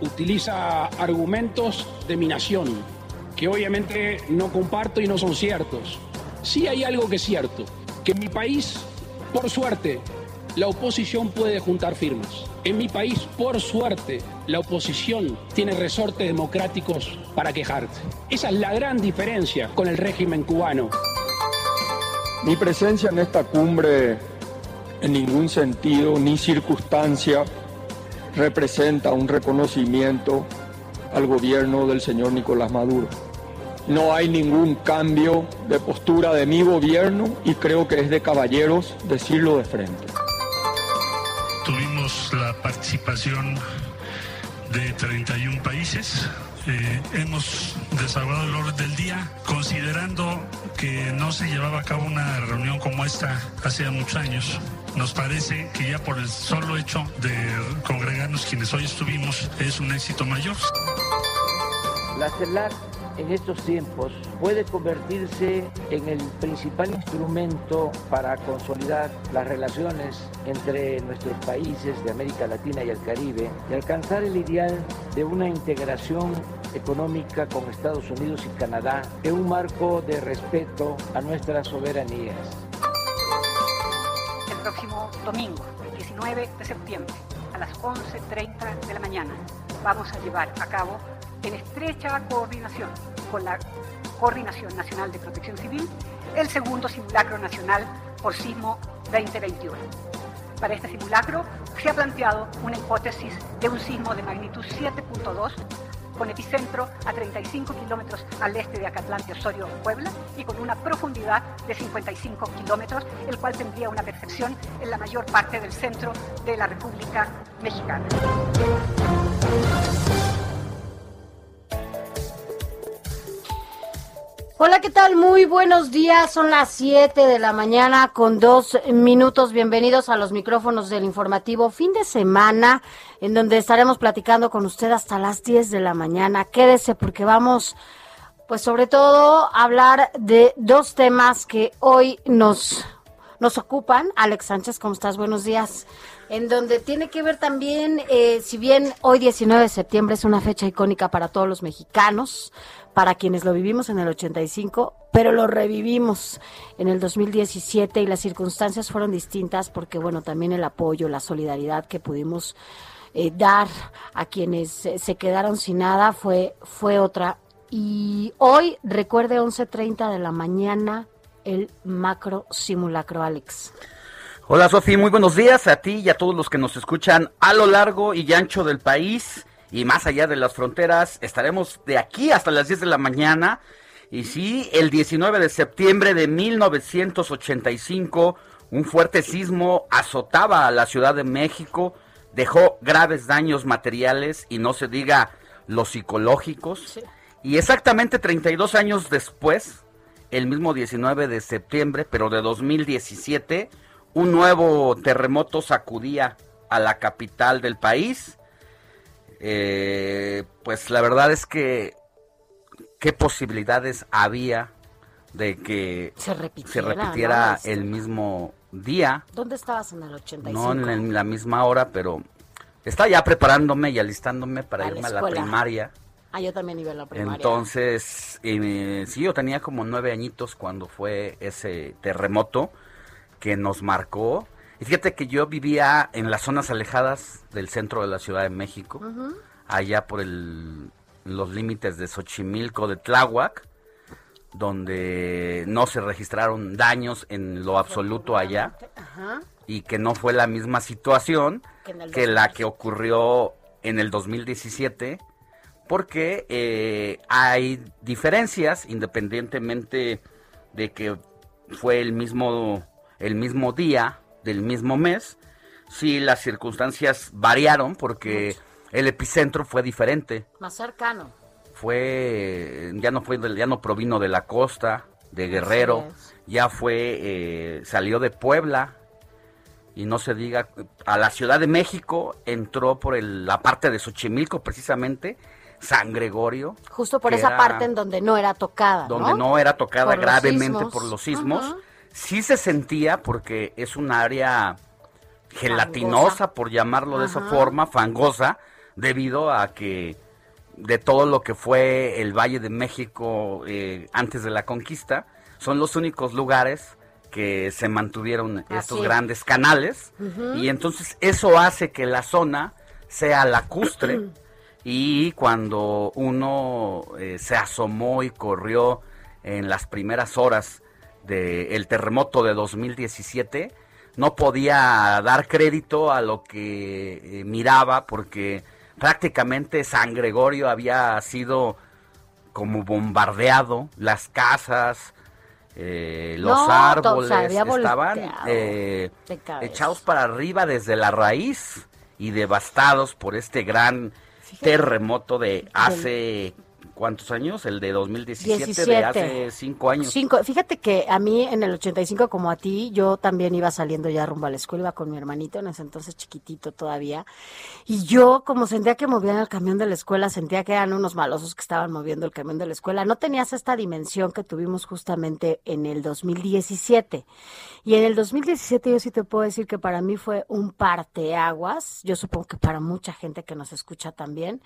utiliza argumentos de mi nación, que obviamente no comparto y no son ciertos. Sí hay algo que es cierto, que en mi país, por suerte, la oposición puede juntar firmas. En mi país, por suerte, la oposición tiene resortes democráticos para quejarse. Esa es la gran diferencia con el régimen cubano. Mi presencia en esta cumbre en ningún sentido ni circunstancia representa un reconocimiento al gobierno del señor Nicolás Maduro. No hay ningún cambio de postura de mi gobierno y creo que es de caballeros decirlo de frente. Tuvimos la participación de 31 países. Eh, hemos desahogado el orden del día, considerando que no se llevaba a cabo una reunión como esta hace muchos años. Nos parece que ya por el solo hecho de congregarnos quienes hoy estuvimos es un éxito mayor. La CELAC en estos tiempos puede convertirse en el principal instrumento para consolidar las relaciones entre nuestros países de América Latina y el Caribe y alcanzar el ideal de una integración económica con Estados Unidos y Canadá en un marco de respeto a nuestras soberanías. el próximo domingo, 19 de septiembre, a las 11.30 de la mañana, vamos a llevar a cabo en estrecha coordinación con la Coordinación Nacional de Protección Civil el segundo simulacro nacional por sismo 2021. Para este simulacro se ha planteado una hipótesis de un sismo de magnitud 7.2 con epicentro a 35 kilómetros al este de Acatlán de Osorio, Puebla, y con una profundidad de 55 kilómetros, el cual tendría una percepción en la mayor parte del centro de la República Mexicana. Hola, ¿qué tal? Muy buenos días. Son las 7 de la mañana con dos minutos. Bienvenidos a los micrófonos del informativo fin de semana, en donde estaremos platicando con usted hasta las 10 de la mañana. Quédese porque vamos, pues sobre todo, a hablar de dos temas que hoy nos, nos ocupan. Alex Sánchez, ¿cómo estás? Buenos días. En donde tiene que ver también, eh, si bien hoy 19 de septiembre es una fecha icónica para todos los mexicanos, para quienes lo vivimos en el 85, pero lo revivimos en el 2017 y las circunstancias fueron distintas porque, bueno, también el apoyo, la solidaridad que pudimos eh, dar a quienes eh, se quedaron sin nada fue, fue otra. Y hoy, recuerde, 11.30 de la mañana, el macro simulacro, Alex. Hola Sofi, muy buenos días a ti y a todos los que nos escuchan a lo largo y ancho del país y más allá de las fronteras. Estaremos de aquí hasta las 10 de la mañana. Y sí, el 19 de septiembre de 1985, un fuerte sismo azotaba a la Ciudad de México, dejó graves daños materiales y no se diga los psicológicos. Y exactamente 32 años después, el mismo 19 de septiembre, pero de 2017, un nuevo terremoto sacudía a la capital del país. Eh, pues la verdad es que qué posibilidades había de que Se repitiera, repitiera ¿no? Este- el mismo día, ¿Dónde estabas en el 85? no en el- la misma hora, pero estaba ya preparándome y alistándome para A la irme a la primaria. Ah, yo también iba a la primaria. Entonces, eh, sí, yo tenía como nueve añitos cuando fue ese terremoto que nos marcó. Y fíjate que yo vivía en las zonas alejadas del centro de la Ciudad de México, allá por el, los límites de Xochimilco, de Tláhuac, donde no se registraron daños en lo absoluto allá. Y que no fue la misma situación que, la que ocurrió en el 2017 porque eh, hay diferencias independientemente de que fue el mismo el mismo día del mismo mes sí las circunstancias variaron porque el epicentro fue diferente. Más cercano. Fue ya no fue ya no provino de la costa de Guerrero ya fue eh, salió de Puebla y no se diga a la Ciudad de México entró por la parte de Xochimilco precisamente San Gregorio justo por esa parte en donde no era tocada donde no, era tocada gravemente por los sismos sí se sentía porque es un área gelatinosa por llamarlo de esa forma fangosa debido a que de todo lo que fue el Valle de México eh, antes de la conquista, son los únicos lugares que se mantuvieron estos grandes canales. Y entonces eso hace que la zona sea lacustre y cuando uno eh, se asomó y corrió en las primeras horas del terremoto de 2017 no podía dar crédito a lo que eh, miraba porque prácticamente San Gregorio había sido como bombardeado, las casas, eh, los árboles estaban eh, echados para arriba desde la raíz y devastados por este gran terremoto de hace ¿Cuántos años? El de 2017, de hace cinco años. Cinco. Fíjate que a mí en el 85, como a ti, yo también iba saliendo ya rumbo a la escuela, iba con mi hermanito, en ese entonces chiquitito todavía. Y yo, como sentía que movían el camión de la escuela, sentía que eran unos malosos que estaban moviendo el camión de la escuela. No tenías esta dimensión que tuvimos justamente en el 2017. Y en el 2017 yo sí te puedo decir que para mí fue un parteaguas. Yo supongo que para mucha gente que nos escucha también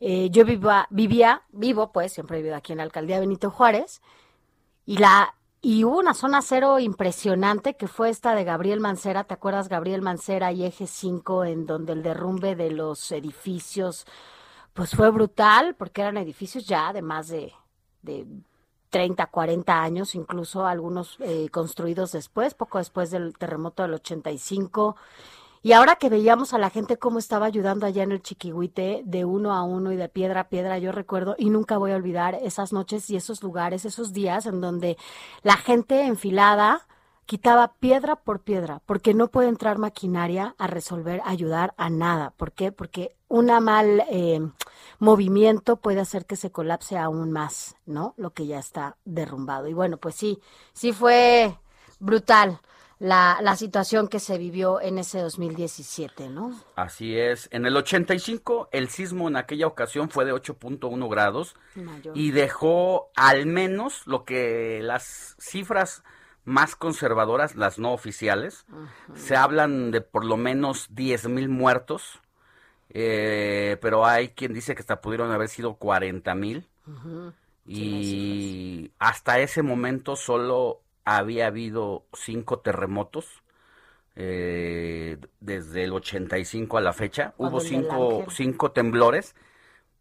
eh, yo vivía, vivía, vivo, pues, siempre he vivido aquí en la alcaldía Benito Juárez, y la y hubo una zona cero impresionante que fue esta de Gabriel Mancera, ¿te acuerdas Gabriel Mancera y Eje 5 en donde el derrumbe de los edificios pues fue brutal porque eran edificios ya de más de, de 30, 40 años, incluso algunos eh, construidos después, poco después del terremoto del 85 y ahora que veíamos a la gente cómo estaba ayudando allá en el Chiquihuite, de uno a uno y de piedra a piedra, yo recuerdo, y nunca voy a olvidar esas noches y esos lugares, esos días en donde la gente enfilada quitaba piedra por piedra, porque no puede entrar maquinaria a resolver, ayudar a nada. ¿Por qué? Porque un mal eh, movimiento puede hacer que se colapse aún más, ¿no? Lo que ya está derrumbado. Y bueno, pues sí, sí fue brutal la, la situación que se vivió en ese 2017, ¿no? Así es. En el 85 el sismo en aquella ocasión fue de 8.1 grados y dejó al menos lo que las cifras más conservadoras, las no oficiales, se hablan de por lo menos 10 mil muertos, eh, pero hay quien dice que hasta pudieron haber sido 40 mil. Y hasta ese momento solo había habido cinco terremotos eh, desde el 85 a la fecha. Hubo cinco, cinco temblores,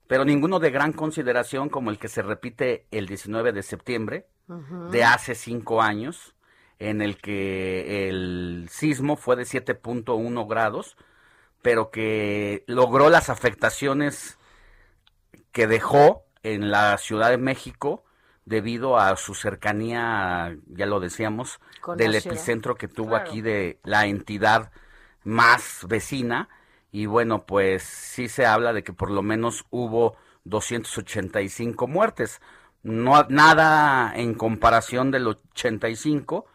pero ninguno de gran consideración como el que se repite el 19 de septiembre de hace cinco años, en el que el sismo fue de 7.1 grados, pero que logró las afectaciones que dejó en la Ciudad de México debido a su cercanía, ya lo decíamos, del epicentro que tuvo aquí de la entidad más vecina. Y bueno, pues sí se habla de que por lo menos hubo 285 muertes. No, nada en comparación del 85,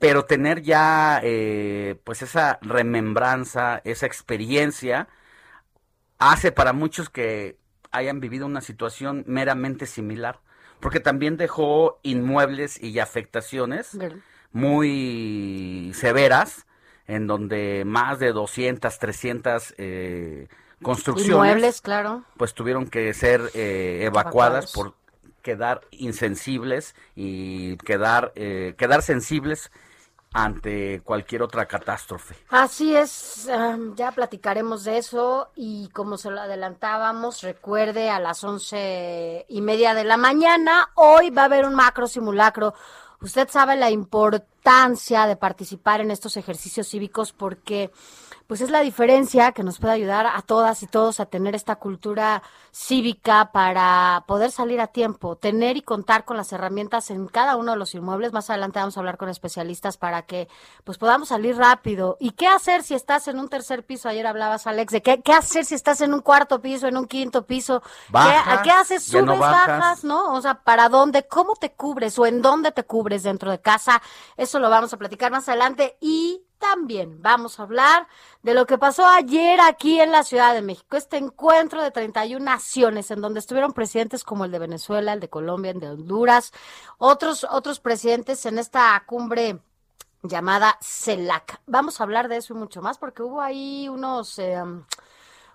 pero tener ya eh, pues esa remembranza, esa experiencia, hace para muchos que hayan vivido una situación meramente similar porque también dejó inmuebles y afectaciones muy severas, en donde más de 200, 300 eh, construcciones, inmuebles, claro. pues tuvieron que ser eh, evacuadas por quedar insensibles y quedar, eh, quedar sensibles ante cualquier otra catástrofe. Así es, ya platicaremos de eso y como se lo adelantábamos, recuerde a las once y media de la mañana, hoy va a haber un macro simulacro. Usted sabe la importancia de participar en estos ejercicios cívicos porque pues es la diferencia que nos puede ayudar a todas y todos a tener esta cultura cívica para poder salir a tiempo, tener y contar con las herramientas en cada uno de los inmuebles. Más adelante vamos a hablar con especialistas para que pues podamos salir rápido. ¿Y qué hacer si estás en un tercer piso? Ayer hablabas, Alex, de qué, qué hacer si estás en un cuarto piso, en un quinto piso. ¿Qué, ¿Qué, haces? ¿Subes, bajas, no? O sea, ¿para dónde? ¿Cómo te cubres o en dónde te cubres dentro de casa? Eso lo vamos a platicar más adelante y también vamos a hablar de lo que pasó ayer aquí en la Ciudad de México, este encuentro de 31 naciones en donde estuvieron presidentes como el de Venezuela, el de Colombia, el de Honduras, otros otros presidentes en esta cumbre llamada CELAC. Vamos a hablar de eso y mucho más porque hubo ahí unos eh,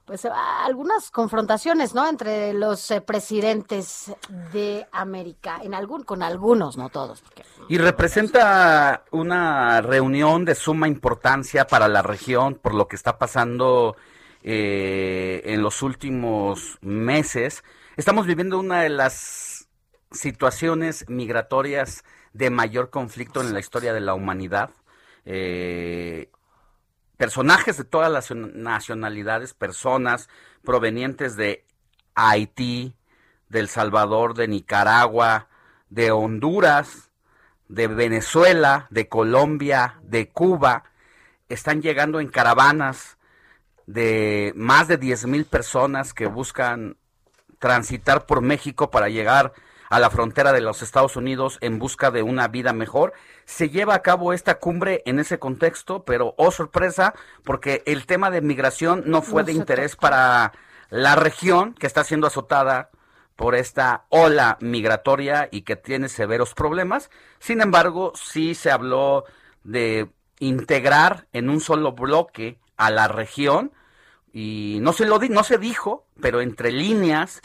pues algunas confrontaciones, ¿no? Entre los eh, presidentes de América, en algún, con algunos, no todos. y representa una reunión de suma importancia para la región por lo que está pasando eh, en los últimos meses. Estamos viviendo una de las situaciones migratorias de mayor conflicto en la historia de la humanidad. Eh, personajes de todas las nacionalidades, personas provenientes de Haití, de El Salvador, de Nicaragua, de Honduras, de Venezuela, de Colombia, de Cuba, están llegando en caravanas de más de 10 mil personas que buscan transitar por México para llegar a la frontera de los Estados Unidos en busca de una vida mejor. Se lleva a cabo esta cumbre en ese contexto, pero oh sorpresa, porque el tema de migración no fue de interés para la región que está siendo azotada por esta ola migratoria y que tiene severos problemas. Sin embargo, sí se habló de integrar en un solo bloque a la región y no se lo di, no se dijo, pero entre líneas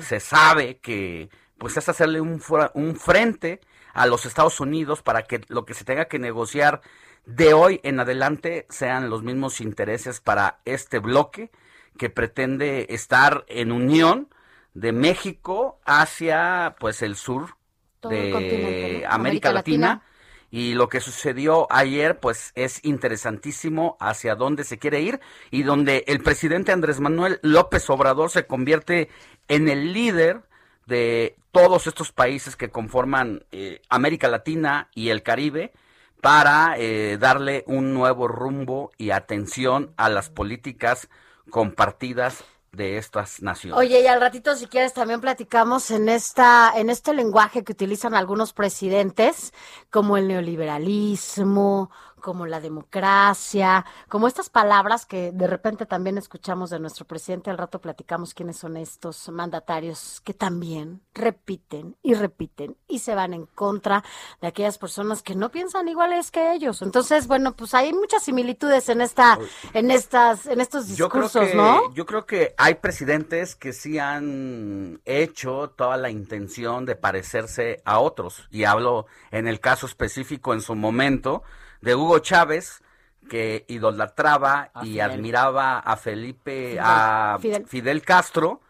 se sabe que pues es hacerle un, un frente a los Estados Unidos para que lo que se tenga que negociar de hoy en adelante sean los mismos intereses para este bloque que pretende estar en unión de México hacia pues el sur de América, Latina. Y lo que sucedió ayer, pues es interesantísimo hacia dónde se quiere ir y donde el presidente Andrés Manuel López Obrador se convierte en el líder de todos estos países que conforman eh, América Latina y el Caribe para eh, darle un nuevo rumbo y atención a las políticas compartidas de estas naciones. Oye, y al ratito si quieres también platicamos en esta en este lenguaje que utilizan algunos presidentes como el neoliberalismo, como la democracia, como estas palabras que de repente también escuchamos de nuestro presidente, al rato platicamos quiénes son estos mandatarios que también repiten y repiten y se van en contra de aquellas personas que no piensan iguales que ellos. Entonces, bueno, pues hay muchas similitudes en esta en estas en estos discursos, ¿no? Yo creo que hay presidentes que sí han hecho toda la intención de parecerse a otros y hablo en el caso específico en su momento de Hugo Chávez, que idolatraba y admiraba a Felipe, a Fidel. Castro,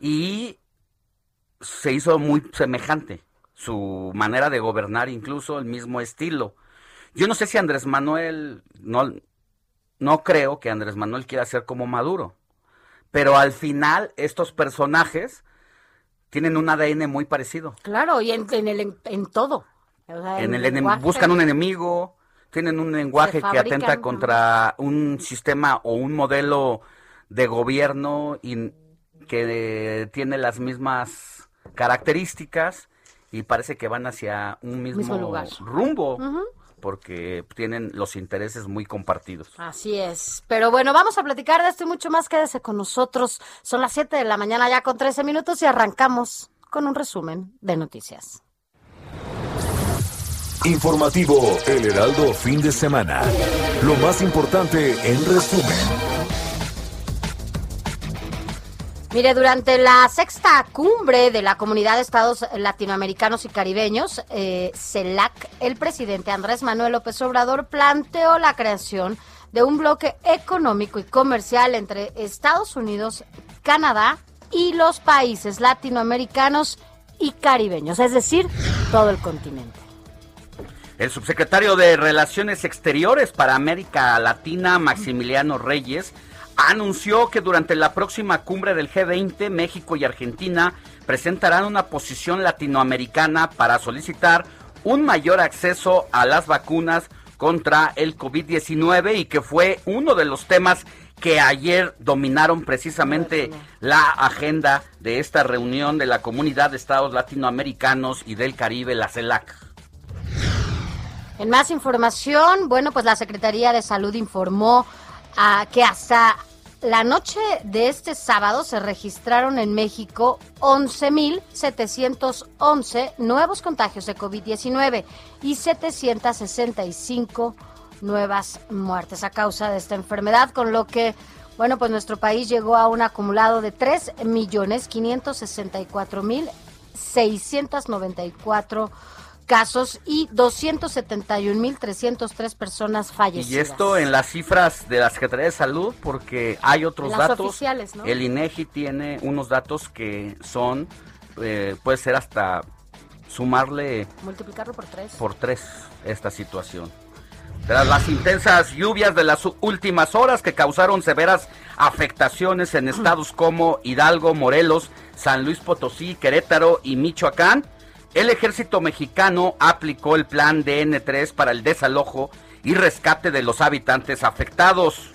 y se hizo muy semejante su manera de gobernar, incluso el mismo estilo. Yo no sé si Andrés Manuel, no, no creo que Andrés Manuel quiera ser como Maduro, pero al final estos personajes tienen un ADN muy parecido. Claro, y en, el, en, todo. en el buscan un enemigo, tienen un lenguaje que atenta contra un sistema o un modelo de gobierno y que tiene las mismas características y parece que van hacia un mismo, rumbo. porque tienen los intereses muy compartidos. Así es. Pero bueno, vamos a platicar de esto y mucho más. Quédese con nosotros. Son las 7 de la mañana ya con 13 minutos y arrancamos con un resumen de noticias. Informativo El Heraldo Fin de Semana. Lo más importante en resumen. Mire, durante la sexta cumbre de la Comunidad de Estados Latinoamericanos y Caribeños, eh, CELAC, el presidente Andrés Manuel López Obrador planteó la creación de un bloque económico y comercial entre Estados Unidos, Canadá y los países latinoamericanos y caribeños, es decir, todo el continente. El subsecretario de Relaciones Exteriores para América Latina, Maximiliano Reyes, anunció que durante la próxima cumbre del G20, México y Argentina presentarán una posición latinoamericana para solicitar un mayor acceso a las vacunas contra el COVID-19 y que fue uno de los temas que ayer dominaron precisamente la agenda de esta reunión de la Comunidad de Estados Latinoamericanos y del Caribe, la CELAC. En más información, bueno, pues la Secretaría de Salud informó a que hasta la noche de este sábado se registraron en México 11.711 nuevos contagios de COVID-19 y 765 nuevas muertes a causa de esta enfermedad, con lo que, bueno, pues nuestro país llegó a un acumulado de 3.564.694 casos y 271.303 personas fallecidas. Y esto en las cifras de la Secretaría de Salud, porque hay otros datos. Oficiales, ¿no? El INEGI tiene unos datos que son, eh, puede ser hasta sumarle. Multiplicarlo por tres. Por tres esta situación. Tras las intensas lluvias de las últimas horas que causaron severas afectaciones en estados como Hidalgo, Morelos, San Luis Potosí, Querétaro y Michoacán, el ejército mexicano aplicó el plan DN3 para el desalojo y rescate de los habitantes afectados.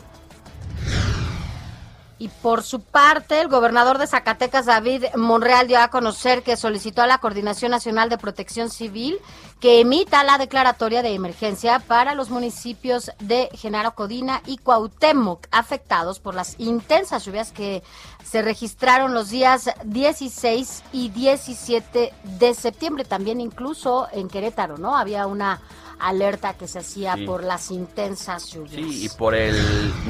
Y por su parte, el gobernador de Zacatecas, David Monreal, dio a conocer que solicitó a la Coordinación Nacional de Protección Civil que emita la declaratoria de emergencia para los municipios de Genaro Codina y Cuauhtémoc, afectados por las intensas lluvias que se registraron los días 16 y 17 de septiembre. También incluso en Querétaro, ¿no? Había una alerta que se hacía por las intensas lluvias. Sí, y por el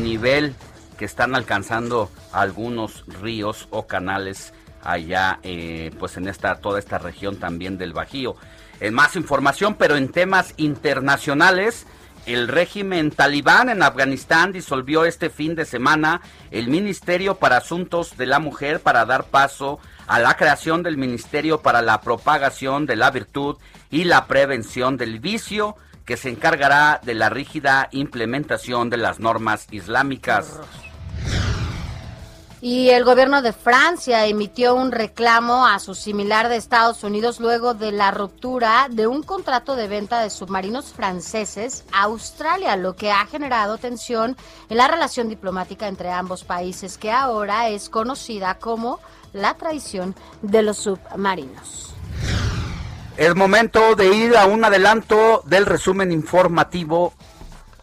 nivel que están alcanzando algunos ríos o canales allá, eh, pues en esta toda esta región también del Bajío. En más información, pero en temas internacionales, el régimen talibán en Afganistán disolvió este fin de semana el Ministerio para Asuntos de la Mujer para dar paso a la creación del Ministerio para la Propagación de la Virtud y la Prevención del Vicio, que se encargará de la rígida implementación de las normas islámicas. Y el gobierno de Francia emitió un reclamo a su similar de Estados Unidos luego de la ruptura de un contrato de venta de submarinos franceses a Australia, lo que ha generado tensión en la relación diplomática entre ambos países, que ahora es conocida como la traición de los submarinos. Es momento de ir a un adelanto del resumen informativo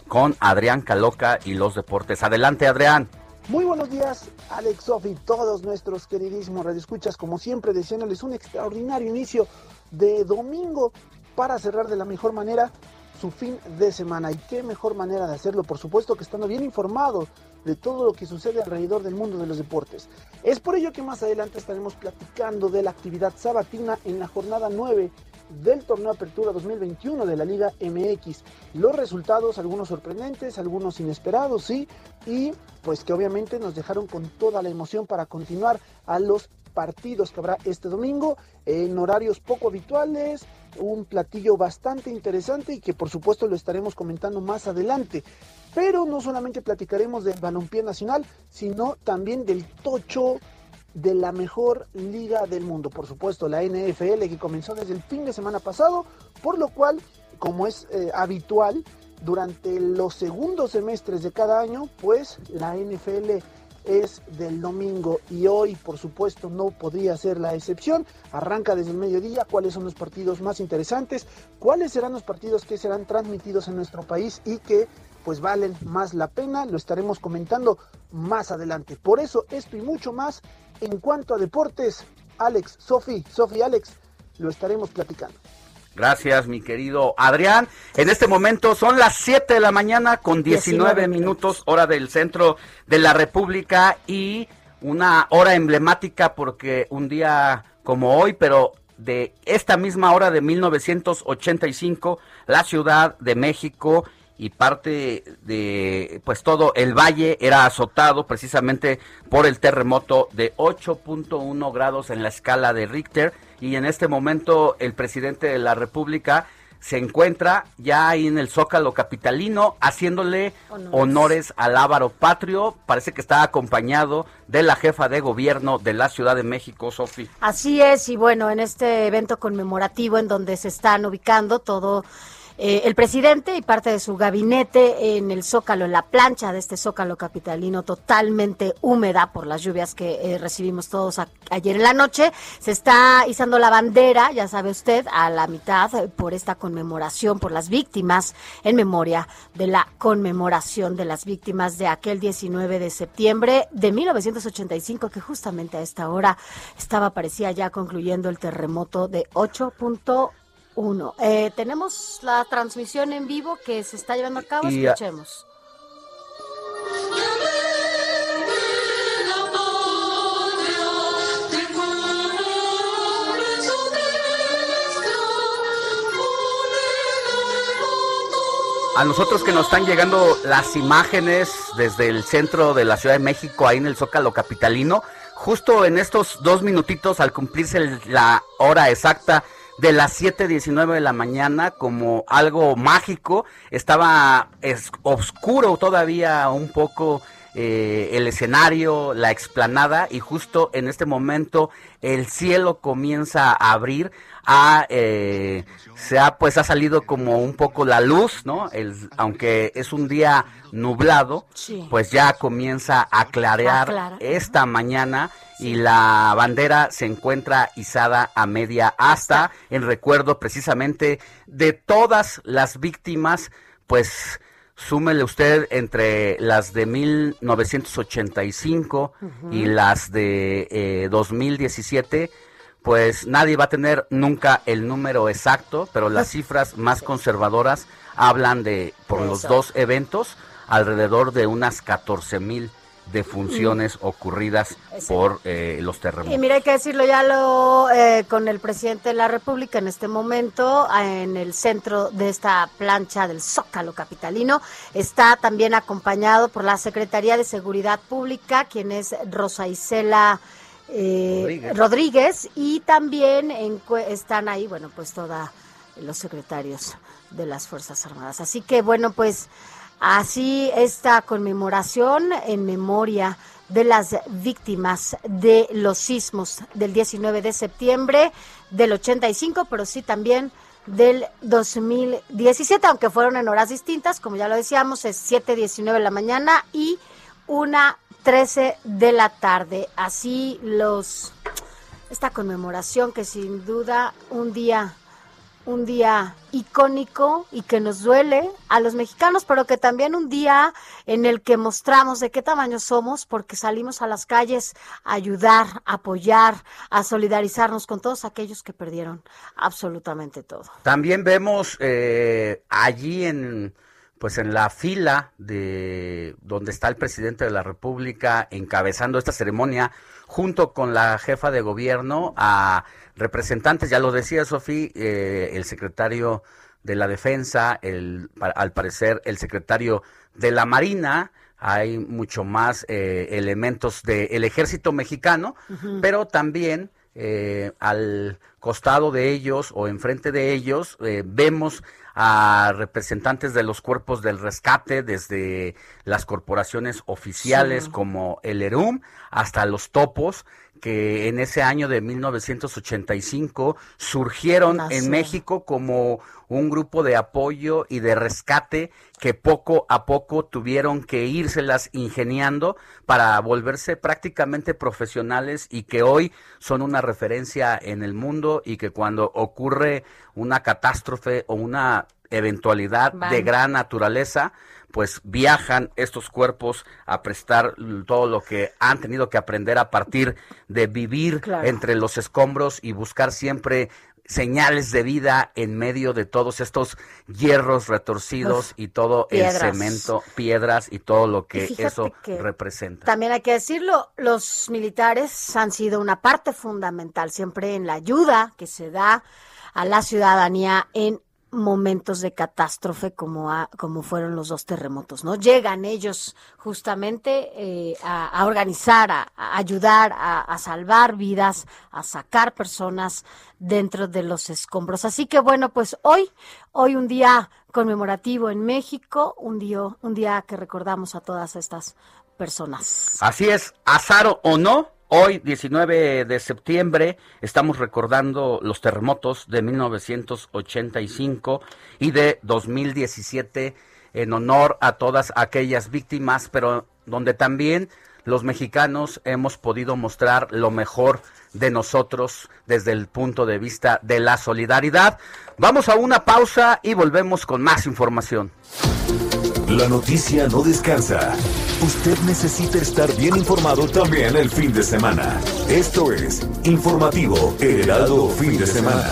con Adrián Caloca y los deportes. Adelante, Adrián. Muy buenos días, Alex Sofi, todos nuestros queridísimos radioescuchas, como siempre, deseándoles un extraordinario inicio de domingo para cerrar de la mejor manera su fin de semana. Y qué mejor manera de hacerlo, por supuesto, que estando bien informado de todo lo que sucede alrededor del mundo de los deportes. Es por ello que más adelante estaremos platicando de la actividad sabatina en la jornada 9 del torneo Apertura 2021 de la Liga MX. Los resultados, algunos sorprendentes, algunos inesperados, sí, y pues que obviamente nos dejaron con toda la emoción para continuar a los partidos que habrá este domingo en horarios poco habituales, un platillo bastante interesante y que por supuesto lo estaremos comentando más adelante. Pero no solamente platicaremos del balompié nacional, sino también del tocho de la mejor liga del mundo, por supuesto la NFL que comenzó desde el fin de semana pasado, por lo cual, como es eh, habitual, durante los segundos semestres de cada año, pues la NFL es del domingo y hoy por supuesto no podría ser la excepción. Arranca desde el mediodía cuáles son los partidos más interesantes, cuáles serán los partidos que serán transmitidos en nuestro país y que pues valen más la pena, lo estaremos comentando más adelante. Por eso esto y mucho más en cuanto a deportes, Alex, Sofi, Sofi, Alex, lo estaremos platicando. Gracias, mi querido Adrián. En este momento son las 7 de la mañana con 19, minutos, hora del centro de la República y una hora emblemática porque un día como hoy, pero de esta misma hora de 1985, la Ciudad de México y parte de pues todo el valle era azotado precisamente por el terremoto de 8.1 grados en la escala de Richter y en este momento el presidente de la República se encuentra ya ahí en el Zócalo Capitalino haciéndole honores. al Ávaro Patrio. Parece que está acompañado de la jefa de gobierno de la Ciudad de México, Sofi. Así es, y bueno, en este evento conmemorativo en donde se están ubicando todo eh, el presidente y parte de su gabinete en el Zócalo, en la plancha de este Zócalo capitalino totalmente húmeda por las lluvias que eh, recibimos todos ayer en la noche. Se está izando la bandera, ya sabe usted, a la mitad eh, por esta conmemoración, por las víctimas, en memoria de la conmemoración de las víctimas de aquel 19 de septiembre de 1985, que justamente a esta hora estaba, parecía ya concluyendo el terremoto de 8. 1. Eh, tenemos la transmisión en vivo que se está llevando a cabo, escuchemos. A nosotros que nos están llegando las imágenes desde el centro de la Ciudad de México, ahí en el Zócalo Capitalino, justo en estos dos minutitos, al cumplirse la hora exacta de las 7.19 de la mañana como algo mágico. Estaba es, oscuro todavía un poco eh, el escenario, la explanada y justo en este momento el cielo comienza a abrir. A, eh, se ha pues ha salido como un poco la luz, ¿no? El, aunque es un día nublado, pues ya comienza a clarear esta mañana y la bandera se encuentra izada a media asta en recuerdo precisamente de todas las víctimas, pues súmele usted entre las de 1985 y las de 2017, eh, pues nadie va a tener nunca el número exacto, pero las cifras más conservadoras hablan de, por los dos eventos, alrededor de unas 14 mil de funciones mm. ocurridas por eh, los terremotos. Y mira, hay que decirlo ya lo eh, con el presidente de la República en este momento, en el centro de esta plancha del Zócalo Capitalino, está también acompañado por la Secretaría de Seguridad Pública, quien es Rosa Isela eh, Rodríguez. y también están ahí, bueno, pues todos los secretarios de las Fuerzas Armadas. Así que, bueno, pues Así, esta conmemoración en memoria de las víctimas de los sismos del 19 de septiembre del 85, pero sí también del 2017, aunque fueron en horas distintas, como ya lo decíamos, es 7.19 de la mañana y 1.13 de la tarde. Así los esta conmemoración que sin duda un día un día icónico y que nos duele a los mexicanos, pero que también un día en el que mostramos de qué tamaño somos porque salimos a las calles a ayudar, a apoyar, a solidarizarnos con todos aquellos que perdieron absolutamente todo. También vemos eh, allí en pues en la fila de donde está el presidente de la República encabezando esta ceremonia junto con la jefa de gobierno a representantes, ya lo decía Sofía, eh, el secretario de la Defensa, el, al parecer el secretario de la Marina, hay mucho más eh, elementos del ejército mexicano, pero también eh, al costado de ellos o enfrente de ellos vemos a representantes de los cuerpos del rescate, desde las corporaciones oficiales como el ERUM hasta los topos, que en ese año de 1985 surgieron en México como un grupo de apoyo y de rescate que poco a poco tuvieron que írselas ingeniando para volverse prácticamente profesionales y que hoy son una referencia en el mundo y que cuando ocurre una catástrofe o una eventualidad de gran naturaleza, pues viajan estos cuerpos a prestar todo lo que han tenido que aprender a partir de vivir entre los escombros y buscar siempre señales de vida en medio de todos estos hierros retorcidos y todo el cemento, piedras y todo lo que eso representa. También hay que decirlo, los militares han sido una parte fundamental siempre en la ayuda que se da a la ciudadanía en momentos de catástrofe como, como fueron los dos terremotos, ¿no? Llegan ellos justamente eh, a, organizar, a, ayudar, a, salvar vidas, a sacar personas dentro de los escombros. Así que bueno, pues hoy, hoy un día conmemorativo en México, un día, un día que recordamos a todas estas personas. Así es, azar o no, Hoy, 19 de septiembre, estamos recordando los terremotos de 1985 y de 2017 en honor a todas aquellas víctimas, pero donde también los mexicanos hemos podido mostrar lo mejor de nosotros desde el punto de vista de la solidaridad. Vamos a una pausa y volvemos con más información. La noticia no descansa. Usted necesita estar bien informado también el fin de semana. Esto es Informativo Heraldo Fin de Semana.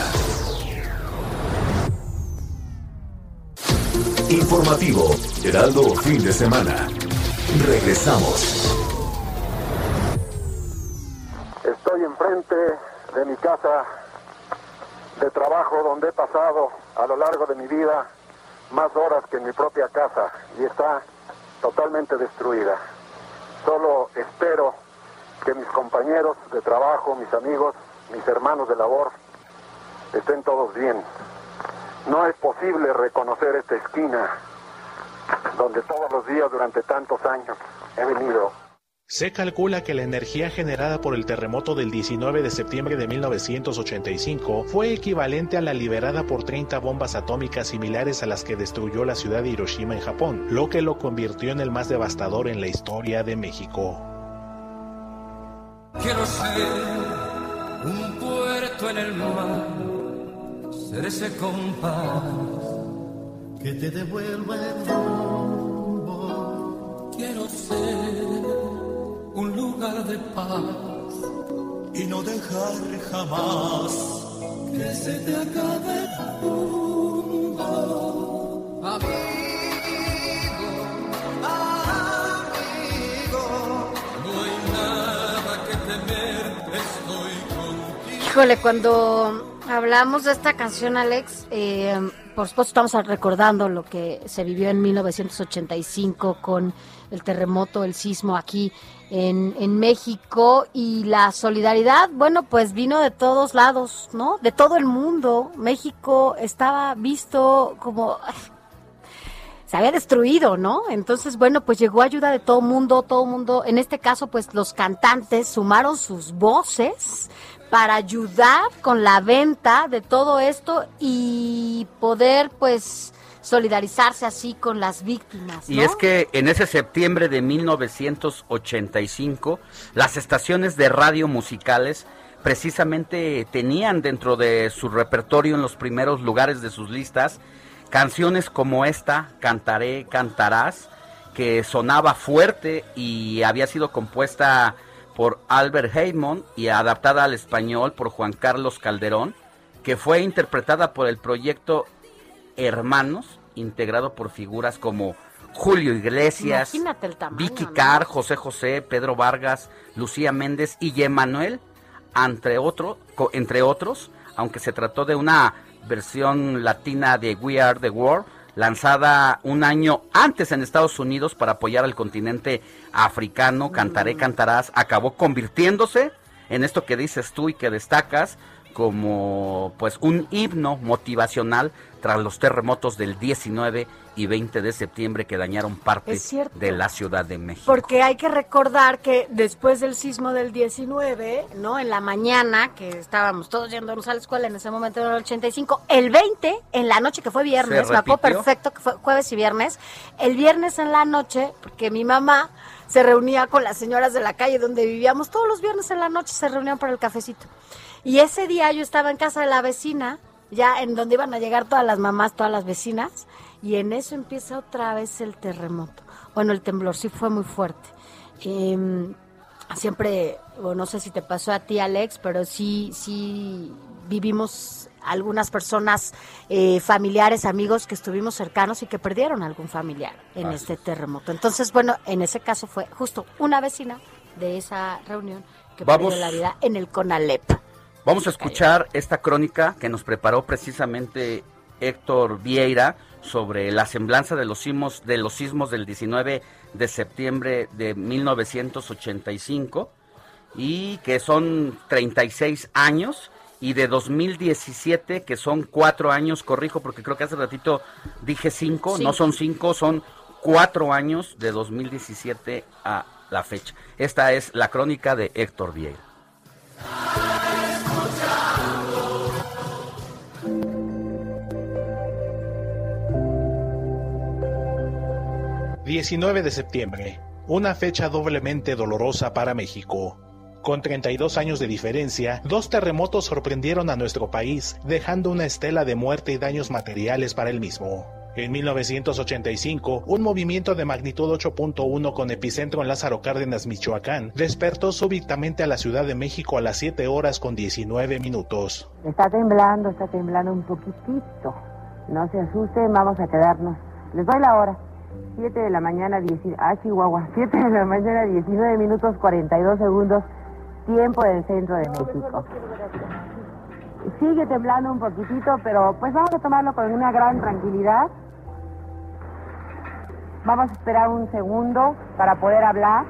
Informativo Heraldo Fin de Semana. Regresamos. Estoy enfrente de mi casa de trabajo donde he pasado a lo largo de mi vida más horas que en mi propia casa y está totalmente destruida. Solo espero que mis compañeros de trabajo, mis amigos, mis hermanos de labor estén todos bien. No es posible reconocer esta esquina donde todos los días durante tantos años he venido se calcula que la energía generada por el terremoto del 19 de septiembre de 1985 fue equivalente a la liberada por 30 bombas atómicas similares a las que destruyó la ciudad de Hiroshima en Japón, lo que lo convirtió en el más devastador en la historia de México. Quiero ser un puerto en el mar, ser ese compás que te devuelva el rumbo. Quiero ser lugar de paz y no dejar jamás que se te acabe el mundo. Amigo, amigo, no hay nada que temer, estoy contigo. Híjole, cuando hablamos de esta canción, Alex, eh, por supuesto estamos recordando lo que se vivió en 1985 con el terremoto, el sismo aquí en, en México y la solidaridad, bueno, pues vino de todos lados, ¿no? De todo el mundo. México estaba visto como se había destruido, ¿no? Entonces, bueno, pues llegó ayuda de todo mundo, todo mundo, en este caso, pues los cantantes sumaron sus voces para ayudar con la venta de todo esto y poder, pues, solidarizarse así con las víctimas. Y es que en ese septiembre de 1985, las estaciones de radio musicales precisamente tenían dentro de su repertorio en los primeros lugares de sus listas canciones como esta, Cantaré, Cantarás, que sonaba fuerte y había sido compuesta por Albert Heyman y adaptada al español por Juan Carlos Calderón, que fue interpretada por el proyecto Hermanos, integrado por figuras como Julio Iglesias, Vicky Carr, José José, Pedro Vargas, Lucía Méndez y Emanuel, entre, otro, entre otros, aunque se trató de una versión latina de We Are the World, lanzada un año antes en Estados Unidos para apoyar al continente africano, Cantaré, mm. Cantarás, acabó convirtiéndose en esto que dices tú y que destacas, como pues un himno motivacional tras los terremotos del 19 y 20 de septiembre que dañaron parte de la Ciudad de México. Porque hay que recordar que después del sismo del 19, ¿no? En la mañana, que estábamos todos yendo a la escuela en ese momento en el 85, el 20, en la noche que fue viernes, me acuerdo perfecto que fue jueves y viernes, el viernes en la noche, porque mi mamá se reunía con las señoras de la calle donde vivíamos, todos los viernes en la noche se reunían para el cafecito. Y ese día yo estaba en casa de la vecina, ya en donde iban a llegar todas las mamás, todas las vecinas, y en eso empieza otra vez el terremoto. Bueno, el temblor sí fue muy fuerte. Em, siempre, no sé si te pasó a ti, Alex, pero sí, sí vivimos algunas personas, eh, familiares, amigos que estuvimos cercanos y que perdieron algún familiar en este terremoto. Entonces, bueno, en ese caso fue justo una vecina de esa reunión que Vamos. perdió la vida en el CONALEP. Vamos a escuchar esta crónica que nos preparó precisamente Héctor Vieira sobre la semblanza de los sismos, de los sismos del 19 de septiembre de 1985 y que son 36 años y de 2017 que son cuatro años, corrijo porque creo que hace ratito dije cinco, no son cinco, son cuatro años de 2017 a la fecha. Esta es la crónica de Héctor Vieira. 19 de septiembre, una fecha doblemente dolorosa para México. Con 32 años de diferencia, dos terremotos sorprendieron a nuestro país, dejando una estela de muerte y daños materiales para el mismo. En 1985, un movimiento de magnitud 8.1 con epicentro en Lázaro Cárdenas, Michoacán, despertó súbitamente a la Ciudad de México a las 7 horas con 19 minutos. Está temblando, está temblando un poquitito. No se asusten, vamos a quedarnos. Les doy la hora. 7 de la mañana, 10, ah, Chihuahua, 7 de la mañana, 19 minutos 42 segundos, tiempo del centro de México. Sigue temblando un poquitito, pero pues vamos a tomarlo con una gran tranquilidad. Vamos a esperar un segundo para poder hablar.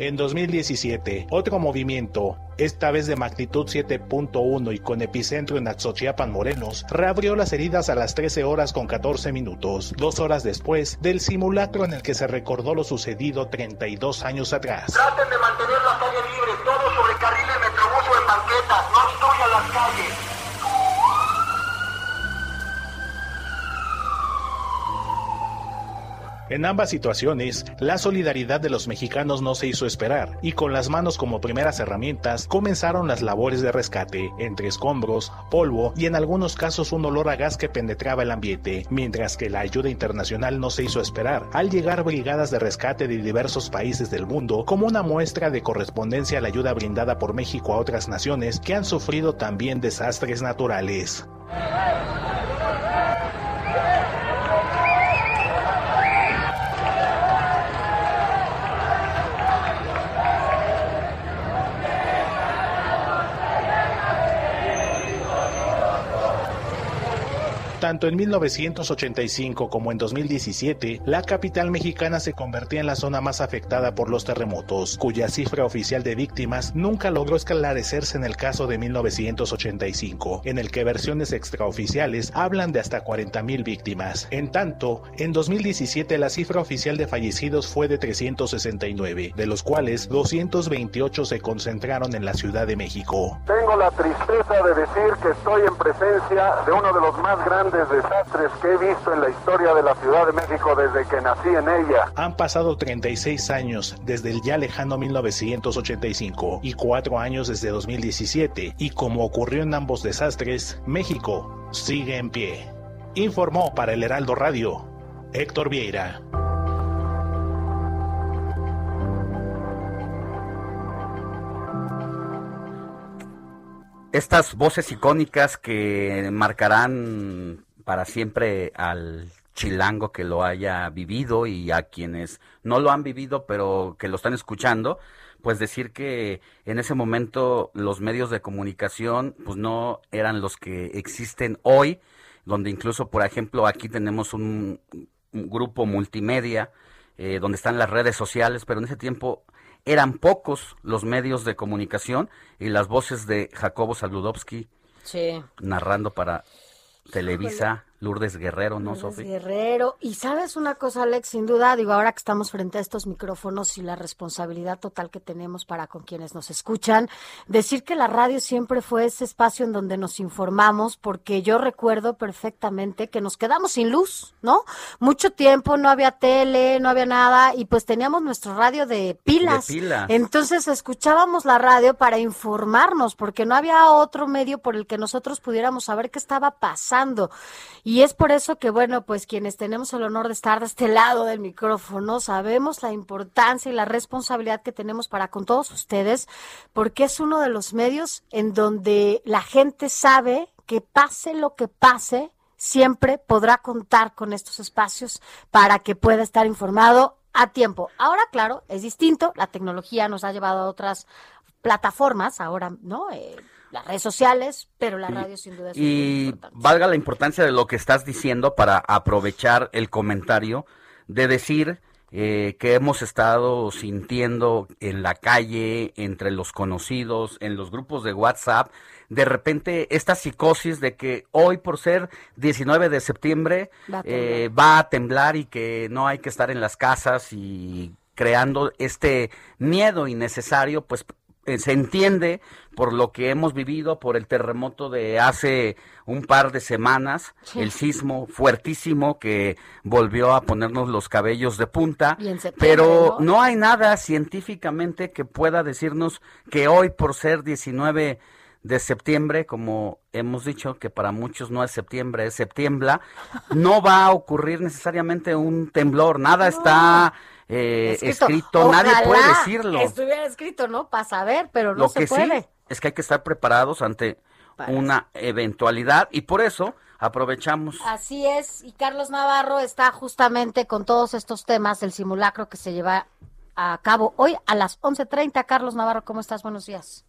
En 2017, otro movimiento, esta vez de magnitud 7.1 y con epicentro en Atzochiapan, Morelos, reabrió las heridas a las 13 horas con 14 minutos, dos horas después del simulacro en el que se recordó lo sucedido 32 años atrás. Traten de mantener la calle libre, todo sobre carriles metrobús o en banquetas, no obstruyan las calles. En ambas situaciones, la solidaridad de los mexicanos no se hizo esperar y con las manos como primeras herramientas comenzaron las labores de rescate, entre escombros, polvo y en algunos casos un olor a gas que penetraba el ambiente, mientras que la ayuda internacional no se hizo esperar al llegar brigadas de rescate de diversos países del mundo como una muestra de correspondencia a la ayuda brindada por México a otras naciones que han sufrido también desastres naturales. Tanto en 1985 como en 2017, la capital mexicana se convertía en la zona más afectada por los terremotos, cuya cifra oficial de víctimas nunca logró esclarecerse en el caso de 1985, en el que versiones extraoficiales hablan de hasta 40.000 víctimas. En tanto, en 2017 la cifra oficial de fallecidos fue de 369, de los cuales 228 se concentraron en la Ciudad de México. Tengo la tristeza de decir que estoy en presencia de uno de los más grandes desastres que he visto en la historia de la Ciudad de México desde que nací en ella. Han pasado 36 años desde el ya lejano 1985 y 4 años desde 2017 y como ocurrió en ambos desastres, México sigue en pie. Informó para el Heraldo Radio Héctor Vieira. Estas voces icónicas que marcarán para siempre al chilango que lo haya vivido y a quienes no lo han vivido pero que lo están escuchando, pues decir que en ese momento los medios de comunicación pues no eran los que existen hoy, donde incluso por ejemplo aquí tenemos un, grupo multimedia eh, donde están las redes sociales, pero en ese tiempo eran pocos los medios de comunicación y las voces de Jacobo Saludowski Sí. narrando para Televisa, Lourdes Guerrero, ¿no, Lourdes Sofi? Guerrero. Y sabes una cosa, Alex, sin duda, digo, ahora que estamos frente a estos micrófonos y la responsabilidad total que tenemos para con quienes nos escuchan, decir que la radio siempre fue ese espacio en donde nos informamos, porque yo recuerdo perfectamente que nos quedamos sin luz, ¿no? Mucho tiempo, no había tele, no había nada, y pues teníamos nuestro radio de pilas. De pilas. Entonces escuchábamos la radio para informarnos, porque no había otro medio por el que nosotros pudiéramos saber qué estaba pasando. Y es por eso que, bueno, pues quienes tenemos el honor de estar de este lado del micrófono, sabemos la importancia y la responsabilidad que tenemos para con todos ustedes, porque es uno de los medios en donde la gente sabe que pase lo que pase, siempre podrá contar con estos espacios para que pueda estar informado a tiempo. Ahora, claro, es distinto, la tecnología nos ha llevado a otras plataformas, ahora, ¿no? Eh, las redes sociales, pero la radio sin duda es Y valga la importancia de lo que estás diciendo para aprovechar el comentario de decir eh, que hemos estado sintiendo en la calle, entre los conocidos, en los grupos de WhatsApp, de repente esta psicosis de que hoy por ser 19 de septiembre va a, eh, va a temblar y que no hay que estar en las casas y creando este miedo innecesario, pues eh, se entiende por lo que hemos vivido, por el terremoto de hace un par de semanas, el sismo fuertísimo que volvió a ponernos los cabellos de punta, pero ¿no? hay nada científicamente que pueda decirnos que hoy por ser 19 de septiembre, como hemos dicho que para muchos no es septiembre, es septiembre, no va a ocurrir necesariamente un temblor, nada está eh, escrito, nadie puede decirlo. Estuviera escrito, ¿no? Para saber, pero no Lo se que puede. sí es que hay que estar preparados ante una eventualidad y por eso aprovechamos. Así es, y Carlos Navarro está justamente con todos estos temas del simulacro que se lleva a cabo hoy a las 11.30. Carlos Navarro, ¿cómo estás? Buenos días.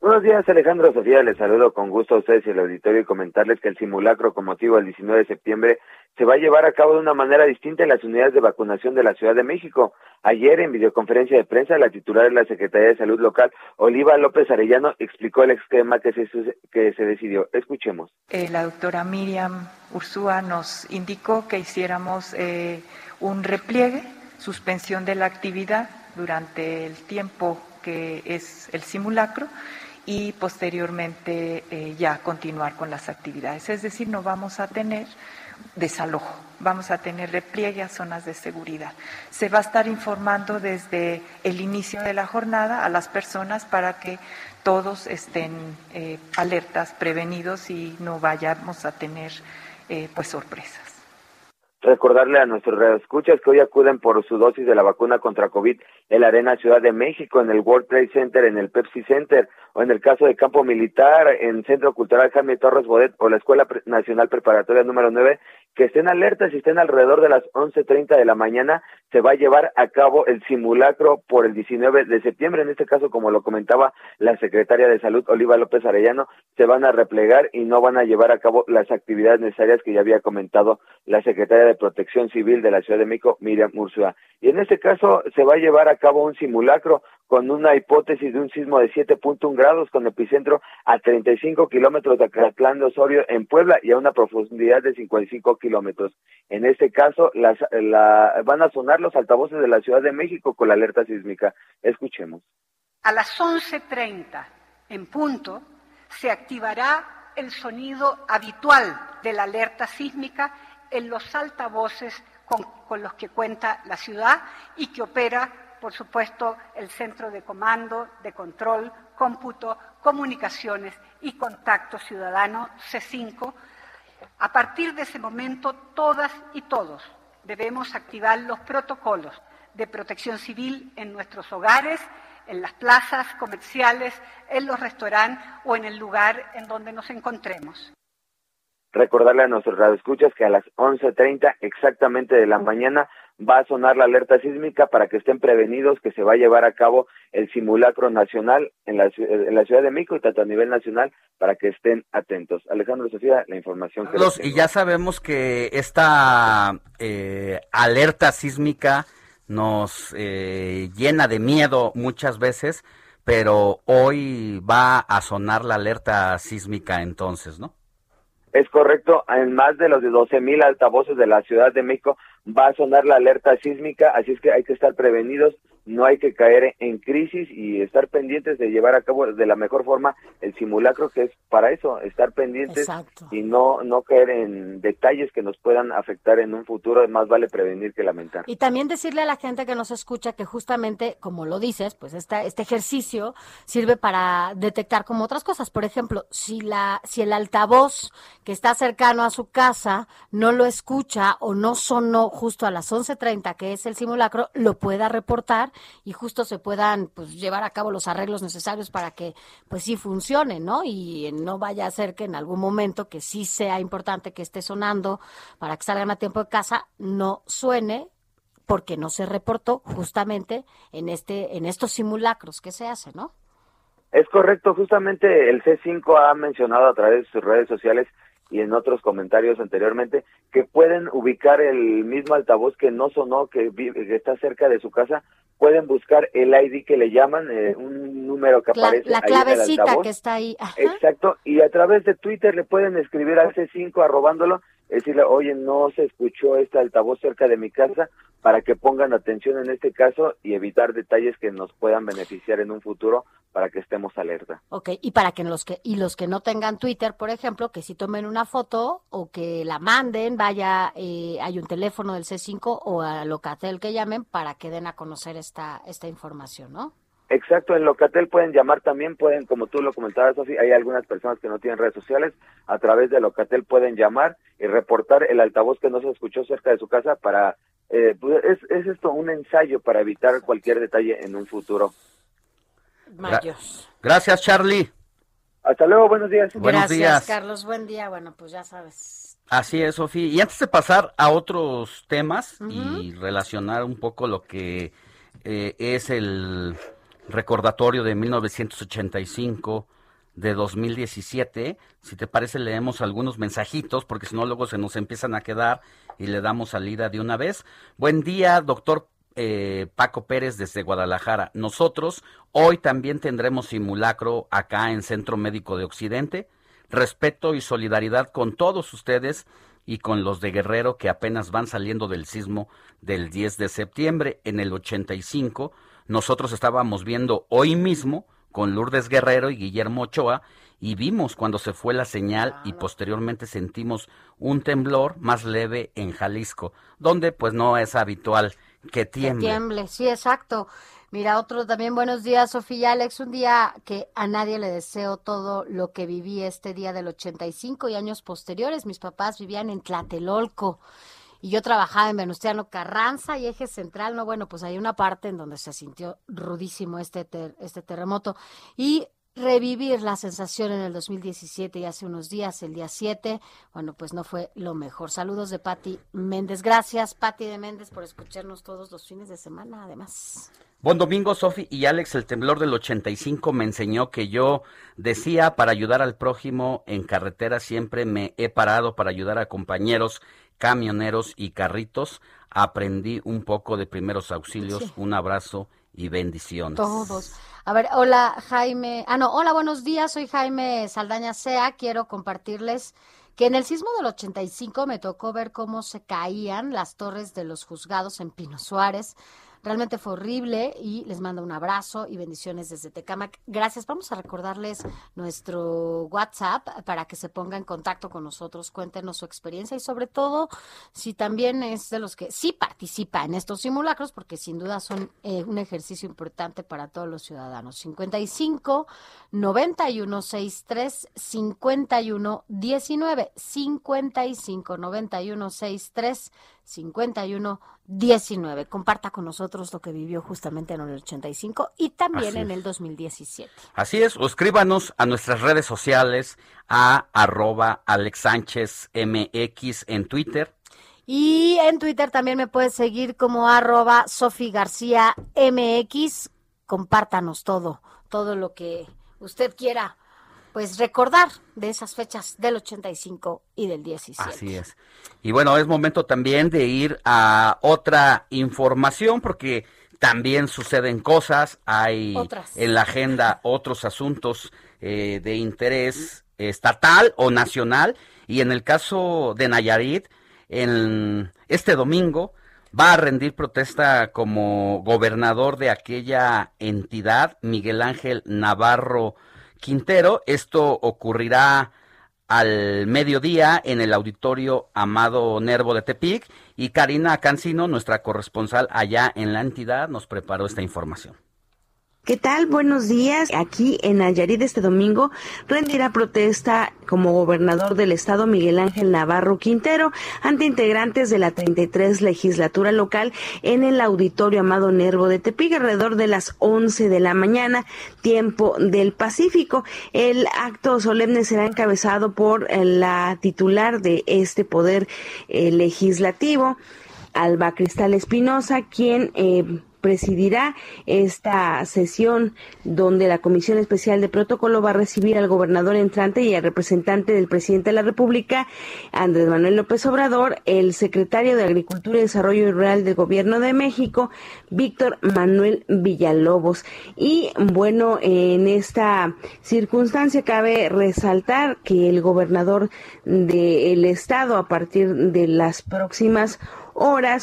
Buenos días, Alejandro Sofía. Les saludo con gusto a ustedes y al auditorio y comentarles que el simulacro con motivo del 19 de septiembre se va a llevar a cabo de una manera distinta en las unidades de vacunación de la Ciudad de México. Ayer, en videoconferencia de prensa, la titular de la Secretaría de Salud Local, Oliva López Arellano, explicó el esquema que se, que se decidió. Escuchemos. Eh, la doctora Miriam Ursúa nos indicó que hiciéramos eh, un repliegue, suspensión de la actividad durante el tiempo que es el simulacro y posteriormente eh, ya continuar con las actividades. Es decir, no vamos a tener desalojo, vamos a tener repliegue a zonas de seguridad. Se va a estar informando desde el inicio de la jornada a las personas para que todos estén eh, alertas, prevenidos y no vayamos a tener eh, pues sorpresas. Recordarle a nuestros radioescuchas que hoy acuden por su dosis de la vacuna contra COVID en la Arena Ciudad de México, en el World Trade Center, en el Pepsi Center, o en el caso de Campo Militar, en Centro Cultural Jaime Torres Bodet o la Escuela Nacional Preparatoria número 9, que estén alertas y estén alrededor de las 11.30 de la mañana, se va a llevar a cabo el simulacro por el 19 de septiembre. En este caso, como lo comentaba la secretaria de Salud, Oliva López Arellano, se van a replegar y no van a llevar a cabo las actividades necesarias que ya había comentado la secretaria de Protección Civil de la Ciudad de México, Miriam Ursula. Y en este caso se va a llevar a cabo un simulacro con una hipótesis de un sismo de 7.1 grados con epicentro a 35 kilómetros de Acatlán de Osorio en Puebla y a una profundidad de 55 kilómetros. En este caso las, la, van a sonar los altavoces de la Ciudad de México con la alerta sísmica. Escuchemos. A las 11.30 en punto se activará el sonido habitual de la alerta sísmica en los altavoces con los que cuenta la ciudad y que opera por supuesto, el Centro de Comando, de Control, Cómputo, Comunicaciones y Contacto Ciudadano, C5. A partir de ese momento, todas y todos debemos activar los protocolos de protección civil en nuestros hogares, en las plazas comerciales, en los restaurantes o en el lugar en donde nos encontremos. Recordarle a nuestros radioescuchas que a las 11.30 exactamente de la mañana va a sonar la alerta sísmica para que estén prevenidos que se va a llevar a cabo el simulacro nacional en la, en la Ciudad de México y tanto a nivel nacional para que estén atentos. Alejandro Sofía, la información que... Los, y ya sabemos que esta eh, alerta sísmica nos eh, llena de miedo muchas veces, pero hoy va a sonar la alerta sísmica entonces, ¿no? Es correcto, en más de los de 12 mil altavoces de la Ciudad de México va a sonar la alerta sísmica, así es que hay que estar prevenidos, no hay que caer en crisis y estar pendientes de llevar a cabo de la mejor forma el simulacro que es para eso, estar pendientes y no no caer en detalles que nos puedan afectar en un futuro, más vale prevenir que lamentar. Y también decirle a la gente que nos escucha que justamente, como lo dices, pues esta, este ejercicio sirve para detectar como otras cosas, por ejemplo, si la si el altavoz que está cercano a su casa no lo escucha o no sonó justo a las 11:30, que es el simulacro, lo pueda reportar y justo se puedan pues llevar a cabo los arreglos necesarios para que pues sí funcione, ¿no? Y no vaya a ser que en algún momento que sí sea importante que esté sonando para que salgan a tiempo de casa no suene porque no se reportó justamente en este en estos simulacros que se hacen, ¿no? Es correcto, justamente el C5 ha mencionado a través de sus redes sociales y en otros comentarios anteriormente que pueden ubicar el mismo altavoz que no sonó, que, está cerca de su casa, pueden buscar el ID que le llaman, eh, un número que aparece la clavecita que está ahí. Exacto, y a través de Twitter le pueden escribir al C5 arrobándolo decirle, oye, no se escuchó este altavoz cerca de mi casa, para que pongan atención en este caso y evitar detalles que nos puedan beneficiar en un futuro para que estemos alerta. Ok, y para que los que y los que no tengan Twitter, por ejemplo, que si tomen una foto o que la manden, vaya, eh, hay un teléfono del C5 o a Locatel que llamen para que den a conocer esta esta información, ¿no? Exacto, en Locatel pueden llamar también, pueden, como tú lo comentabas, Sofi, hay algunas personas que no tienen redes sociales, a través de Locatel pueden llamar y reportar el altavoz que no se escuchó cerca de su casa para, eh, pues, es, es, esto un ensayo para evitar cualquier detalle en un futuro. Gracias, Charlie. Hasta luego, buenos días. Buenos Gracias, días. Carlos, buen día. Bueno, pues ya sabes. Así es, Sofía. Y antes de pasar a otros temas y relacionar un poco lo que eh, es el recordatorio de 1985 de 2017. Si te parece, leemos algunos mensajitos, porque si no, luego se nos empiezan a quedar y le damos salida de una vez. Buen día, doctor eh, Paco Pérez desde Guadalajara. Nosotros hoy también tendremos simulacro acá en Centro Médico de Occidente. Respeto y solidaridad con todos ustedes y con los de Guerrero que apenas van saliendo del sismo del 10 de septiembre en el 85 nosotros estábamos viendo hoy mismo con Lourdes Guerrero y Guillermo Ochoa y vimos cuando se fue la señal y posteriormente sentimos un temblor más leve en Jalisco, donde pues no es habitual que tiemble. Que tiemble, sí, exacto. Mira, otro también, buenos días, Sofía Alex. Un día que a nadie le deseo todo lo que viví este día del 85 y años posteriores. Mis papás vivían en Tlatelolco y yo trabajaba en Venustiano Carranza y eje central, no, bueno, pues hay una parte en donde se sintió rudísimo este, este terremoto. Y revivir la sensación en el 2017 y hace unos días, el día 7, bueno, pues no fue lo mejor. Saludos de Patti Méndez. Gracias, Patti de Méndez, por escucharnos todos los fines de semana, además. Buen domingo, Sofi y Alex. El temblor del 85 me enseñó que yo decía para ayudar al prójimo en carretera siempre me he parado para ayudar a compañeros camioneros y carritos. Aprendí un poco de primeros auxilios. Un abrazo y bendiciones. Todos. A ver, hola Jaime. Ah, no, hola, buenos días. Soy Jaime Saldaña Sea. Quiero compartirles que en el sismo del 85 me tocó ver cómo se caían las torres de los juzgados en Pino Suárez. Realmente fue horrible y les mando un abrazo y bendiciones desde Tecamac. Gracias. Vamos a recordarles nuestro WhatsApp para que se ponga en contacto con nosotros, cuéntenos su experiencia y sobre todo si también es de los que sí participa en estos simulacros, porque sin duda son eh, un ejercicio importante para todos los ciudadanos. 55 91 63 51 19 55 91 63 51 19. Comparta con nosotros lo que vivió justamente en el 85 y también en el 2017. Así es, o escríbanos a nuestras redes sociales a arroba Alex Sánchez MX en Twitter. Y en Twitter también me puedes seguir como arroba Sofi García MX. Compártanos todo, todo lo que usted quiera pues recordar de esas fechas del 85 y del 17. Así es. Y bueno, es momento también de ir a otra información porque también suceden cosas, hay en la agenda otros asuntos eh, de interés estatal o nacional y en el caso de Nayarit, en este domingo va a rendir protesta como gobernador de aquella entidad, Miguel Ángel Navarro Quintero. Esto ocurrirá al mediodía en el auditorio Amado Nervo de Tepic y Karina Cancino, nuestra corresponsal allá en la entidad, nos preparó esta información. ¿Qué tal? Buenos días. Aquí en Nayarit este domingo rendirá protesta como gobernador del estado Miguel Ángel Navarro Quintero ante integrantes de la 33 legislatura local en el auditorio Amado Nervo de Tepic alrededor de las 11 de la mañana, tiempo del Pacífico. El acto solemne será encabezado por eh, la titular de este poder eh, legislativo, Alba Cristal Espinosa, quien eh, presidirá esta sesión donde la Comisión Especial de Protocolo va a recibir al gobernador entrante y al representante del presidente de la República, Andrés Manuel López Obrador, el secretario de Agricultura y Desarrollo Rural del Gobierno de México, Víctor Manuel Villalobos. Y bueno, en esta circunstancia cabe resaltar que el gobernador del estado a partir de las próximas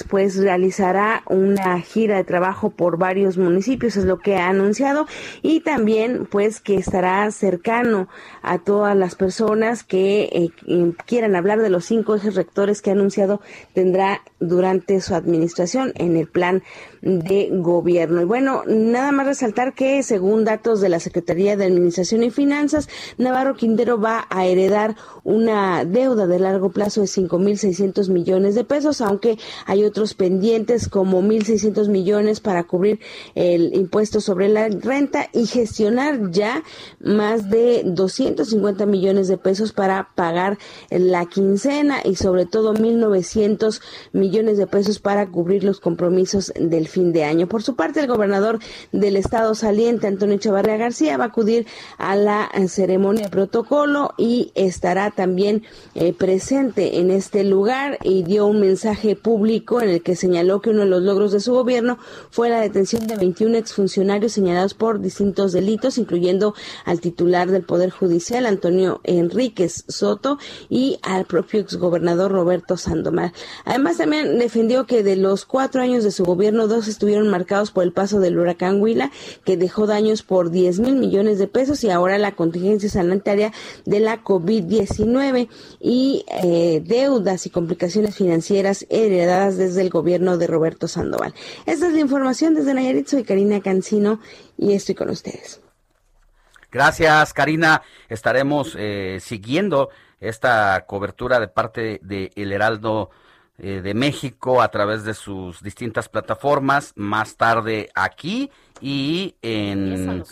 pues realizará una gira de trabajo por varios municipios, es lo que ha anunciado, y también pues que estará cercano a todas las personas que eh, quieran hablar de los cinco ejes rectores que ha anunciado tendrá durante su administración en el plan de gobierno. Y bueno, nada más resaltar que según datos de la Secretaría de Administración y Finanzas, Navarro Quintero va a heredar una deuda de largo plazo de 5.600 millones de pesos, aunque hay otros pendientes como 1.600 millones para cubrir el impuesto sobre la renta y gestionar ya más de 250 millones de pesos para pagar la quincena y sobre todo 1.900 millones de pesos para cubrir los compromisos del fin de año. Por su parte, el gobernador del estado saliente, Antonio Chavarria García, va a acudir a la ceremonia de protocolo y estará también eh, presente en este lugar y dio un mensaje público en el que señaló que uno de los logros de su gobierno fue la detención de 21 exfuncionarios señalados por distintos delitos, incluyendo al titular del Poder Judicial, Antonio Enríquez Soto, y al propio exgobernador Roberto Sandomar. Además, también defendió que de los cuatro años de su gobierno, estuvieron marcados por el paso del huracán Huila, que dejó daños por 10 mil millones de pesos, y ahora la contingencia sanitaria de la COVID-19 y eh, deudas y complicaciones financieras heredadas desde el gobierno de Roberto Sandoval. Esta es la información desde Nayarit. Soy Karina Cancino y estoy con ustedes. Gracias, Karina. Estaremos eh, siguiendo esta cobertura de parte de El Heraldo eh, de México a través de sus distintas plataformas, más tarde aquí y en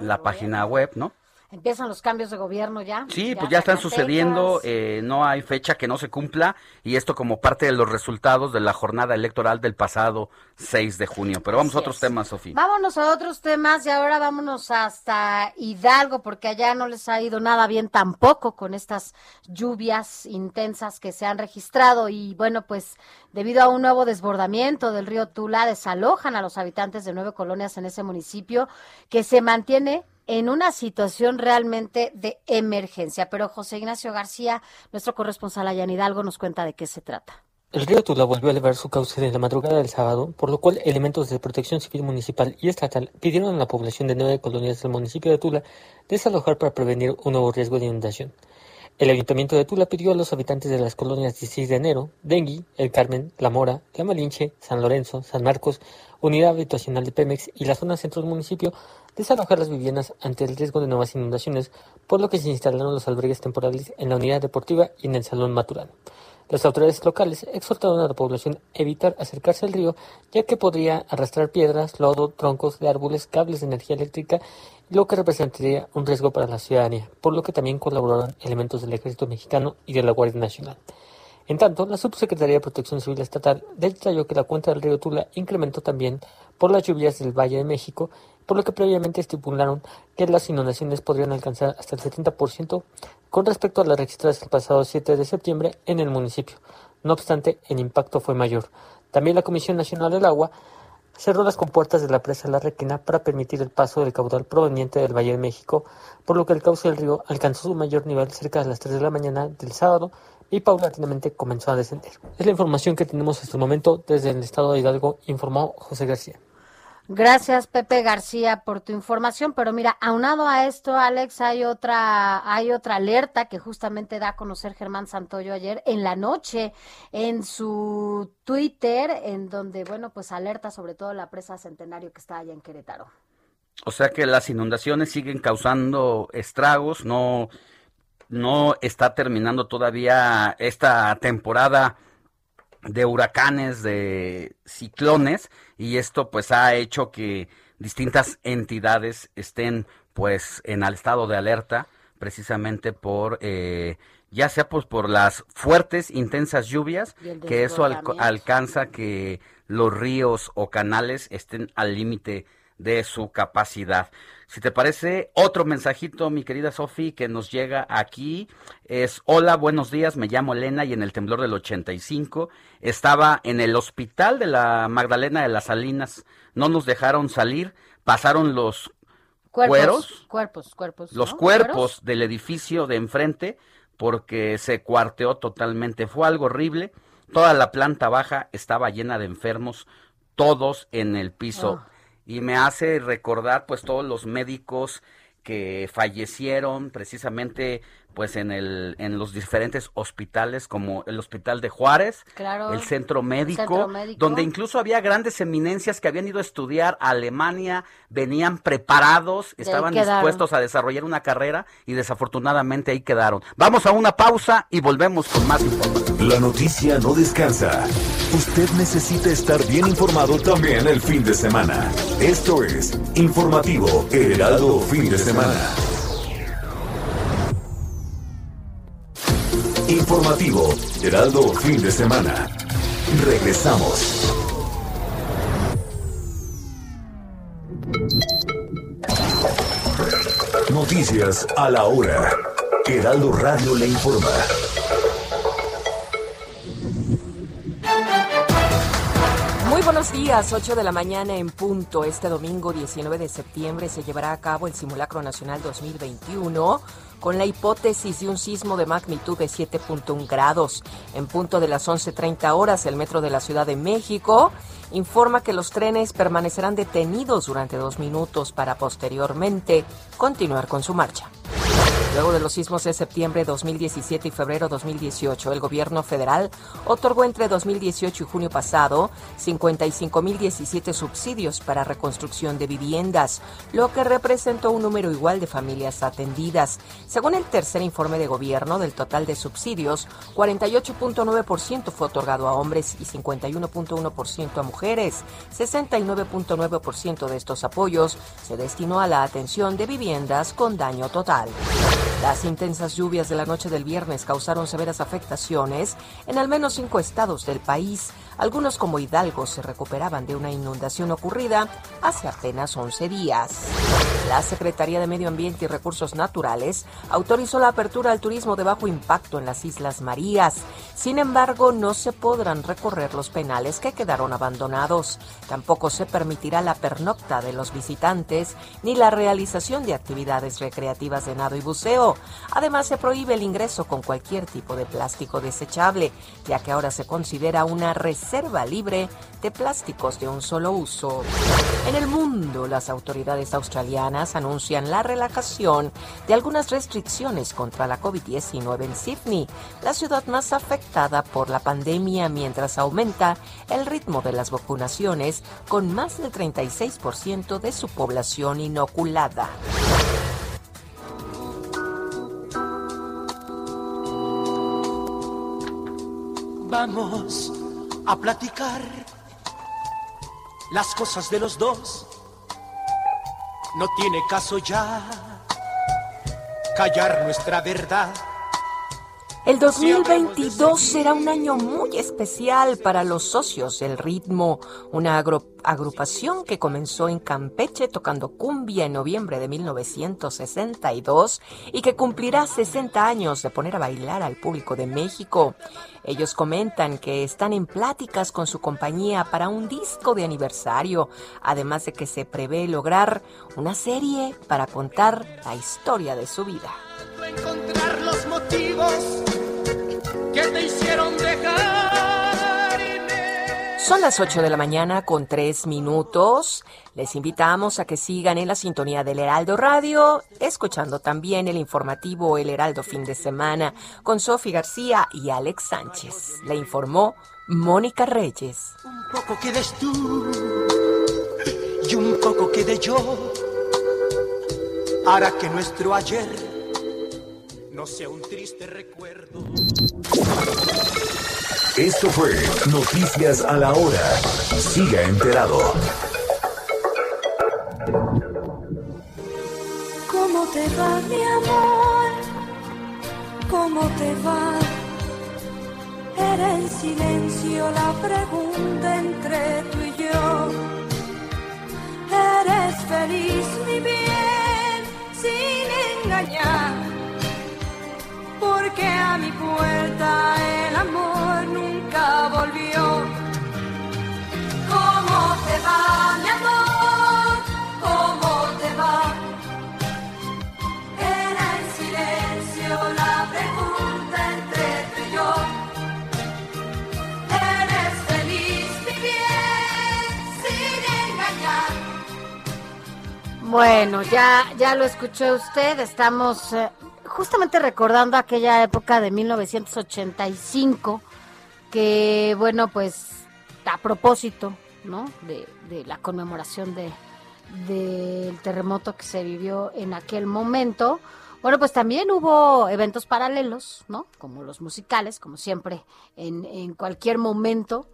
la página web, ¿no? Empiezan los cambios de gobierno ya. Sí, pues ya están sucediendo, eh, no hay fecha que no se cumpla y esto como parte de los resultados de la jornada electoral del pasado 6 de junio. Pero vamos a otros temas, Sofía. Vámonos a otros temas y ahora vámonos hasta Hidalgo porque allá no les ha ido nada bien tampoco con estas lluvias intensas que se han registrado y bueno, pues debido a un nuevo desbordamiento del río Tula desalojan a los habitantes de nueve colonias en ese municipio que se mantiene en una situación realmente de emergencia. Pero José Ignacio García, nuestro corresponsal allá en Hidalgo, nos cuenta de qué se trata. El río Tula volvió a elevar su cauce en la madrugada del sábado, por lo cual elementos de protección civil municipal y estatal pidieron a la población de nueve colonias del municipio de Tula desalojar para prevenir un nuevo riesgo de inundación. El Ayuntamiento de Tula pidió a los habitantes de las colonias 16 de enero, Dengui, El Carmen, La Mora, La Malinche, San Lorenzo, San Marcos, Unidad Habitacional de Pemex y la zona centro del municipio desalojar las viviendas ante el riesgo de nuevas inundaciones, por lo que se instalaron los albergues temporales en la unidad deportiva y en el Salón Maturano. Las autoridades locales exhortaron a la población a evitar acercarse al río, ya que podría arrastrar piedras, lodo, troncos de árboles, cables de energía eléctrica, lo que representaría un riesgo para la ciudadanía, por lo que también colaboraron elementos del Ejército Mexicano y de la Guardia Nacional. En tanto, la Subsecretaría de Protección Civil Estatal detalló que la cuenta del río Tula incrementó también por las lluvias del Valle de México, por lo que previamente estipularon que las inundaciones podrían alcanzar hasta el 70% con respecto a las registradas el pasado 7 de septiembre en el municipio. No obstante, el impacto fue mayor. También la Comisión Nacional del Agua cerró las compuertas de la presa La Requena para permitir el paso del caudal proveniente del Valle de México, por lo que el cauce del río alcanzó su mayor nivel cerca de las 3 de la mañana del sábado y paulatinamente comenzó a descender. Es la información que tenemos hasta el momento desde el estado de Hidalgo, informó José García. Gracias, Pepe García, por tu información. Pero mira, aunado a esto, Alex, hay otra, hay otra alerta que justamente da a conocer Germán Santoyo ayer en la noche en su Twitter, en donde, bueno, pues alerta sobre todo la presa Centenario que está allá en Querétaro. O sea que las inundaciones siguen causando estragos, no, no está terminando todavía esta temporada de huracanes, de ciclones, y esto pues ha hecho que distintas entidades estén pues en el estado de alerta precisamente por eh, ya sea pues por las fuertes intensas lluvias que eso alcanza que los ríos o canales estén al límite de su capacidad. Si te parece, otro mensajito, mi querida Sofi, que nos llega aquí es, hola, buenos días, me llamo Elena y en el temblor del 85 estaba en el hospital de la Magdalena de las Salinas, no nos dejaron salir, pasaron los cueros, cuerpos, cuerpos, los cuerpos del edificio de enfrente porque se cuarteó totalmente, fue algo horrible, toda la planta baja estaba llena de enfermos, todos en el piso. Ah y me hace recordar pues todos los médicos que fallecieron precisamente pues en el en los diferentes hospitales como el hospital de Juárez, el, centro médico, donde incluso había grandes eminencias que habían ido a estudiar a Alemania, venían preparados, estaban dispuestos a desarrollar una carrera y desafortunadamente ahí quedaron. Vamos a una pausa y volvemos con más información. La noticia no descansa. Usted necesita estar bien informado también el fin de semana. Esto es Informativo Heraldo Fin de Semana. Informativo, Heraldo Fin de Semana. Regresamos. Noticias a la hora. Heraldo Radio le informa. Muy buenos días, 8 de la mañana en punto. Este domingo 19 de septiembre se llevará a cabo el Simulacro Nacional 2021 con la hipótesis de un sismo de magnitud de 7.1 grados. En punto de las 11.30 horas, el metro de la Ciudad de México informa que los trenes permanecerán detenidos durante dos minutos para posteriormente continuar con su marcha. Luego de los sismos de septiembre de 2017 y febrero 2018, el gobierno federal otorgó entre 2018 y junio pasado 55.017 subsidios para reconstrucción de viviendas, lo que representó un número igual de familias atendidas. Según el tercer informe de gobierno, del total de subsidios, 48.9% fue otorgado a hombres y 51.1% a mujeres. 69.9% de estos apoyos se destinó a la atención de viviendas con daño total. Las intensas lluvias de la noche del viernes causaron severas afectaciones en al menos cinco estados del país. Algunos como Hidalgo se recuperaban de una inundación ocurrida hace apenas 11 días. La Secretaría de Medio Ambiente y Recursos Naturales autorizó la apertura al turismo de bajo impacto en las Islas Marías. Sin embargo, no se podrán recorrer los penales que quedaron abandonados. Tampoco se permitirá la pernocta de los visitantes ni la realización de actividades recreativas de nado y buceo. Además, se prohíbe el ingreso con cualquier tipo de plástico desechable, ya que ahora se considera una reserva libre de plásticos de un solo uso. En el mundo, las autoridades australianas anuncian la relajación de algunas restricciones contra la COVID-19 en Sydney, la ciudad más afectada por la pandemia, mientras aumenta el ritmo de las vacunaciones con más del 36% de su población inoculada. Vamos a platicar las cosas de los dos. No tiene caso ya callar nuestra verdad. El 2022 será un año muy especial para los socios del ritmo, una agrupación que comenzó en Campeche tocando cumbia en noviembre de 1962 y que cumplirá 60 años de poner a bailar al público de México. Ellos comentan que están en pláticas con su compañía para un disco de aniversario, además de que se prevé lograr una serie para contar la historia de su vida. Encontrar los motivos que quisieron dejarme. Son las 8 de la mañana con 3 minutos. Les invitamos a que sigan en la sintonía del Heraldo Radio, escuchando también el informativo El Heraldo Fin de Semana con Sofi García y Alex Sánchez. Le informó Mónica Reyes. Un poco quedes tú y un poco quede yo. Hará que nuestro ayer no sea un triste recuerdo. Esto fue Noticias a la Hora. Siga enterado. ¿Cómo te va, mi amor? ¿Cómo te va? Era en silencio la pregunta entre tú y yo. ¿Eres feliz, mi bien, sin engañar? Porque a mi puerta el amor nunca volvió. ¿Cómo te va, mi amor? ¿Cómo te va? Era en silencio la pregunta entre tú y yo. ¿Eres feliz, mi bien, sin engañar? Bueno, ya, ya lo escuchó usted. Estamos eh, justamente recordando aquella época de 1985, que bueno, pues a propósito, ¿no? De, la conmemoración de del terremoto que se vivió en aquel momento. Bueno, pues también hubo eventos paralelos, ¿no? Como los musicales, como siempre, en, en cualquier momento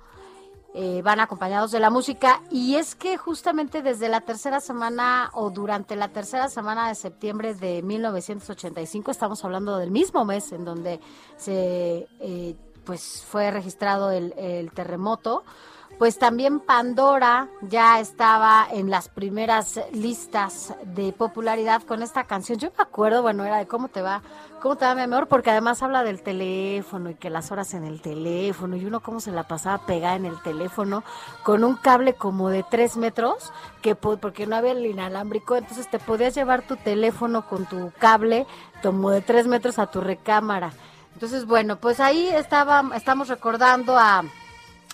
eh, van acompañados de la música. Y es que justamente desde la tercera semana o durante la tercera semana de septiembre de 1985 estamos hablando del mismo mes en donde se eh, pues fue registrado el, el terremoto pues también Pandora ya estaba en las primeras listas de popularidad con esta canción. Yo me acuerdo, bueno, era de cómo te va, cómo te va mi porque además habla del teléfono y que las horas en el teléfono y uno cómo se la pasaba pegada en el teléfono con un cable como de tres metros, que po- porque no había el inalámbrico, entonces te podías llevar tu teléfono con tu cable como de tres metros a tu recámara. Entonces, bueno, pues ahí estaba, estamos recordando a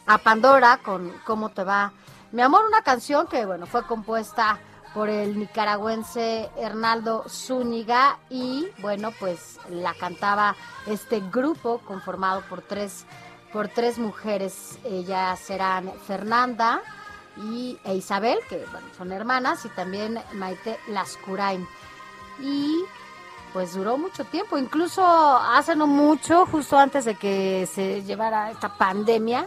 a Pandora con ¿Cómo te va? Mi amor, una canción que, bueno, fue compuesta por el nicaragüense Hernaldo Zúñiga y, bueno, pues la cantaba este grupo conformado por tres, por tres mujeres. Ellas serán Fernanda y, e Isabel, que, bueno, son hermanas, y también Maite Lascurain. Y pues duró mucho tiempo, incluso hace no mucho, justo antes de que se llevara esta pandemia,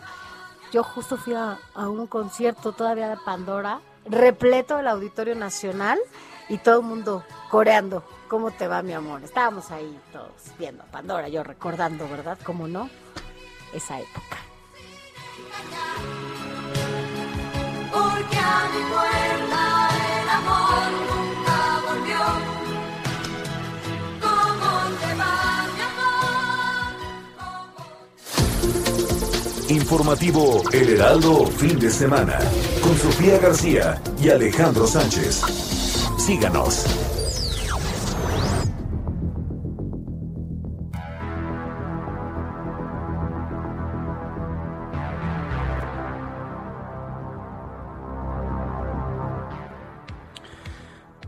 yo justo fui a, un concierto todavía de Pandora, repleto del Auditorio Nacional y todo el mundo coreando. ¿Cómo te va, mi amor? Estábamos ahí todos viendo a Pandora, yo recordando, ¿verdad? ¿Cómo no? Esa época. A mi Informativo El Heraldo Fin de Semana con Sofía García y Alejandro Sánchez. Síganos.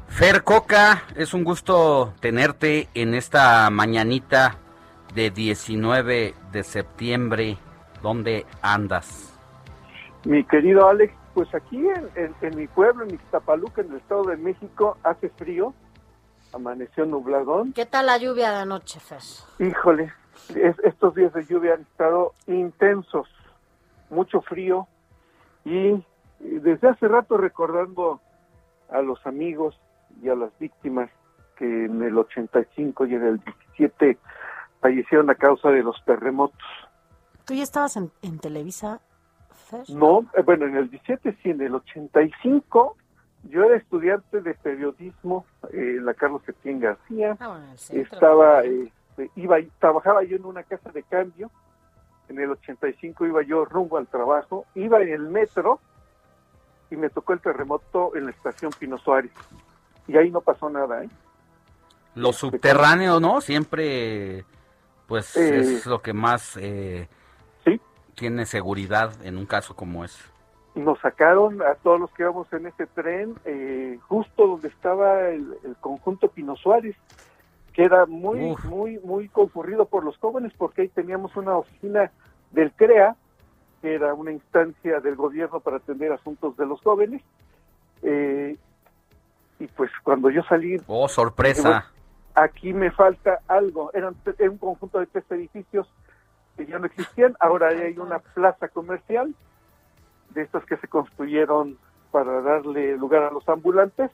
Fer Coca, es un gusto tenerte en esta mañanita de 19 de septiembre. ¿Dónde andas? Mi querido Alex, pues aquí en, en- en mi pueblo, en Ixtapaluca, en el Estado de México, hace frío, amaneció nubladón. ¿Qué tal la lluvia de anoche, Fer? Híjole, es- estos días de lluvia han estado intensos, mucho frío y, y desde hace rato recordando a los amigos y a las víctimas que en el 85 y en el 17 fallecieron a causa de los terremotos. ¿Tú ya estabas en, en Televisa, Fer? No, eh, bueno, en el 17 sí, en el 85 yo era estudiante de periodismo eh, en la Carlos Septién García. Ah, bueno, centro. Estaba, eh, iba, trabajaba yo en una casa de cambio. En el 85 iba yo rumbo al trabajo, iba en el metro y me tocó el terremoto en la estación Pino Suárez. Y ahí no pasó nada, ¿eh? Los subterráneos, ¿no? Siempre Pues Eh, es lo que más eh. Tiene seguridad en un caso como ese. nos sacaron a todos los que íbamos en ese tren eh, justo donde estaba el, el conjunto Pino Suárez, que era muy, Uf. muy, muy concurrido por los jóvenes porque ahí teníamos una oficina del CREA, que era una instancia del gobierno para atender asuntos de los jóvenes. eh, y pues cuando yo salí, Oh, sorpresa. aquí me falta algo. Eran un conjunto de tres edificios que ya no existían. Ahora hay una plaza comercial de estas que se construyeron para darle lugar a los ambulantes.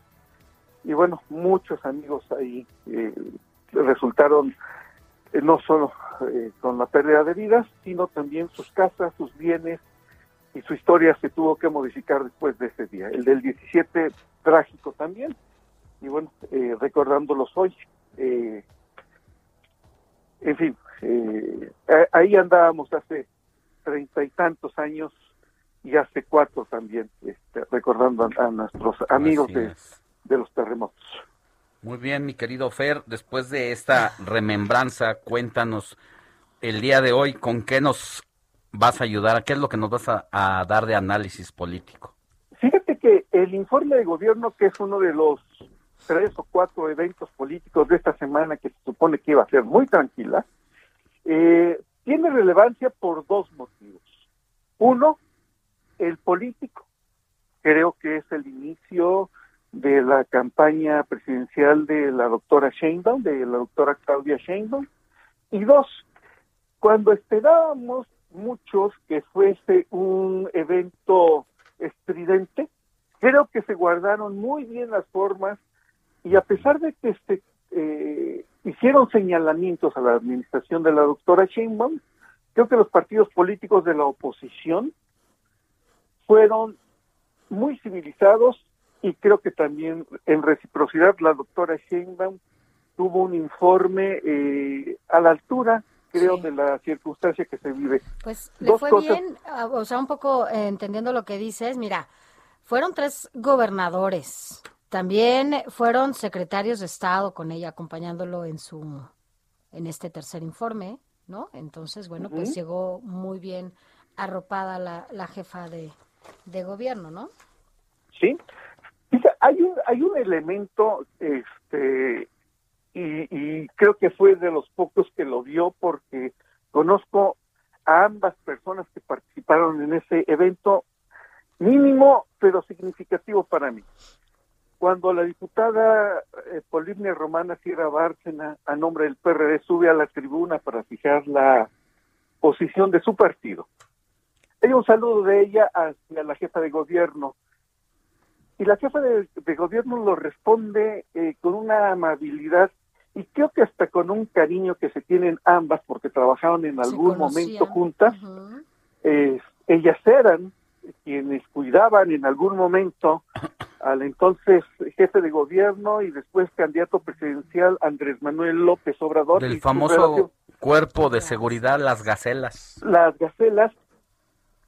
Y bueno, muchos amigos ahí eh, resultaron eh, no solo eh, con la pérdida de vidas, sino también sus casas, sus bienes y su historia se tuvo que modificar después de ese día. El del 17 trágico también. Y bueno, eh, recordándolos hoy. eh, en fin, eh, ahí andábamos hace treinta y tantos años y hace cuatro también, este, recordando a, a nuestros amigos de, los terremotos. Muy bien, mi querido Fer, después de esta remembranza, cuéntanos el día de hoy con qué nos vas a ayudar, qué es lo que nos vas a, a dar de análisis político. Fíjate que el informe de gobierno, que es uno de los tres o cuatro eventos políticos de esta semana que se supone que iba a ser muy tranquila, eh, tiene relevancia por dos motivos. Uno, el político. Creo que es el inicio de la campaña presidencial de la doctora Sheinbaum, de la doctora Claudia Sheinbaum. Y dos, cuando esperábamos muchos que fuese un evento estridente, creo que se guardaron muy bien las formas y a pesar de que se eh, hicieron señalamientos a la administración de la doctora Sheinbaum, creo que los partidos políticos de la oposición fueron muy civilizados y creo que también en reciprocidad la doctora Sheinbaum tuvo un informe eh, a la altura, creo, de la circunstancia que se vive. Pues le Dos fue cosas. bien, ah, o sea, un poco eh, entendiendo lo que dices, mira, fueron tres gobernadores, también fueron secretarios de Estado con ella acompañándolo en su, en este tercer informe, ¿no? Entonces, bueno, pues llegó muy bien arropada la, la jefa de, de gobierno, ¿no? ¿sí? Hay un hay un elemento este y, y creo que fue de los pocos que lo vio porque conozco a ambas personas que participaron en ese evento mínimo pero significativo para mí. Cuando la diputada eh, Romana Sierra Bárcena, a nombre del PRD, sube a la tribuna para fijar la posición de su partido, hay un saludo de ella hacia la jefa de gobierno, y la jefa de, de gobierno lo responde eh, con una amabilidad y creo que hasta con un cariño que se tienen ambas porque trabajaron en algún momento juntas. Eh, ellas eran quienes cuidaban en algún momento al entonces jefe de gobierno y después candidato presidencial Andrés Manuel López Obrador. Del famoso cuerpo de seguridad, las gacelas. las gacelas.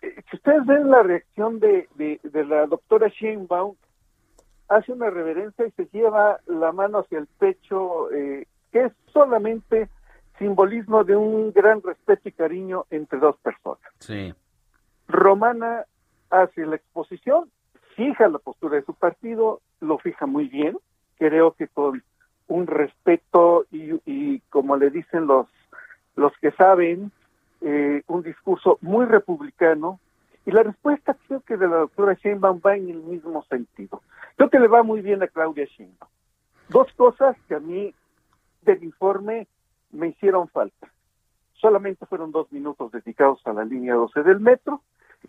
Eh, Si ustedes ven la reacción de, de, de la doctora Sheinbaum, hace una reverencia y se lleva la mano hacia el pecho, eh, que es solamente simbolismo de un gran respeto y cariño entre dos personas. Sí. Romana hace la exposición, fija la postura de su partido, lo fija muy bien, creo que con un respeto y, y como le dicen los, los que saben, eh, un discurso muy republicano, y la respuesta creo que de la doctora Sheinbaum va en el mismo sentido. Creo que le va muy bien a Claudia Sheinbaum. Dos cosas que a mí del informe me hicieron falta. Solamente fueron dos minutos dedicados a la línea 12 del metro,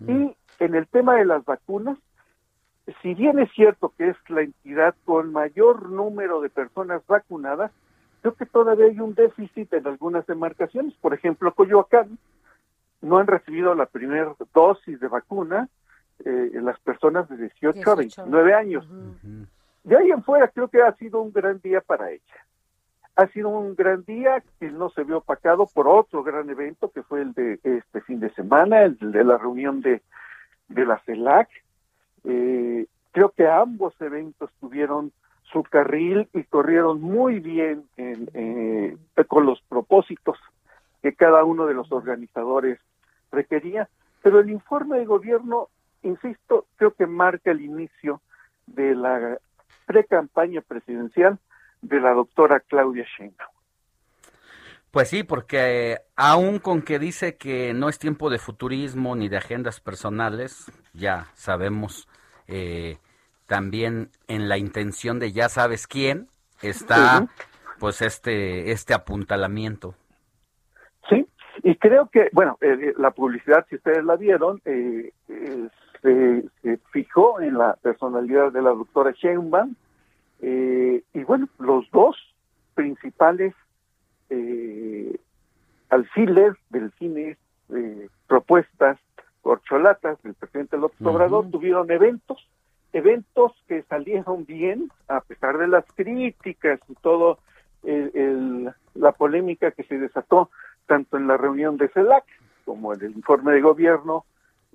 y en el tema de las vacunas, si bien es cierto que es la entidad con mayor número de personas vacunadas, creo que todavía hay un déficit en algunas demarcaciones. Por ejemplo, Coyoacán no han recibido la primera dosis de vacuna eh, las personas de 18 a 29 años. De ahí en fuera creo que ha sido un gran día para ella. Ha sido un gran día que no se vio opacado por otro gran evento que fue el de este fin de semana, el de la reunión de, de la CELAC. Eh, creo que ambos eventos tuvieron su carril y corrieron muy bien en, eh, con los propósitos que cada uno de los organizadores requería. Pero el informe de gobierno, insisto, creo que marca el inicio de la pre-campaña presidencial de la doctora Claudia Sheinbaum. Pues sí, porque eh, aún con que dice que no es tiempo de futurismo ni de agendas personales, ya sabemos eh, también en la intención de ya sabes quién está pues este este apuntalamiento. Sí, y creo que, bueno, eh, la publicidad, si ustedes la vieron, se, se, fijó en la personalidad de la doctora Sheinbaum, y bueno, los dos principales eh, alfiles, delfines, eh, propuestas, corcholatas del presidente López Obrador, tuvieron eventos, eventos que salieron bien, a pesar de las críticas y todo el, la polémica que se desató tanto en la reunión de CELAC como en el informe de gobierno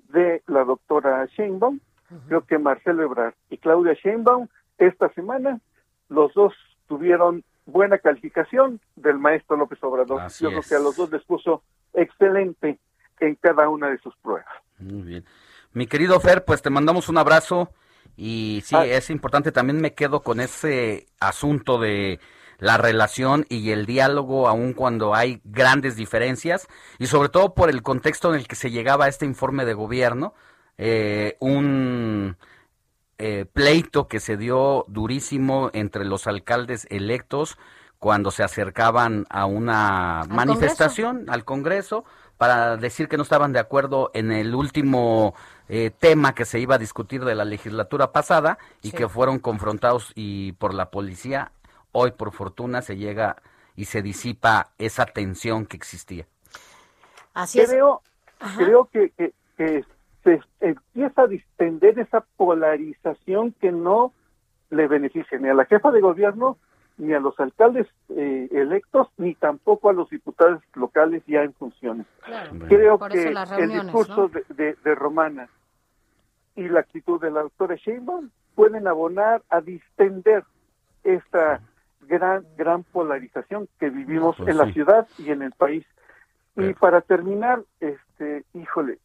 de la doctora Sheinbaum. Creo que Marcelo Ebrard y Claudia Sheinbaum esta semana los dos tuvieron buena calificación del maestro López Obrador. Yo creo que a los dos les puso excelente en cada una de sus pruebas. Muy bien. Mi querido Fer, pues te mandamos un abrazo y sí, ah. es importante, también me quedo con ese asunto de la relación y el diálogo aun cuando hay grandes diferencias y sobre todo por el contexto en el que se llegaba a este informe de gobierno, eh, un eh, pleito que se dio durísimo entre los alcaldes electos cuando se acercaban a una manifestación al Congreso para decir que no estaban de acuerdo en el último eh, tema que se iba a discutir de la legislatura pasada y que fueron confrontados y por la policía. Hoy, por fortuna, se llega y se disipa esa tensión que existía. Así creo, creo que, que se empieza a distender esa polarización que no le beneficia ni a la jefa de gobierno, ni a los alcaldes eh, electos, ni tampoco a los diputados locales ya en funciones. Creo que el discurso de, de, Romana y la actitud de la doctora Sheinbaum pueden abonar a distender esta gran, gran polarización que vivimos pues en la ciudad y en el país. Y para terminar, este, híjole,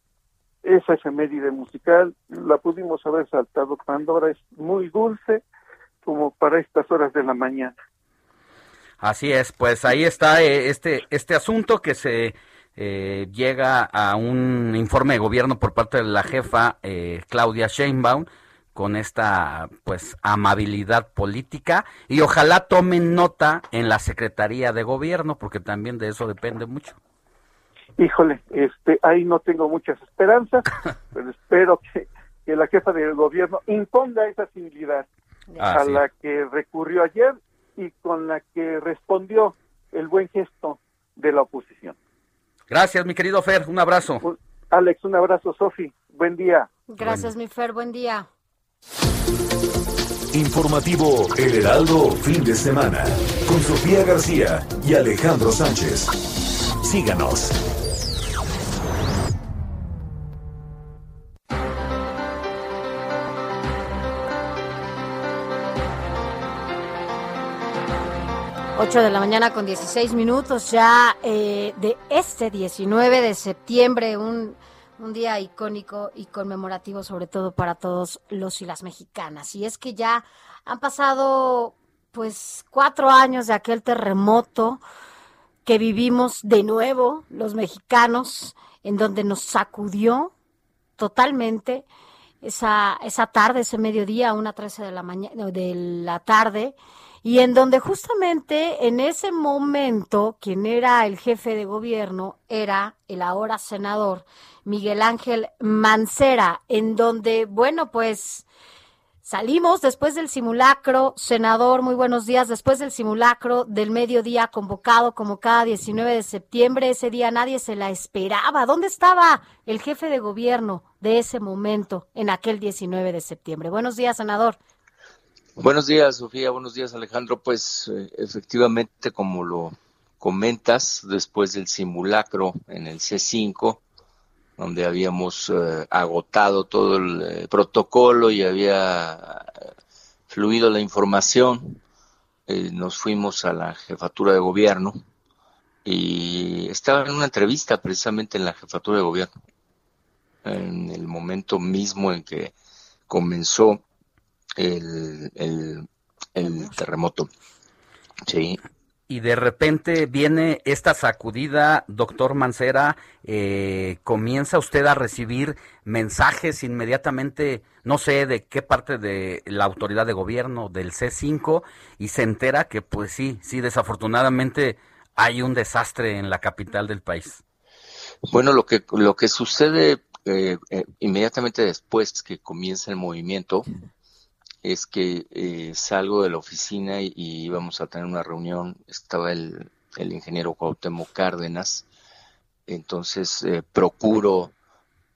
esa efeméride musical la pudimos haber saltado cuando ahora es muy dulce como para estas horas de la mañana. Así es, pues ahí está eh, este este asunto que se eh, llega a un informe de gobierno por parte de la jefa eh, Claudia Sheinbaum con esta pues amabilidad política. Y ojalá tomen nota en la Secretaría de Gobierno porque también de eso depende mucho. Híjole, este, ahí no tengo muchas esperanzas, pero espero que, la jefa del gobierno imponga esa civilidad a la que recurrió ayer y con la que respondió el buen gesto de la oposición. Gracias, mi querido Fer, un abrazo. Alex, un abrazo, Sofi, buen día. Gracias, mi Fer, buen día. Informativo El Heraldo, fin de semana, con Sofía García y Alejandro Sánchez. Síganos. 8 de la mañana con 16 minutos ya eh, de este 19 de septiembre, un, un día icónico y conmemorativo sobre todo para todos los y las mexicanas. Y es que ya han pasado pues cuatro años de aquel terremoto que vivimos de nuevo los mexicanos, en donde nos sacudió totalmente esa, esa tarde, ese mediodía, una 13 de la mañana, de la tarde, y en donde justamente en ese momento quien era el jefe de gobierno era el ahora senador Miguel Ángel Mancera, en donde, bueno, pues salimos después del simulacro, senador, muy buenos días, después del simulacro del mediodía convocado como cada 19 de septiembre, ese día nadie se la esperaba. ¿Dónde estaba el jefe de gobierno de ese momento en aquel 19 de septiembre? Buenos días, senador. Buenos días, Sofía. Buenos días, Alejandro. Pues eh, efectivamente, como lo comentas, después del simulacro en el C5, donde habíamos eh, agotado todo el eh, protocolo y había fluido la información, nos fuimos a la jefatura de gobierno y estaba en una entrevista precisamente en la jefatura de gobierno, en el momento mismo en que comenzó el, el, el terremoto. Sí, y de repente viene esta sacudida, doctor Mancera, eh, comienza usted a recibir mensajes inmediatamente, no sé de qué parte de la autoridad de gobierno, del C5, y se entera que pues sí, sí, desafortunadamente hay un desastre en la capital del país. Bueno, lo que, lo que sucede eh, eh, inmediatamente después que comienza el movimiento es que eh, salgo de la oficina y, íbamos a tener una reunión, estaba el, el ingeniero Cuauhtémoc Cárdenas, entonces eh, procuro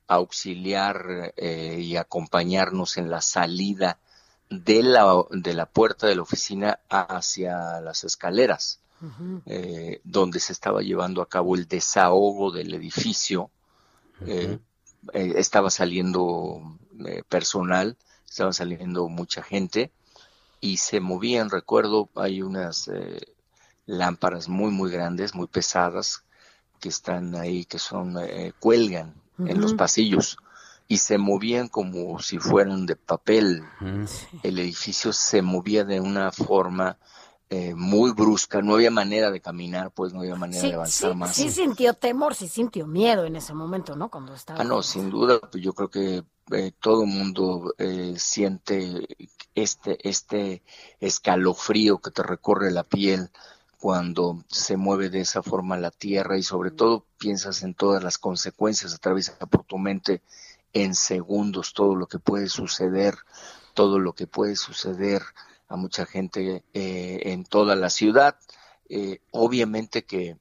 auxiliar eh, y acompañarnos en la salida de la, de la puerta de la oficina hacia las escaleras, donde se estaba llevando a cabo el desahogo del edificio. estaba saliendo personal estaba saliendo mucha gente y se movían, recuerdo, hay unas eh, lámparas muy, muy grandes, muy pesadas, que están ahí, que son, eh, cuelgan en los pasillos y se movían como si fueran de papel. El edificio se movía de una forma eh, muy brusca, no había manera de caminar, pues no había manera de avanzar más. Sí sintió temor, sí sintió miedo en ese momento, ¿no? Cuando estaba. Ah, no, sin duda, pues yo creo que eh, todo el mundo eh, siente este, este escalofrío que te recorre la piel cuando se mueve de esa forma la tierra y sobre todo piensas en todas las consecuencias, atraviesa por tu mente en segundos todo lo que puede suceder, todo lo que puede suceder a mucha gente eh, en toda la ciudad. obviamente que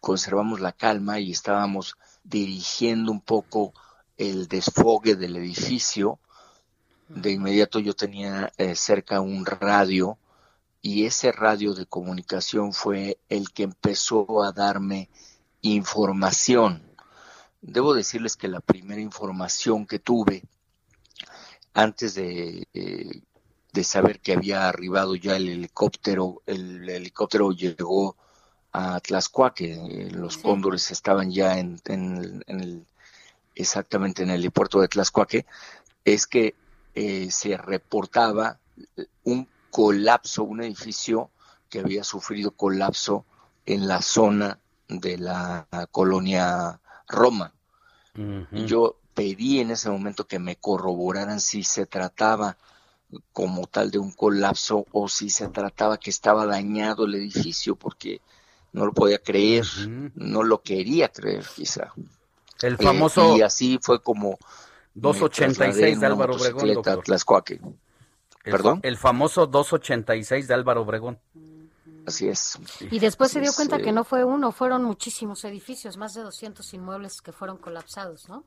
conservamos la calma y estábamos dirigiendo un poco el desfogue del edificio. De inmediato yo tenía eh, cerca un radio y ese radio de comunicación fue el que empezó a darme información. Debo decirles que la primera información que tuve antes de, eh, de saber que había arribado ya el helicóptero, el helicóptero llegó a Tlaxcuaque, los cóndores estaban ya en, en el exactamente en el aeropuerto de Tlaxcuaque, es que eh, se reportaba un colapso, un edificio que había sufrido colapso en la zona de la colonia Roma. Yo pedí en ese momento que me corroboraran si se trataba como tal de un colapso o si se trataba que estaba dañado el edificio, porque no lo podía creer, no lo quería creer quizá. El famoso... y así fue como... 286 de Álvaro Obregón, doctor. El, ¿Perdón? El famoso 286 de Álvaro Obregón. Así es. Y después se dio cuenta que no fue uno, fueron muchísimos edificios, más de 200 inmuebles que fueron colapsados, ¿no?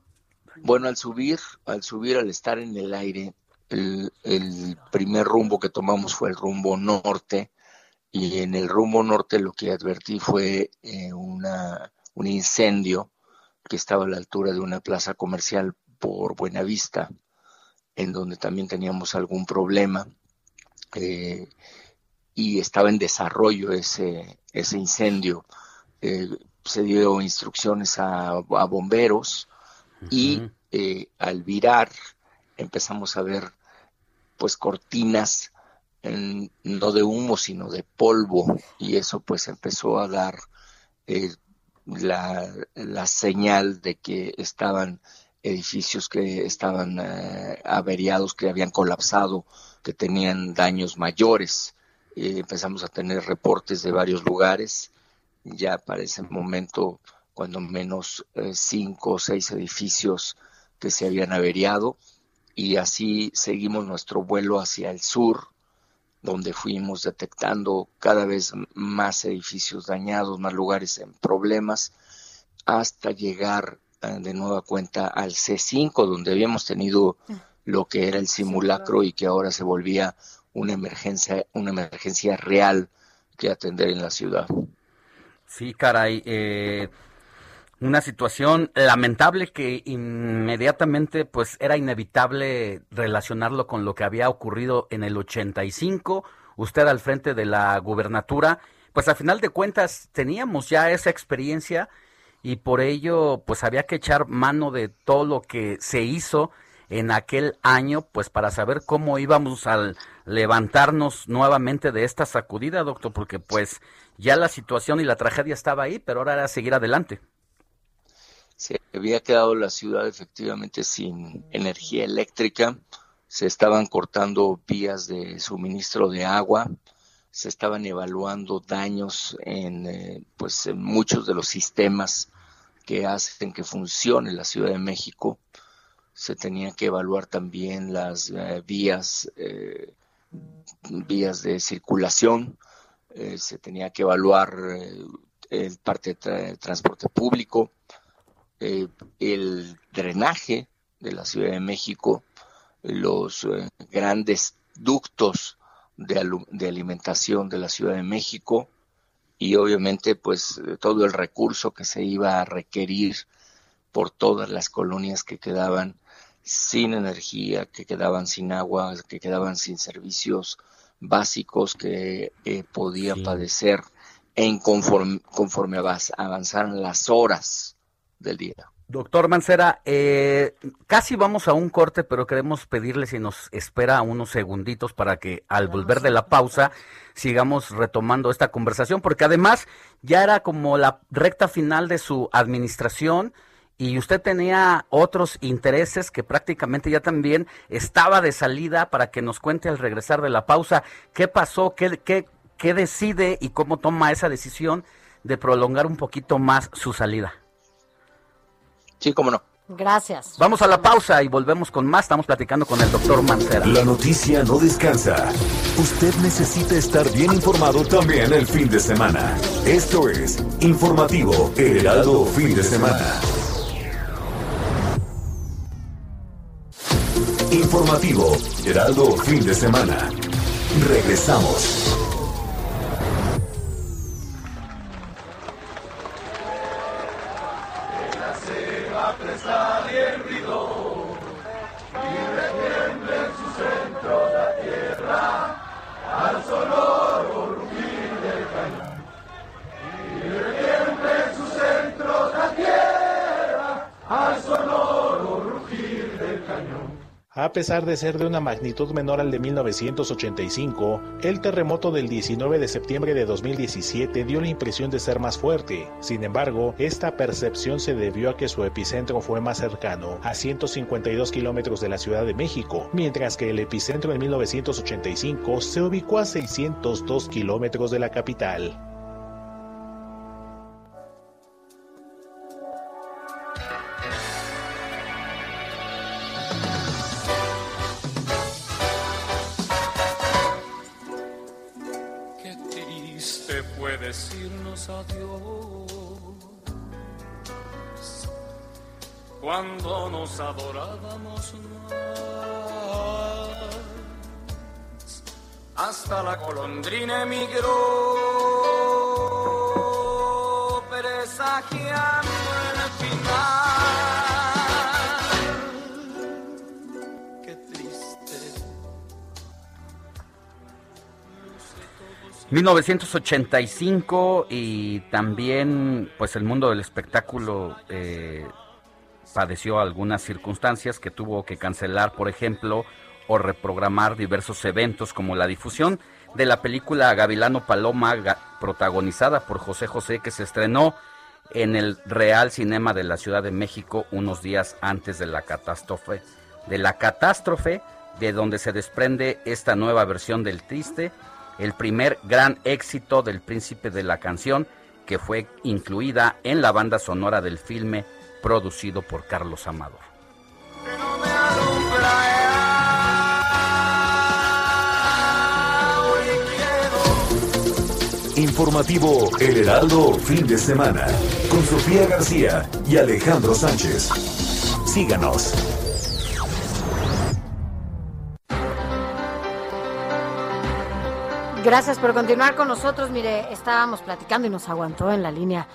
Bueno, al subir, al subir, al estar en el aire, el, el primer rumbo que tomamos fue el rumbo norte, y en el rumbo norte lo que advertí fue eh, una, un incendio que estaba a la altura de una plaza comercial por Buenavista, en donde también teníamos algún problema eh, y estaba en desarrollo ese, ese incendio. Eh, se dio instrucciones a, bomberos y eh, al virar empezamos a ver pues cortinas no de humo sino de polvo y eso pues empezó a dar la, la señal de que estaban edificios que estaban eh, averiados, que habían colapsado, que tenían daños mayores. empezamos a tener reportes de varios lugares. Ya para ese momento, cuando menos eh, cinco o seis edificios que se habían averiado. Y así seguimos nuestro vuelo hacia el sur, donde fuimos detectando cada vez más edificios dañados, más lugares en problemas, hasta llegar eh, de nueva cuenta al C5, donde habíamos tenido lo que era el simulacro y que ahora se volvía una emergencia, una emergencia real que atender en la ciudad. Sí, caray. Eh, una situación lamentable que inmediatamente pues era inevitable relacionarlo con lo que había ocurrido en el 85, usted al frente de la gubernatura, pues a final de cuentas teníamos ya esa experiencia y por ello pues había que echar mano de todo lo que se hizo en aquel año pues para saber cómo íbamos al levantarnos nuevamente de esta sacudida, doctor, porque pues ya la situación y la tragedia estaba ahí, pero ahora era seguir adelante. Se había quedado la ciudad efectivamente sin energía eléctrica, se estaban cortando vías de suministro de agua, se estaban evaluando daños en, eh, pues, en muchos de los sistemas que hacen que funcione la Ciudad de México. Se tenían que evaluar también las eh, vías, eh, vías de circulación, se tenía que evaluar el parte de transporte público, el drenaje de la Ciudad de México, los grandes ductos de, alimentación de la Ciudad de México y obviamente pues todo el recurso que se iba a requerir por todas las colonias que quedaban sin energía, que quedaban sin agua, que quedaban sin servicios básicos que eh, podían padecer en conforme, conforme avanzaran las horas del día. Doctor Mancera, eh, casi vamos a un corte, pero queremos pedirle si nos espera unos segunditos para que al volver de la pausa sigamos retomando esta conversación, porque además ya era como la recta final de su administración y usted tenía otros intereses que prácticamente ya también estaba de salida para que nos cuente al regresar de la pausa qué pasó, qué, qué, qué decide y cómo toma esa decisión de prolongar un poquito más su salida. Sí, cómo no. Gracias. Vamos a la pausa y volvemos con más. Estamos platicando con el doctor Mancera. La noticia no descansa. Usted necesita estar bien informado también el fin de semana. Esto es Informativo Heraldo Fin de Semana. Informativo Heraldo Fin de Semana. Regresamos. Pesar de ser de una magnitud menor al de 1985, el terremoto del 19 de septiembre de 2017 dio la impresión de ser más fuerte. Sin embargo, esta percepción se debió a que su epicentro fue más cercano, a 152 kilómetros de la Ciudad de México, mientras que el epicentro en 1985 se ubicó a 602 kilómetros de la capital. Cuando nos adorábamos más. Hasta la golondrina emigró, presagiando el final. 1985 y también pues el mundo del espectáculo eh, padeció algunas circunstancias que tuvo que cancelar, por ejemplo, o reprogramar diversos eventos como la difusión de la película Gavilano Paloma protagonizada por José José que se estrenó en el Real Cinema de la Ciudad de México unos días antes de la catástrofe de la catástrofe de donde se desprende esta nueva versión del Triste, el primer gran éxito del Príncipe de la Canción que fue incluida en la banda sonora del filme producido por Carlos Amador. Informativo El Heraldo Fin de Semana con Sofía García y Alejandro Sánchez. Síganos. Gracias por continuar con nosotros. Mire, estábamos platicando y nos aguantó en la línea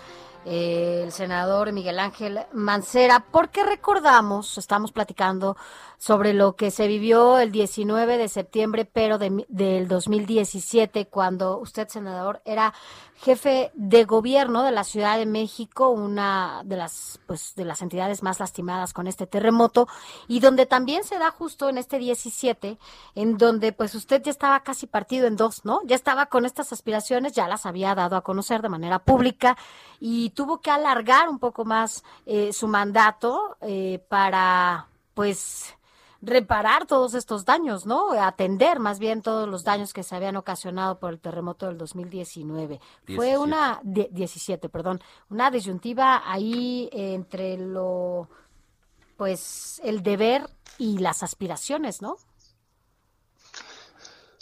eh, el senador Miguel Ángel Mancera, porque recordamos, estamos platicando sobre lo que se vivió el 19 de septiembre, pero del 2017, cuando usted, senador, era jefe de gobierno de la Ciudad de México, una de las pues de las entidades más lastimadas con este terremoto y donde también se da justo en este 17 en donde pues usted ya estaba casi partido en dos, ¿no? Ya estaba con estas aspiraciones, ya las había dado a conocer de manera pública y tuvo que alargar un poco más eh, su mandato eh, para pues reparar todos estos daños, ¿no? Atender más bien todos los daños que se habían ocasionado por el terremoto del 2019. Fue una, 17, perdón, una disyuntiva ahí entre lo, pues, el deber y las aspiraciones, ¿no?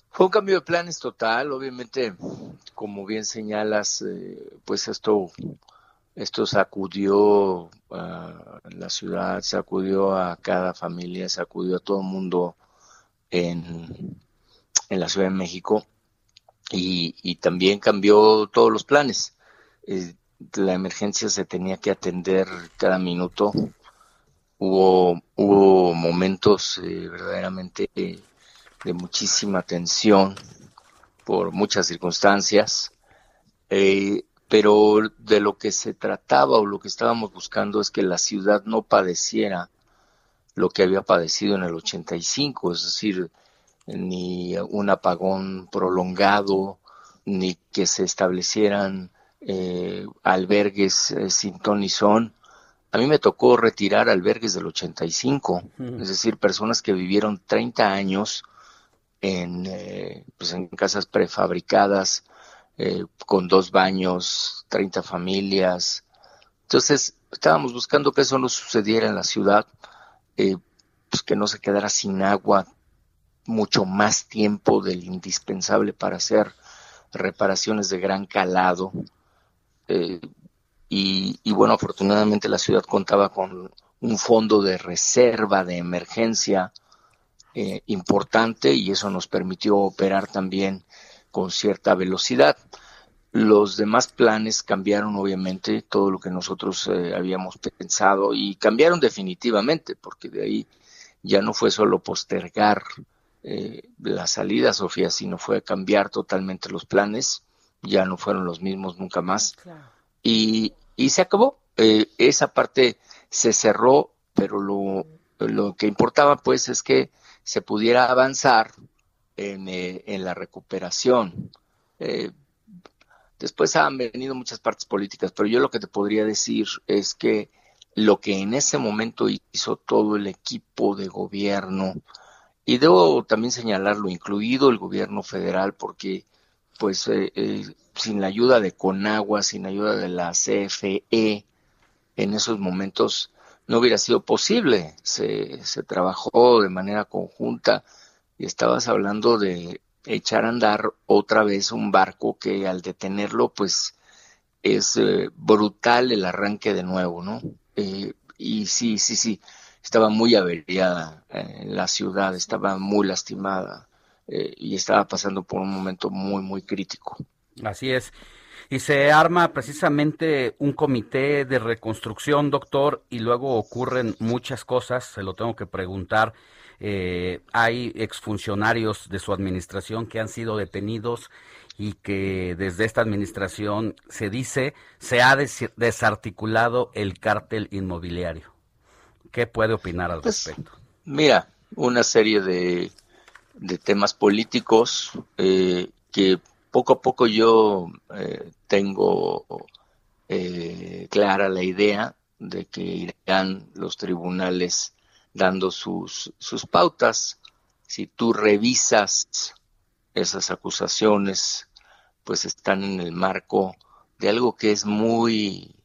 Fue un cambio de planes total, obviamente, como bien señalas, eh, pues esto esto sacudió a la ciudad, sacudió a cada familia, sacudió a todo el mundo en, la Ciudad de México y, también cambió todos los planes. Eh, la emergencia se tenía que atender cada minuto. Hubo, hubo momentos eh, verdaderamente de muchísima tensión por muchas circunstancias. Eh, pero de lo que se trataba o lo que estábamos buscando es que la ciudad no padeciera lo que había padecido en el 85, es decir, ni un apagón prolongado, ni que se establecieran eh, albergues eh, sin ton ni son. A mí me tocó retirar albergues del 85, es decir, personas que vivieron 30 años en, eh, pues en casas prefabricadas, eh, con dos baños, 30 familias. Entonces, estábamos buscando que eso no sucediera en la ciudad, eh, pues que no se quedara sin agua mucho más tiempo del indispensable para hacer reparaciones de gran calado. Eh, y, y, bueno, afortunadamente la ciudad contaba con un fondo de reserva de emergencia importante y eso nos permitió operar también con cierta velocidad. Los demás planes cambiaron obviamente todo lo que nosotros eh, habíamos pensado y cambiaron definitivamente porque de ahí ya no fue solo postergar eh, la salida, Sofía, sino fue cambiar totalmente los planes, ya no fueron los mismos nunca más. Y, y, se acabó. Eh, esa parte se cerró, pero lo, lo que importaba pues es que se pudiera avanzar eh, en, la recuperación. Eh, después han venido muchas partes políticas, pero yo lo que te podría decir es que lo que en ese momento hizo todo el equipo de gobierno, y debo también señalarlo, incluido el gobierno federal, porque pues eh, sin la ayuda de Conagua, sin ayuda de la CFE, en esos momentos no hubiera sido posible. Se, se trabajó de manera conjunta y estabas hablando de echar a andar otra vez un barco que al detenerlo pues es eh, brutal el arranque de nuevo, ¿no? Eh, y sí, sí, sí, estaba muy averiada eh, la ciudad, estaba muy lastimada y estaba pasando por un momento muy, muy crítico. Así es. Y se arma precisamente un comité de reconstrucción, doctor, y luego ocurren muchas cosas, se lo tengo que preguntar. Eh, hay exfuncionarios de su administración que han sido detenidos y que desde esta administración se dice se ha desarticulado el cártel inmobiliario. ¿Qué puede opinar al pues, respecto? Mira, una serie de, de temas políticos eh, que poco a poco yo eh, tengo eh, clara la idea de que irán los tribunales dando sus, sus pautas. Si tú revisas esas acusaciones, pues están en el marco de algo que es muy,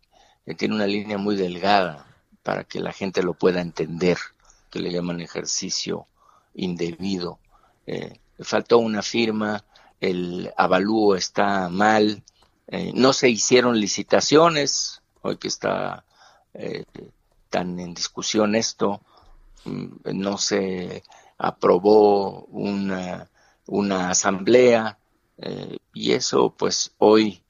tiene una línea muy delgada para que la gente lo pueda entender, que le llaman ejercicio indebido. Eh, faltó una firma, el avalúo está mal, eh, no se hicieron licitaciones, hoy que está eh, tan en discusión esto, no se aprobó una, una asamblea eh, y eso pues hoy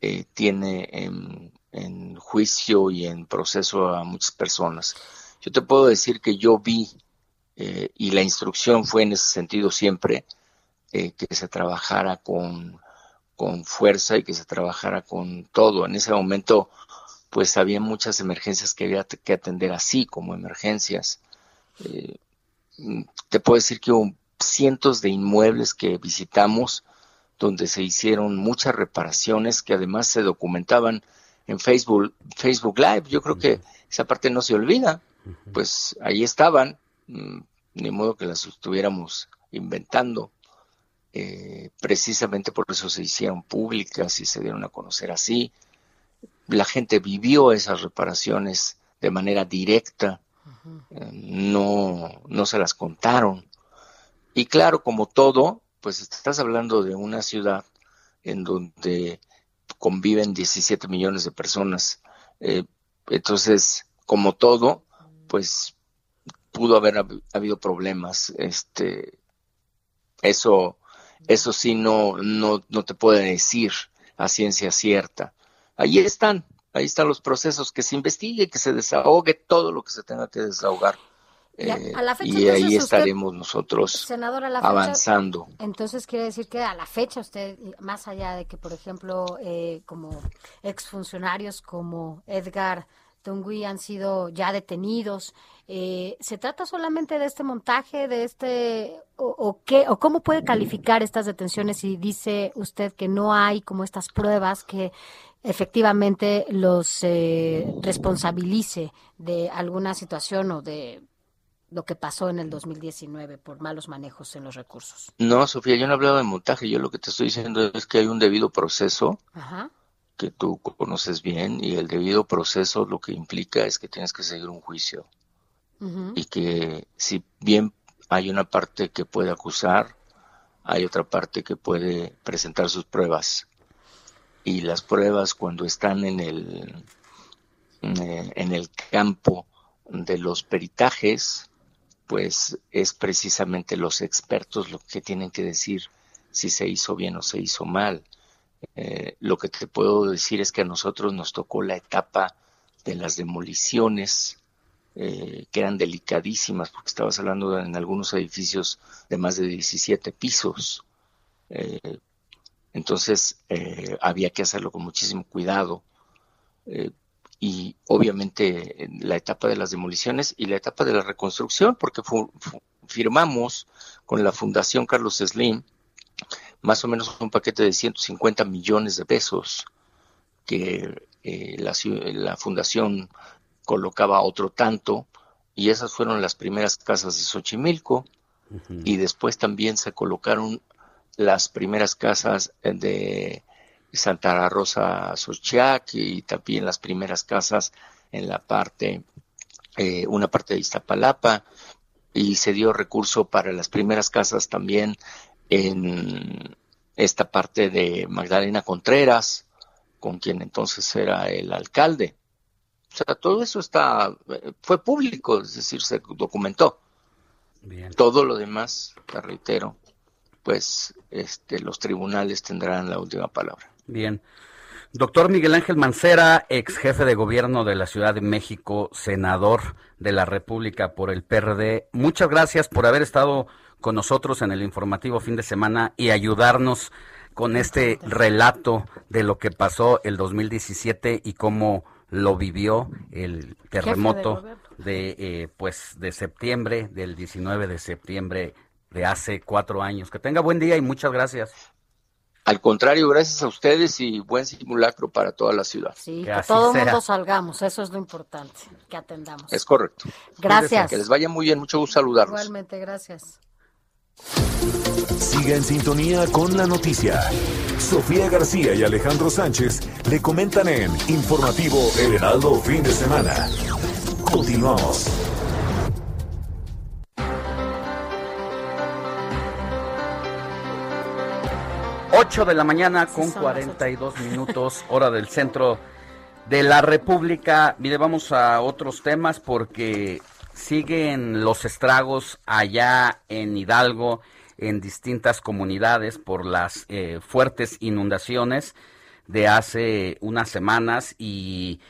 eh, tiene en, en juicio y en proceso a muchas personas. Yo te puedo decir que yo vi, eh, y la instrucción fue en ese sentido siempre, eh, que se trabajara con, con fuerza y que se trabajara con todo. En ese momento, pues había muchas emergencias que había que atender así como emergencias. Eh, te puedo decir que hubo cientos de inmuebles que visitamos donde se hicieron muchas reparaciones que además se documentaban en Facebook, Facebook Live. Yo creo que esa parte no se olvida. Pues ahí estaban, mm, ni modo que las estuviéramos inventando. Eh, precisamente por eso se hicieron públicas y se dieron a conocer así. La gente vivió esas reparaciones de manera directa, no, no se las contaron. Y claro, como todo, pues estás hablando de una ciudad en donde conviven 17 millones de personas. Eh, entonces, como todo, pues pudo haber habido problemas. Este, eso, eso sí no, no, no te puede decir a ciencia cierta. Ahí están, ahí están los procesos, que se investigue, que se desahogue todo lo que se tenga que desahogar. y, eh, ahí estaremos nosotros avanzando. Entonces quiere decir que a la fecha usted, más allá de que, por ejemplo, eh, como exfuncionarios como Edgar Tungui han sido ya detenidos, eh, ¿se trata solamente de este montaje, de este, o, qué, o cómo puede calificar estas detenciones si dice usted que no hay como estas pruebas que efectivamente los eh, responsabilice de alguna situación o de lo que pasó en el 2019 por malos manejos en los recursos. No, Sofía, yo no he hablado de montaje, yo lo que te estoy diciendo es que hay un debido proceso que tú conoces bien y el debido proceso lo que implica es que tienes que seguir un juicio y que si bien hay una parte que puede acusar, hay otra parte que puede presentar sus pruebas. Y las pruebas cuando están en el, eh, en el campo de los peritajes, pues es precisamente los expertos lo que tienen que decir si se hizo bien o se hizo mal. Eh, lo que te puedo decir es que a nosotros nos tocó la etapa de las demoliciones, eh, que eran delicadísimas, porque estabas hablando en algunos edificios de más de 17 pisos. Eh, entonces eh, había que hacerlo con muchísimo cuidado. y obviamente la etapa de las demoliciones y la etapa de la reconstrucción, porque firmamos con la Fundación Carlos Slim más o menos un paquete de 150 millones de pesos que la, la fundación colocaba otro tanto y esas fueron las primeras casas de Xochimilco. Y después también se colocaron las primeras casas de Santa Rosa Xochiac y también las primeras casas en la parte, eh, una parte de Iztapalapa. Y se dio recurso para las primeras casas también en esta parte de Magdalena Contreras, con quien entonces era el alcalde. O sea, todo eso está, fue público, es decir, se documentó. Todo lo demás, te reitero, pues este, los tribunales tendrán la última palabra. Bien. Doctor Miguel Ángel Mancera, ex jefe de gobierno de la Ciudad de México, senador de la República por el PRD, muchas gracias por haber estado con nosotros en el informativo fin de semana y ayudarnos con este relato de lo que pasó el 2017 y cómo lo vivió el terremoto de, eh, pues de septiembre, del 19 de septiembre de hace cuatro años. Que tenga buen día y muchas gracias. Al contrario, gracias a ustedes y buen simulacro para toda la ciudad. Sí, que, todo el mundo salgamos, eso es lo importante, que atendamos. Es correcto. Gracias. Que les vaya muy bien, mucho gusto saludarlos. Igualmente, gracias. Siga en sintonía con la noticia. Sofía García y Alejandro Sánchez le comentan en Informativo El Heraldo Fin de Semana. Continuamos. Ocho de la mañana con 42 minutos, hora del centro de la República. Mire, vamos a otros temas porque siguen los estragos allá en Hidalgo, en distintas comunidades por las eh, fuertes inundaciones. de hace unas semanas y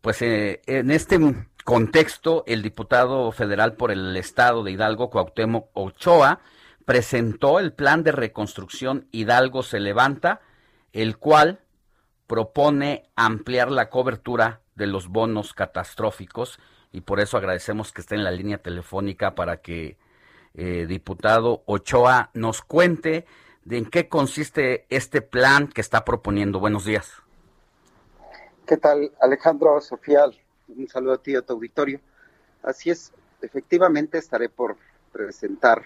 pues eh, en este contexto el diputado federal por el estado de Hidalgo, Cuauhtémoc Ochoa, presentó el plan de reconstrucción Hidalgo se levanta, el cual propone ampliar la cobertura de los bonos catastróficos y por eso agradecemos que esté en la línea telefónica para que eh, diputado Ochoa nos cuente de en qué consiste este plan que está proponiendo. Buenos días. ¿Qué tal, Alejandro, Sofía? Un saludo a ti y a tu auditorio. Así es, efectivamente estaré por presentar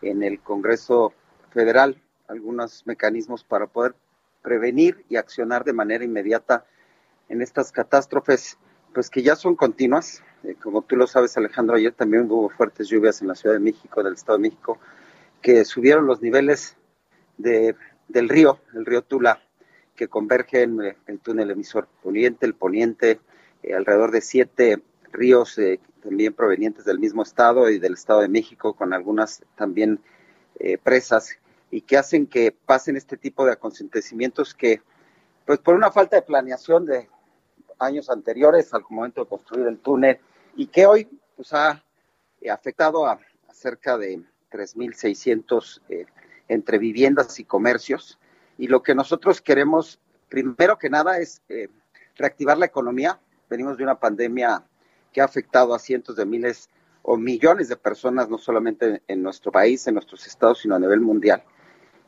en el Congreso Federal algunos mecanismos para poder prevenir y accionar de manera inmediata en estas catástrofes, pues que ya son continuas. Eh, como tú lo sabes, Alejandro, ayer también hubo fuertes lluvias en la Ciudad de México, del Estado de México, que subieron los niveles de, del río, el río Tula, que converge en eh, el túnel emisor poniente, el poniente, eh, alrededor de siete ríos también provenientes del mismo estado y del Estado de México, con algunas también presas y que hacen que pasen este tipo de acontecimientos que, pues por una falta de planeación de años anteriores al momento de construir el túnel y que hoy pues, ha eh, afectado a, cerca de 3.600 eh, entre viviendas y comercios. Y lo que nosotros queremos, primero que nada, es eh, reactivar la economía. Venimos de una pandemia que ha afectado a cientos de miles o millones de personas, no solamente en nuestro país, en nuestros estados, sino a nivel mundial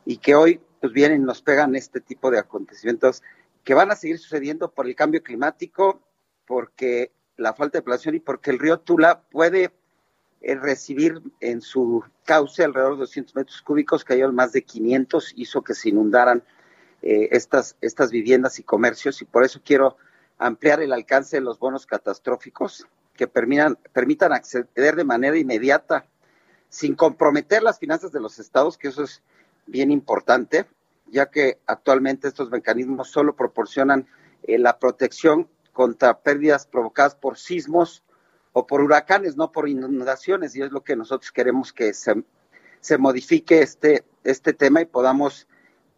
y que hoy pues vienen y nos pegan este tipo de acontecimientos que van a seguir sucediendo por el cambio climático, porque la falta de planeación y porque el río Tula puede eh, recibir en su cauce alrededor de 200 metros cúbicos, cayeron más de 500, hizo que se inundaran eh, estas, estas viviendas y comercios. Y por eso quiero ampliar el alcance de los bonos catastróficos que permitan acceder de manera inmediata, sin comprometer las finanzas de los estados, que eso es bien importante, ya que actualmente estos mecanismos solo proporcionan eh, la protección contra pérdidas provocadas por sismos o por huracanes, no por inundaciones, y es lo que nosotros queremos que se, se modifique este, este tema y podamos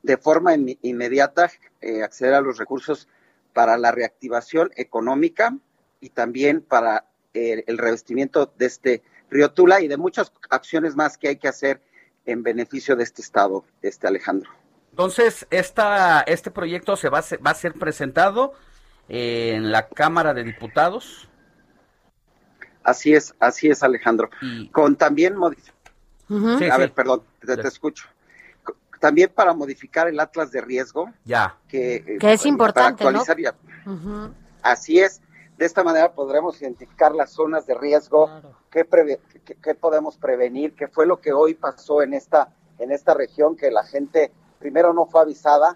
de forma inmediata eh, acceder a los recursos para la reactivación económica y también para eh, el revestimiento de este río Tula y de muchas acciones más que hay que hacer en beneficio de este Estado, este Alejandro. Entonces, esta, este proyecto se va a, ser, va a ser presentado en la Cámara de Diputados. Así es, así es, Alejandro. Con también a ver, perdón, te, escucho. También para modificar el atlas de riesgo. Ya. Que, eh, es importante, actualizar Así es. De esta manera podremos identificar las zonas de riesgo, qué, podemos prevenir, qué fue lo que hoy pasó en esta, en esta región, que la gente primero no fue avisada,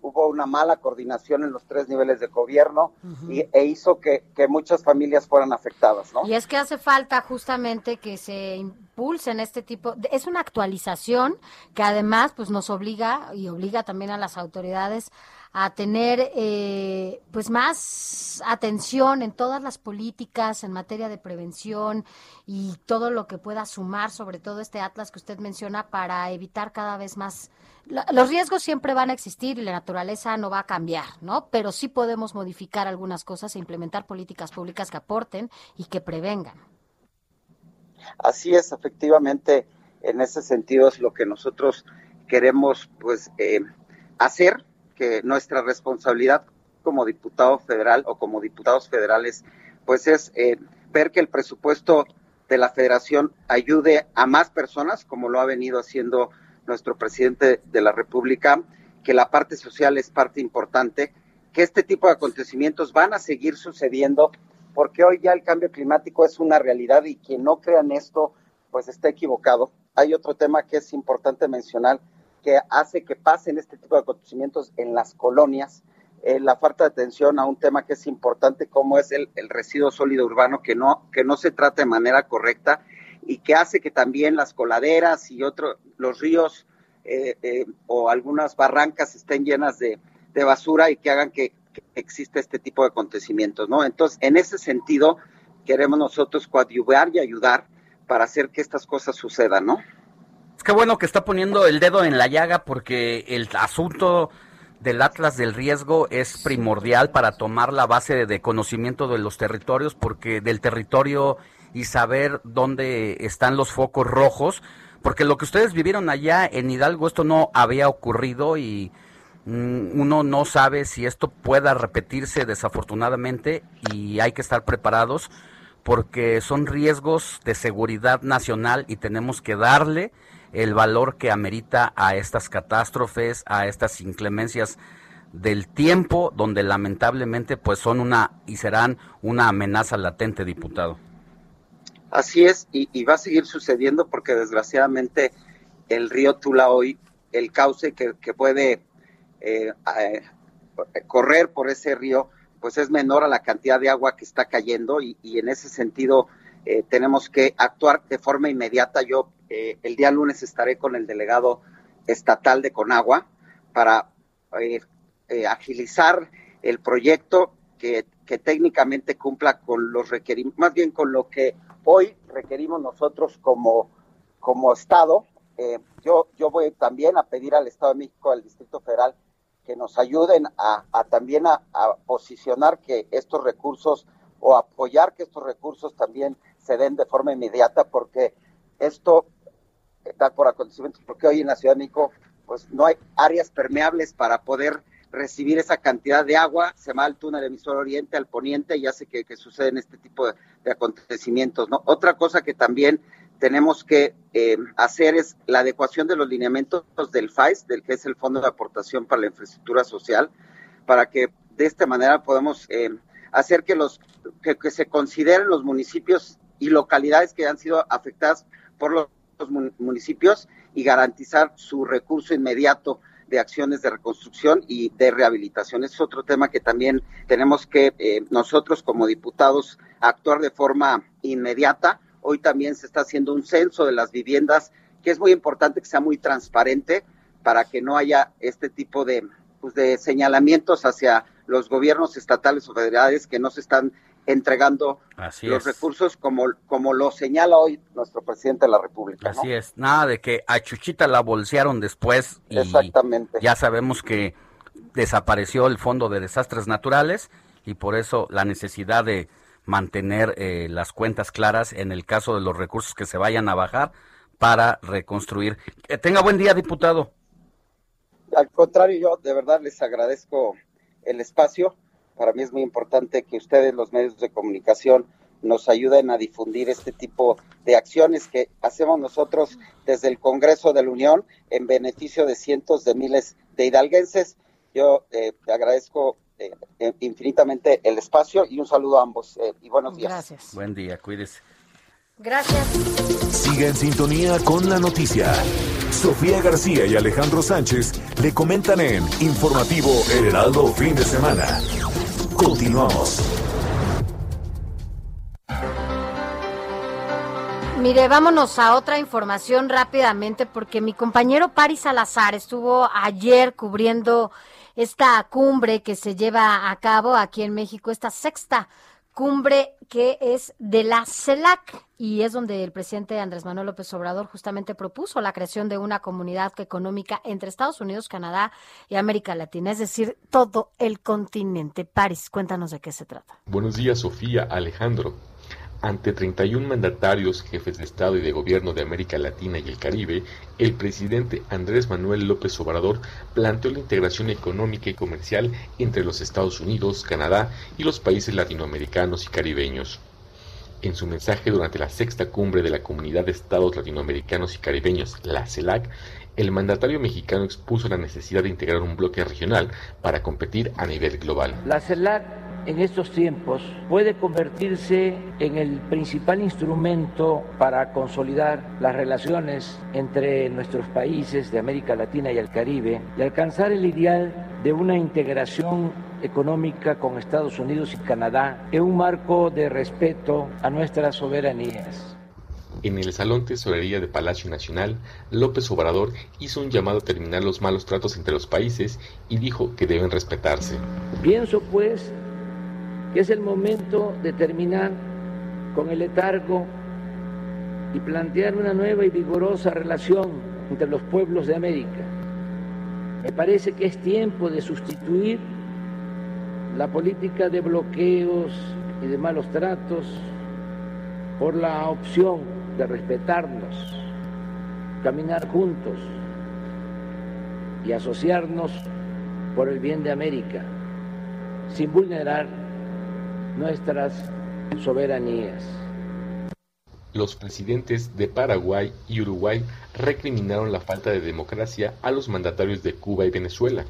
hubo una mala coordinación en los tres niveles de gobierno y, e hizo que, muchas familias fueran afectadas, ¿no? Y es que hace falta justamente que se impulsen este tipo, es una actualización que además pues nos obliga y obliga también a las autoridades a tener eh, pues más atención en todas las políticas en materia de prevención y todo lo que pueda sumar sobre todo este atlas que usted menciona para evitar cada vez más los riesgos siempre van a existir y la naturaleza no va a cambiar, ¿no? Pero sí podemos modificar algunas cosas e implementar políticas públicas que aporten y que prevengan. Así es, efectivamente, en ese sentido es lo que nosotros queremos pues eh, hacer nuestra responsabilidad como diputado federal o como diputados federales, pues es eh, ver que el presupuesto de la federación ayude a más personas, como lo ha venido haciendo nuestro presidente de la República, que la parte social es parte importante, que este tipo de acontecimientos van a seguir sucediendo, porque hoy ya el cambio climático es una realidad y quien no crea en esto, pues está equivocado. Hay otro tema que es importante mencionar, que hace que pasen este tipo de acontecimientos en las colonias, eh, la falta de atención a un tema que es importante como es el, residuo sólido urbano que no, que no se trata de manera correcta y que hace que también las coladeras y otros, los ríos eh, eh, o algunas barrancas estén llenas de, basura y que hagan que, que exista este tipo de acontecimientos, ¿no? Entonces, en ese sentido, queremos nosotros coadyuvar y ayudar para hacer que estas cosas sucedan, ¿no? Qué bueno que está poniendo el dedo en la llaga porque el asunto del Atlas del Riesgo es primordial para tomar la base de conocimiento de los territorios, porque del territorio y saber dónde están los focos rojos, porque lo que ustedes vivieron allá en Hidalgo, esto no había ocurrido y mm, uno no sabe si esto pueda repetirse desafortunadamente y hay que estar preparados porque son riesgos de seguridad nacional y tenemos que darle el valor que amerita a estas catástrofes, a estas inclemencias del tiempo, donde lamentablemente pues son una y serán una amenaza latente, diputado. Así es, y, va a seguir sucediendo porque desgraciadamente el río Tula hoy, el cauce que, puede eh, eh, correr por ese río, pues es menor a la cantidad de agua que está cayendo y, en ese sentido eh, tenemos que actuar de forma inmediata. Yo eh, el día lunes estaré con el delegado estatal de Conagua para eh, eh, agilizar el proyecto que, técnicamente cumpla con los requerimientos, más bien con lo que hoy requerimos nosotros como, como Estado. yo, yo voy también a pedir al Estado de México, al Distrito Federal, que nos ayuden a, también a, a, posicionar que estos recursos o apoyar que estos recursos también se den de forma inmediata, porque esto dar por acontecimientos, porque hoy en la Ciudad de México pues no hay áreas permeables para poder recibir esa cantidad de agua, se va al túnel emisor oriente, al poniente, y hace que, que suceden este tipo de, acontecimientos. ¿no? Otra cosa que también tenemos que eh, hacer es la adecuación de los lineamientos del FAIS, del que es el Fondo de Aportación para la Infraestructura Social, para que de esta manera podamos eh, hacer que, los, que, que se consideren los municipios y localidades que han sido afectadas por los municipios y garantizar su recurso inmediato de acciones de reconstrucción y de rehabilitación. Es otro tema que también tenemos que eh, nosotros como diputados actuar de forma inmediata. Hoy también se está haciendo un censo de las viviendas, que es muy importante que sea muy transparente para que no haya este tipo de, pues, de señalamientos hacia los gobiernos estatales o federales que no se están entregando los recursos como, como lo señala hoy nuestro presidente de la República. Así es, nada de que a Chuchita la bolsearon después y Exactamente. ya sabemos que desapareció el Fondo de Desastres Naturales y por eso la necesidad de mantener eh, las cuentas claras en el caso de los recursos que se vayan a bajar para reconstruir. Que tenga buen día, diputado. Al contrario, yo de verdad les agradezco el espacio para mí es muy importante que ustedes, los medios de comunicación, nos ayuden a difundir este tipo de acciones que hacemos nosotros desde el Congreso de la Unión en beneficio de cientos de miles de hidalguenses. Yo eh, te agradezco eh, eh, infinitamente el espacio y un saludo a ambos y buenos días. Gracias. Buen día, cuídese. Gracias. Sigue en sintonía con la noticia. Sofía García y Alejandro Sánchez le comentan en Informativo El Heraldo Fin de Semana. Continuamos. Mire, vámonos a otra información rápidamente porque mi compañero Paris Salazar estuvo ayer cubriendo esta cumbre que se lleva a cabo aquí en México, esta sexta cumbre que es de la CELAC y es donde el presidente Andrés Manuel López Obrador justamente propuso la creación de una comunidad económica entre Estados Unidos, Canadá y América Latina, es decir, todo el continente. París, cuéntanos de qué se trata. Buenos días, Sofía, Alejandro. Ante 31 mandatarios, jefes de Estado y de Gobierno de América Latina y el Caribe, el presidente Andrés Manuel López Obrador planteó la integración económica y comercial entre los Estados Unidos, Canadá y los países latinoamericanos y caribeños. En su mensaje durante la sexta cumbre de la Comunidad de Estados Latinoamericanos y Caribeños, la CELAC, el mandatario mexicano expuso la necesidad de integrar un bloque regional para competir a nivel global. La CELAC en estos tiempos puede convertirse en el principal instrumento para consolidar las relaciones entre nuestros países de América Latina y el Caribe y alcanzar el ideal de una integración económica con Estados Unidos y Canadá en un marco de respeto a nuestras soberanías. En el Salón Tesorería de Palacio Nacional, López Obrador hizo un llamado a terminar los malos tratos entre los países y dijo que deben respetarse. Pienso pues que es el momento de terminar con el letargo y plantear una nueva y vigorosa relación entre los pueblos de América. Me parece que es tiempo de sustituir la política de bloqueos y de malos tratos por la opción de respetarnos, caminar juntos y asociarnos por el bien de América, sin vulnerar nuestras soberanías. Los presidentes de Paraguay y Uruguay recriminaron la falta de democracia a los mandatarios de Cuba y Venezuela.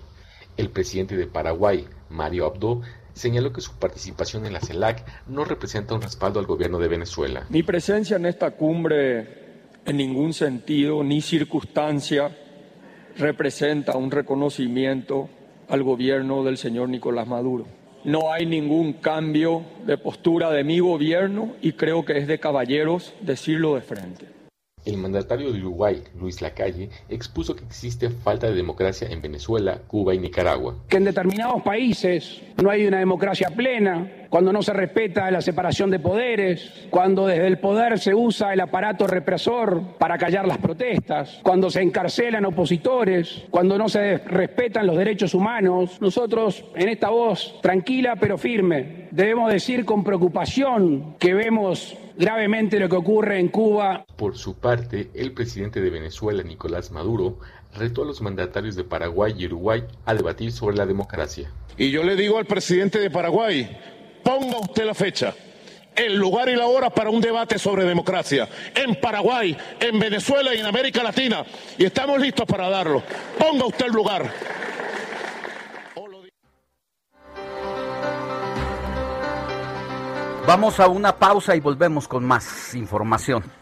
El presidente de Paraguay, Mario Abdo, señaló que su participación en la CELAC no representa un respaldo al gobierno de Venezuela. Mi presencia en esta cumbre en ningún sentido ni circunstancia representa un reconocimiento al gobierno del señor Nicolás Maduro. No hay ningún cambio de postura de mi gobierno y creo que es de caballeros decirlo de frente. El mandatario de Uruguay, Luis Lacalle, expuso que existe falta de democracia en Venezuela, Cuba y Nicaragua. Que en determinados países no hay una democracia plena, cuando no se respeta la separación de poderes, cuando desde el poder se usa el aparato represor para callar las protestas, cuando se encarcelan opositores, cuando no se respetan los derechos humanos. Nosotros, en esta voz tranquila pero firme, debemos decir con preocupación que vemos gravemente lo que ocurre en Cuba. Por su parte, el presidente de Venezuela, Nicolás Maduro, retó a los mandatarios de Paraguay y Uruguay a debatir sobre la democracia. Y yo le digo al presidente de Paraguay, ponga usted la fecha, el lugar y la hora para un debate sobre democracia en Paraguay, en Venezuela y en América Latina. Y estamos listos para darlo. Ponga usted el lugar. Vamos a una pausa y volvemos con más información.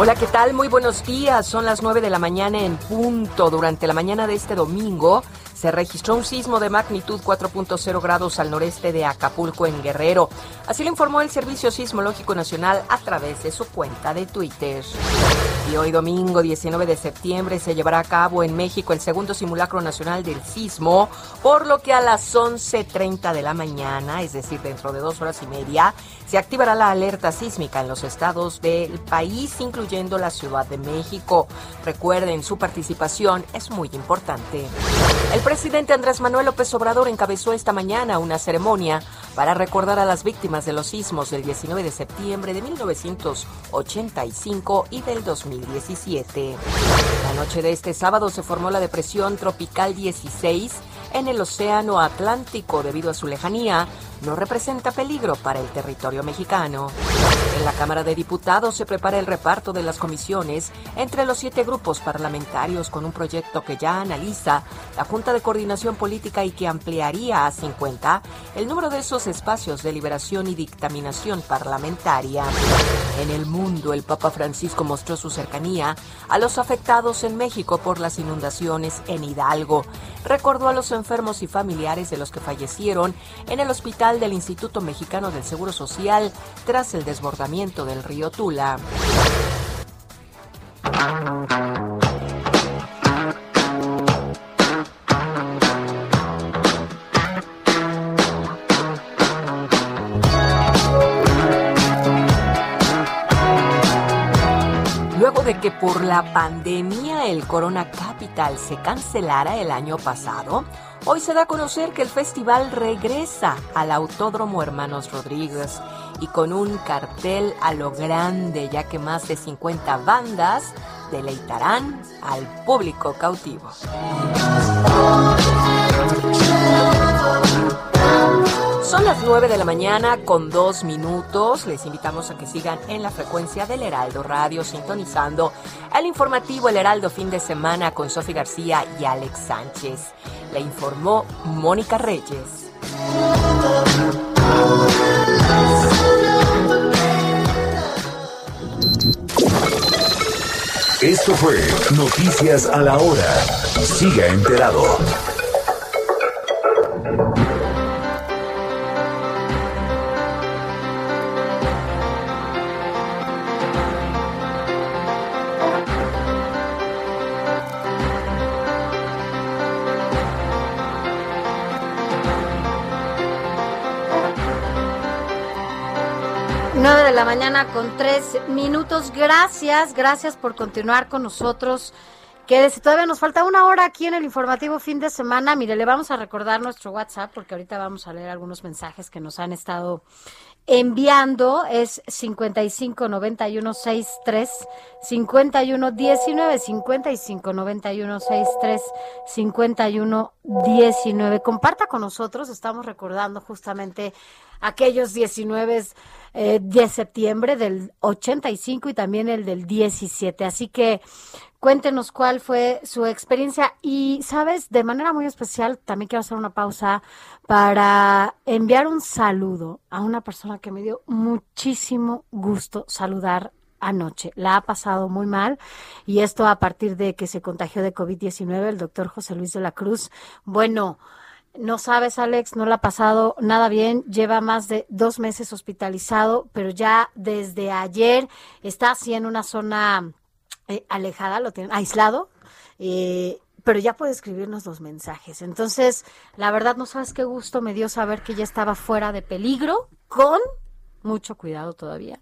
Hola, ¿qué tal? Muy buenos días. Son las 9 de la mañana en punto. Durante la mañana de este domingo se registró un sismo de magnitud 4.0 grados al noreste de Acapulco, en Guerrero. Así lo informó el Servicio Sismológico Nacional a través de su cuenta de Twitter. Y hoy domingo 19 de septiembre se llevará a cabo en México el segundo simulacro nacional del sismo, por lo que a las 11.30 de la mañana, es decir, dentro de dos horas y media, se activará la alerta sísmica en los estados del país, incluyendo la Ciudad de México. Recuerden, su participación es muy importante. El presidente Andrés Manuel López Obrador encabezó esta mañana una ceremonia para recordar a las víctimas de los sismos del 19 de septiembre de 1985 y del 2017. La noche de este sábado se formó la depresión tropical 16 en el Océano Atlántico debido a su lejanía, no representa peligro para el territorio mexicano. En la Cámara de Diputados se prepara el reparto de las comisiones entre los siete grupos parlamentarios con un proyecto que ya analiza la Junta de Coordinación Política y que ampliaría a 50 el número de esos espacios de liberación y dictaminación parlamentaria. En el mundo, el Papa Francisco mostró su cercanía a los afectados en México por las inundaciones en Hidalgo. Recordó a los enfermos y familiares de los que fallecieron en el hospital del Instituto Mexicano del Seguro Social tras el desbordamiento del río Tula. Luego de que por la pandemia el Corona Capital se cancelara el año pasado, hoy se da a conocer que el festival regresa al Autódromo Hermanos Rodríguez y con un cartel a lo grande, ya que más de 50 bandas deleitarán al público cautivo. Son las 9 de la mañana con dos minutos. Les invitamos a que sigan en la frecuencia del Heraldo Radio, sintonizando el informativo El Heraldo fin de semana con Sofi García y Alex Sánchez. Le informó Mónica Reyes. Esto fue Noticias a la Hora. Siga enterado. La mañana con tres minutos. Gracias, gracias por continuar con nosotros. Quédese, todavía nos falta una hora aquí en el informativo fin de semana. Mire, le vamos a recordar nuestro WhatsApp porque ahorita vamos a leer algunos mensajes que nos han estado enviando. Es 55 91 63 51 19 55 91 63 51 19. Comparta con nosotros, estamos recordando justamente aquellos 19 eh, de septiembre del 85 y también el del 17. Así que cuéntenos cuál fue su experiencia y, sabes, de manera muy especial, también quiero hacer una pausa para enviar un saludo a una persona que me dio muchísimo gusto saludar anoche. La ha pasado muy mal y esto a partir de que se contagió de COVID-19 el doctor José Luis de la Cruz. Bueno, no sabes, Alex, no le ha pasado nada bien. Lleva más de dos meses hospitalizado, pero ya desde ayer está así en una zona eh, alejada, lo tienen aislado. Eh, pero ya puede escribirnos los mensajes. Entonces, la verdad, no sabes qué gusto me dio saber que ya estaba fuera de peligro, con mucho cuidado todavía,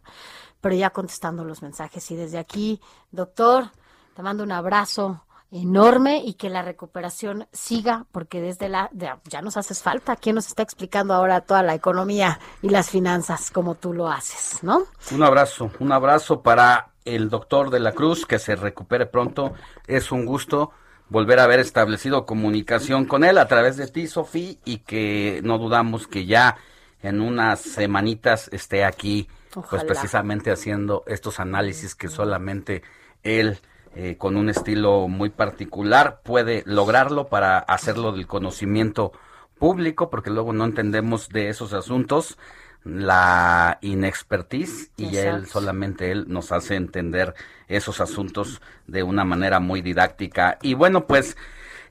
pero ya contestando los mensajes. Y desde aquí, doctor, te mando un abrazo, enorme y que la recuperación siga, porque desde la ya nos haces falta. ¿Quién nos está explicando ahora toda la economía y las finanzas como tú lo haces, no? Un abrazo, un abrazo para el doctor de la Cruz, que se recupere pronto. Es un gusto volver a haber establecido comunicación con él a través de ti, Sofía, y que no dudamos que ya en unas semanitas esté aquí, pues precisamente haciendo estos análisis que solamente él eh, con un estilo muy particular, puede lograrlo para hacerlo del conocimiento público, porque luego no entendemos de esos asuntos la inexpertise y él solamente él nos hace entender esos asuntos de una manera muy didáctica. Y bueno, pues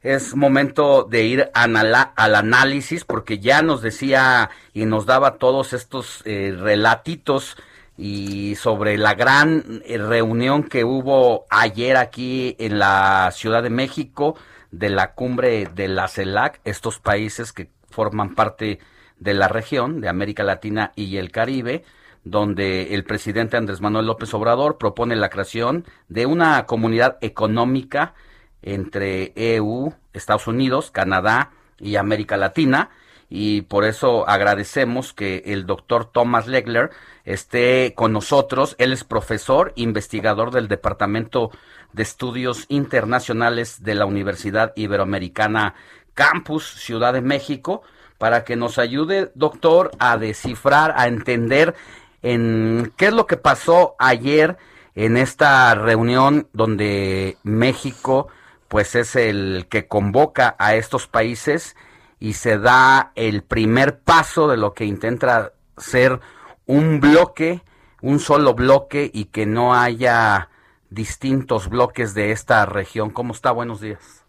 es momento de ir al análisis porque ya nos decía y nos daba todos estos eh, relatitos y sobre la gran eh, reunión que hubo ayer aquí en la Ciudad de México de la cumbre de la CELAC, estos países que forman parte de la región de América Latina y el Caribe, donde el presidente Andrés Manuel López Obrador propone la creación de una comunidad económica entre EU, Estados Unidos, Canadá y América Latina, y por eso agradecemos que el doctor Thomas Legler esté con nosotros. Él es profesor, investigador del Departamento de Estudios Internacionales de la Universidad Iberoamericana Campus Ciudad de México, para que nos ayude, doctor, a descifrar, a entender en qué es lo que pasó ayer en esta reunión donde México pues es el que convoca a estos países y se da el primer paso de lo que intenta ser un bloque, un solo bloque y que no haya distintos bloques de esta región. ¿Cómo está? Buenos días.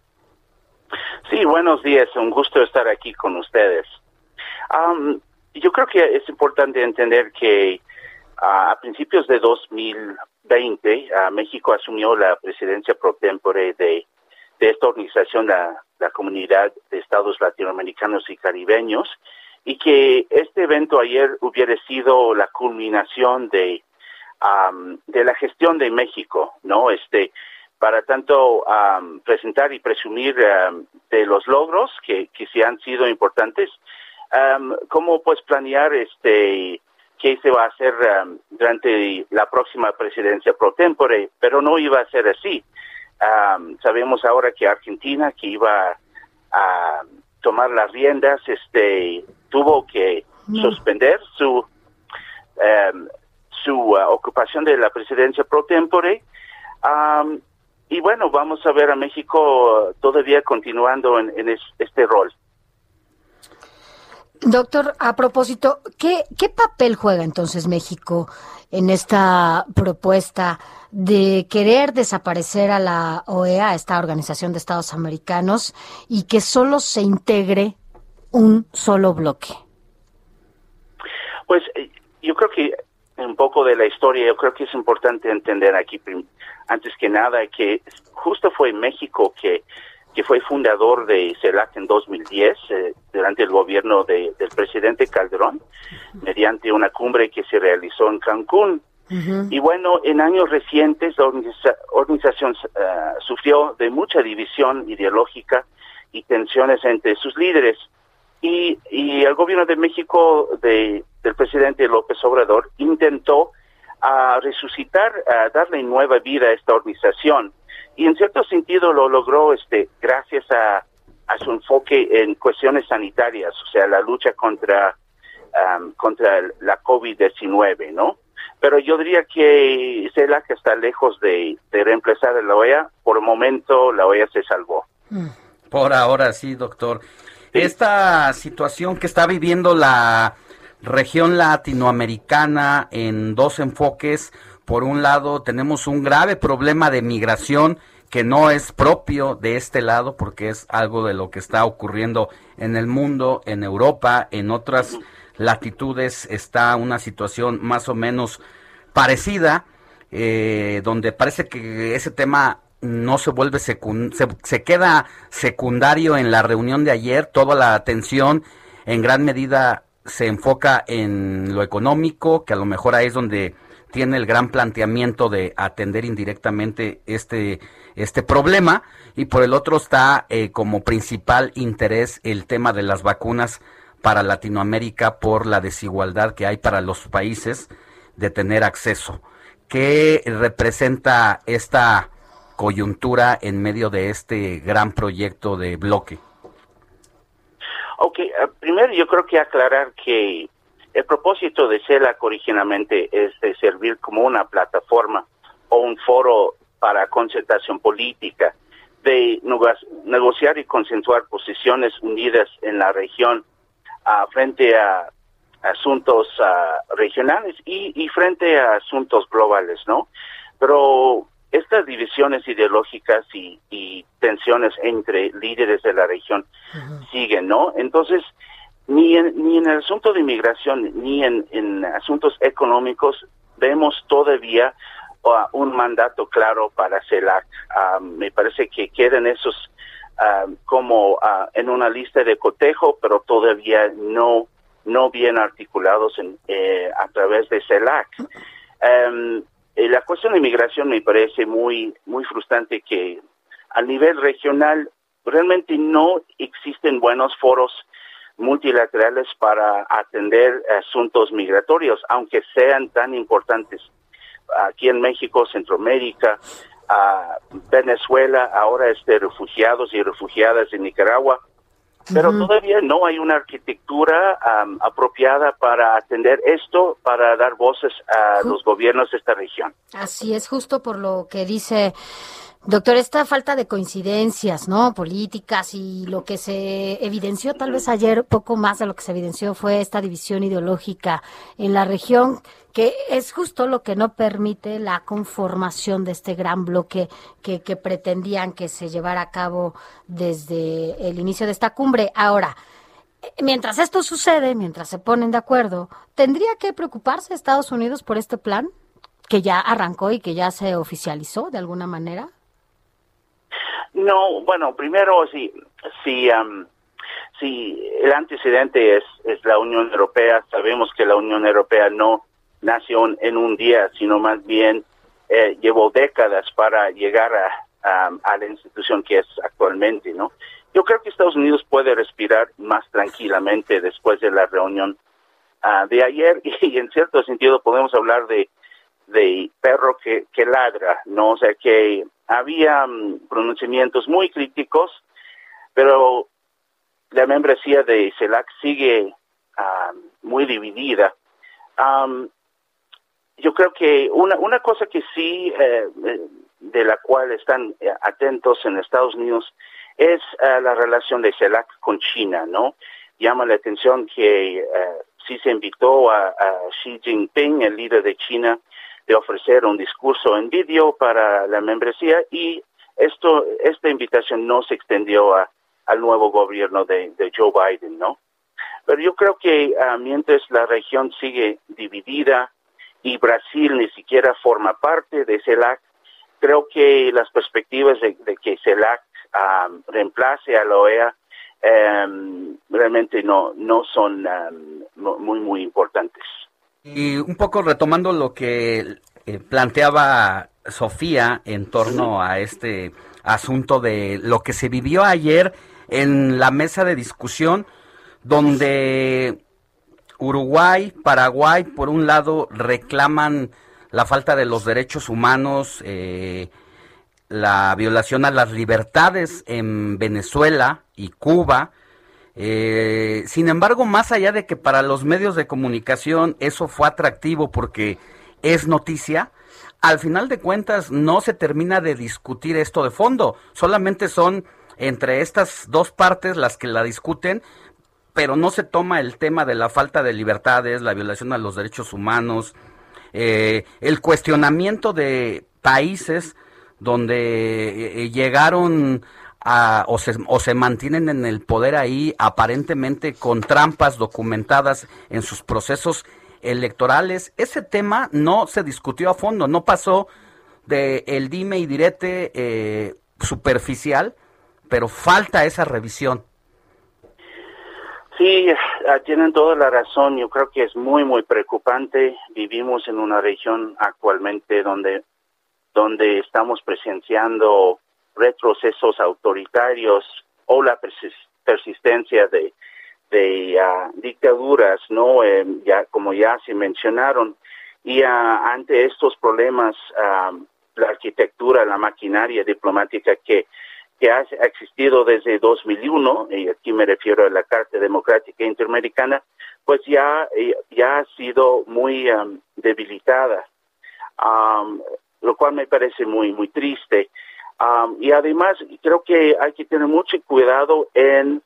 Sí, buenos días. Un gusto estar aquí con ustedes. yo creo que es importante entender que a principios de 2020 México asumió la presidencia pro tempore de, de esta organización, la, la Comunidad de Estados Latinoamericanos y Caribeños, y que este evento ayer hubiera sido la culminación de de la gestión de México, ¿no? Este para tanto presentar y presumir de los logros que, que sí han sido importantes, cómo pues planear este qué se va a hacer durante la próxima presidencia pro tempore, pero no iba a ser así. sabemos ahora que Argentina, que iba a tomar las riendas, este tuvo que suspender su su ah, ocupación de la presidencia pro tempore. Y bueno, vamos a ver a México todavía continuando en, este rol. Doctor, a propósito, ¿qué, ¿qué papel juega entonces México en esta propuesta de querer desaparecer a la OEA, esta Organización de Estados Americanos, y que solo se integre un solo bloque? Pues eh, yo creo que un poco de la historia, yo creo que es importante entender aquí, antes que nada, que justo fue México que, que fue fundador de CELAC en 2010, eh, durante el gobierno del presidente Calderón, mediante una cumbre que se realizó en Cancún. Y bueno, en años recientes la organización eh, sufrió de mucha división ideológica y tensiones entre sus líderes. Y, y el gobierno de México de, del presidente López Obrador intentó a resucitar, a darle nueva vida a esta organización. Y en cierto sentido lo logró este, gracias a, a su enfoque en cuestiones sanitarias, o sea, la lucha contra, contra la COVID-19, ¿no? Pero yo diría que CELAC está lejos de, de reemplazar a la OEA. Por el momento, la OEA se salvó. Por ahora sí, doctor. Esta situación que está viviendo la región latinoamericana en dos enfoques. Por un lado, tenemos un grave problema de migración que no es propio de este lado, porque es algo de lo que está ocurriendo en el mundo, en Europa, en otras latitudes está una situación más o menos parecida, eh, donde parece que ese tema no se vuelve se, se queda secundario en la reunión de ayer, toda la atención en gran medida se enfoca en lo económico, que a lo mejor ahí es donde tiene el gran planteamiento de atender indirectamente este, este problema, y por el otro está eh, como principal interés el tema de las vacunas para Latinoamérica por la desigualdad que hay para los países de tener acceso. ¿Qué representa esta coyuntura en medio de este gran proyecto de bloque? Ok, eh, primero yo creo que aclarar que el propósito de CELAC originalmente es de servir como una plataforma o un foro para concertación política, de negociar y consensuar posiciones unidas en la región frente a asuntos ah, regionales y, y, frente a asuntos globales, ¿no? Pero estas divisiones ideológicas y, tensiones entre líderes de la región siguen, ¿no? Entonces, ni en, ni en el asunto de inmigración ni en, asuntos económicos vemos todavía uh, un mandato claro para CELAC. Uh, me parece que quedan esos uh, como en una lista de cotejo, pero todavía no no bien articulados en, eh, a través de CELAC. Um, eh, la cuestión de inmigración me parece muy, muy frustrante que a nivel regional realmente no existen buenos foros multilaterales para atender asuntos migratorios, aunque sean tan importantes. Aquí en México, Centroamérica, Venezuela, ahora este refugiados y refugiadas en Nicaragua, pero todavía no hay una arquitectura apropiada para atender esto, para dar voces a los gobiernos de esta región. Así es, justo por lo que dice Doctor, esta falta de coincidencias, ¿no? Políticas y lo que se evidenció tal vez ayer, poco más de lo que se evidenció fue esta división ideológica en la región, que es justo lo que no permite la conformación de este gran bloque que, que pretendían que se llevara a cabo desde el inicio de esta cumbre. Ahora, mientras esto sucede, mientras se ponen de acuerdo, ¿tendría que preocuparse Estados Unidos por este plan que ya arrancó y que ya se oficializó de alguna manera? No, bueno, primero si si si el antecedente es es la Unión Europea, sabemos que la Unión Europea no nació en un día, sino más bien eh, llevó décadas para llegar a, a, la institución que es actualmente, ¿no? Yo creo que Estados Unidos puede respirar más tranquilamente después de la reunión uh, de ayer y en cierto sentido podemos hablar de de perro que, que ladra, ¿no? O sea que había mm, pronunciamientos muy críticos, pero la membresía de CELAC sigue muy dividida. yo creo que una, una cosa que sí, eh, de la cual están atentos en Estados Unidos, es la relación de CELAC con China, ¿no? Llama la atención que sí se invitó a, Xi Jinping, el líder de China, de ofrecer un discurso en vídeo para la membresía y esto, esta invitación no se extendió al nuevo gobierno de, Joe Biden, ¿no? Pero yo creo que ah, mientras la región sigue dividida y Brasil ni siquiera forma parte de CELAC, creo que las perspectivas de, que CELAC ah, reemplace a la OEA em, realmente no, no son em, muy, muy importantes. Y un poco retomando lo que eh, planteaba Sofía en torno a este asunto de lo que se vivió ayer en la mesa de discusión, donde Uruguay, Paraguay, por un lado, reclaman la falta de los derechos humanos, eh, la violación a las libertades en Venezuela y Cuba, eh, sin embargo, más allá de que para los medios de comunicación eso fue atractivo porque es noticia, al final de cuentas no se termina de discutir esto de fondo, solamente son entre estas dos partes las que la discuten, pero no se toma el tema de la falta de libertades, la violación a los derechos humanos, eh, el cuestionamiento de países donde eh, llegaron o, se, o se mantienen en el poder ahí aparentemente con trampas documentadas en sus procesos electorales. Ese tema no se discutió a fondo, no pasó de el dime y direte eh, superficial, pero falta esa revisión. Sí, ah, tienen toda la razón. Yo creo que es muy, muy preocupante. Vivimos en una región actualmente donde, donde estamos presenciando retrocesos autoritarios o la persistencia de, ah, dictaduras, ¿no? Eh, ya, como ya se mencionaron. Y ah, ante estos problemas, ah, la arquitectura, la maquinaria diplomática que, que ha existido desde 2001, y aquí me refiero a la Carta Democrática Interamericana, pues ya, eh, ya ha sido muy debilitada, lo cual me parece muy, muy triste y además creo que hay que tener mucho cuidado en,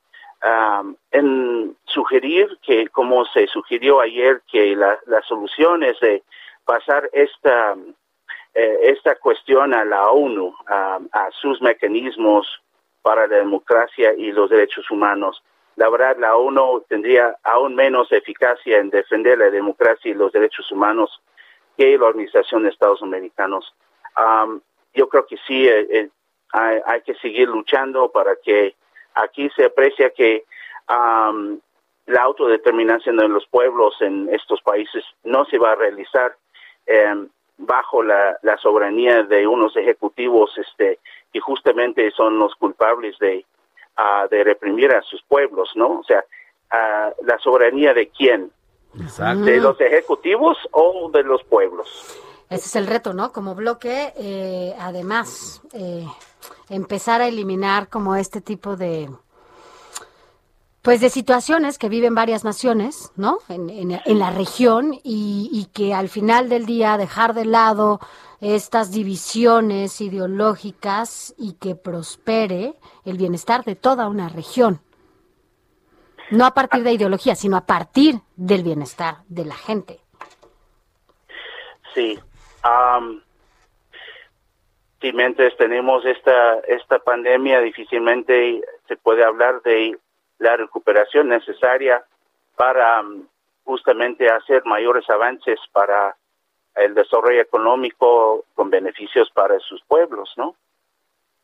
en sugerir que, como se sugirió ayer, que la, las soluciones de pasar esta, eh, esta cuestión a la ONU, a sus mecanismos para la democracia y los derechos humanos. La verdad, la ONU tendría aún menos eficacia en defender la democracia y los derechos humanos que la Organización de Estados Americanos yo creo que sí eh, eh, hay, que seguir luchando para que aquí se aprecia que la autodeterminación de los pueblos en estos países no se va a realizar em, bajo la, soberanía de unos ejecutivos este que justamente son los culpables de ah, de reprimir a sus pueblos no o sea ah, la soberanía de quién de los ejecutivos o de los pueblos ese es el reto, ¿no? Como bloque, eh, además, eh, empezar a eliminar como este tipo de, pues de situaciones que viven varias naciones, ¿no? En, en, la región y, y, que al final del día dejar de lado estas divisiones ideológicas y que prospere el bienestar de toda una región. No a partir de ideología, sino a partir del bienestar de la gente. Sí, Um, si mientras tenemos esta, esta pandemia, difícilmente se puede hablar de la recuperación necesaria para justamente hacer mayores avances para el desarrollo económico con beneficios para sus pueblos, ¿no?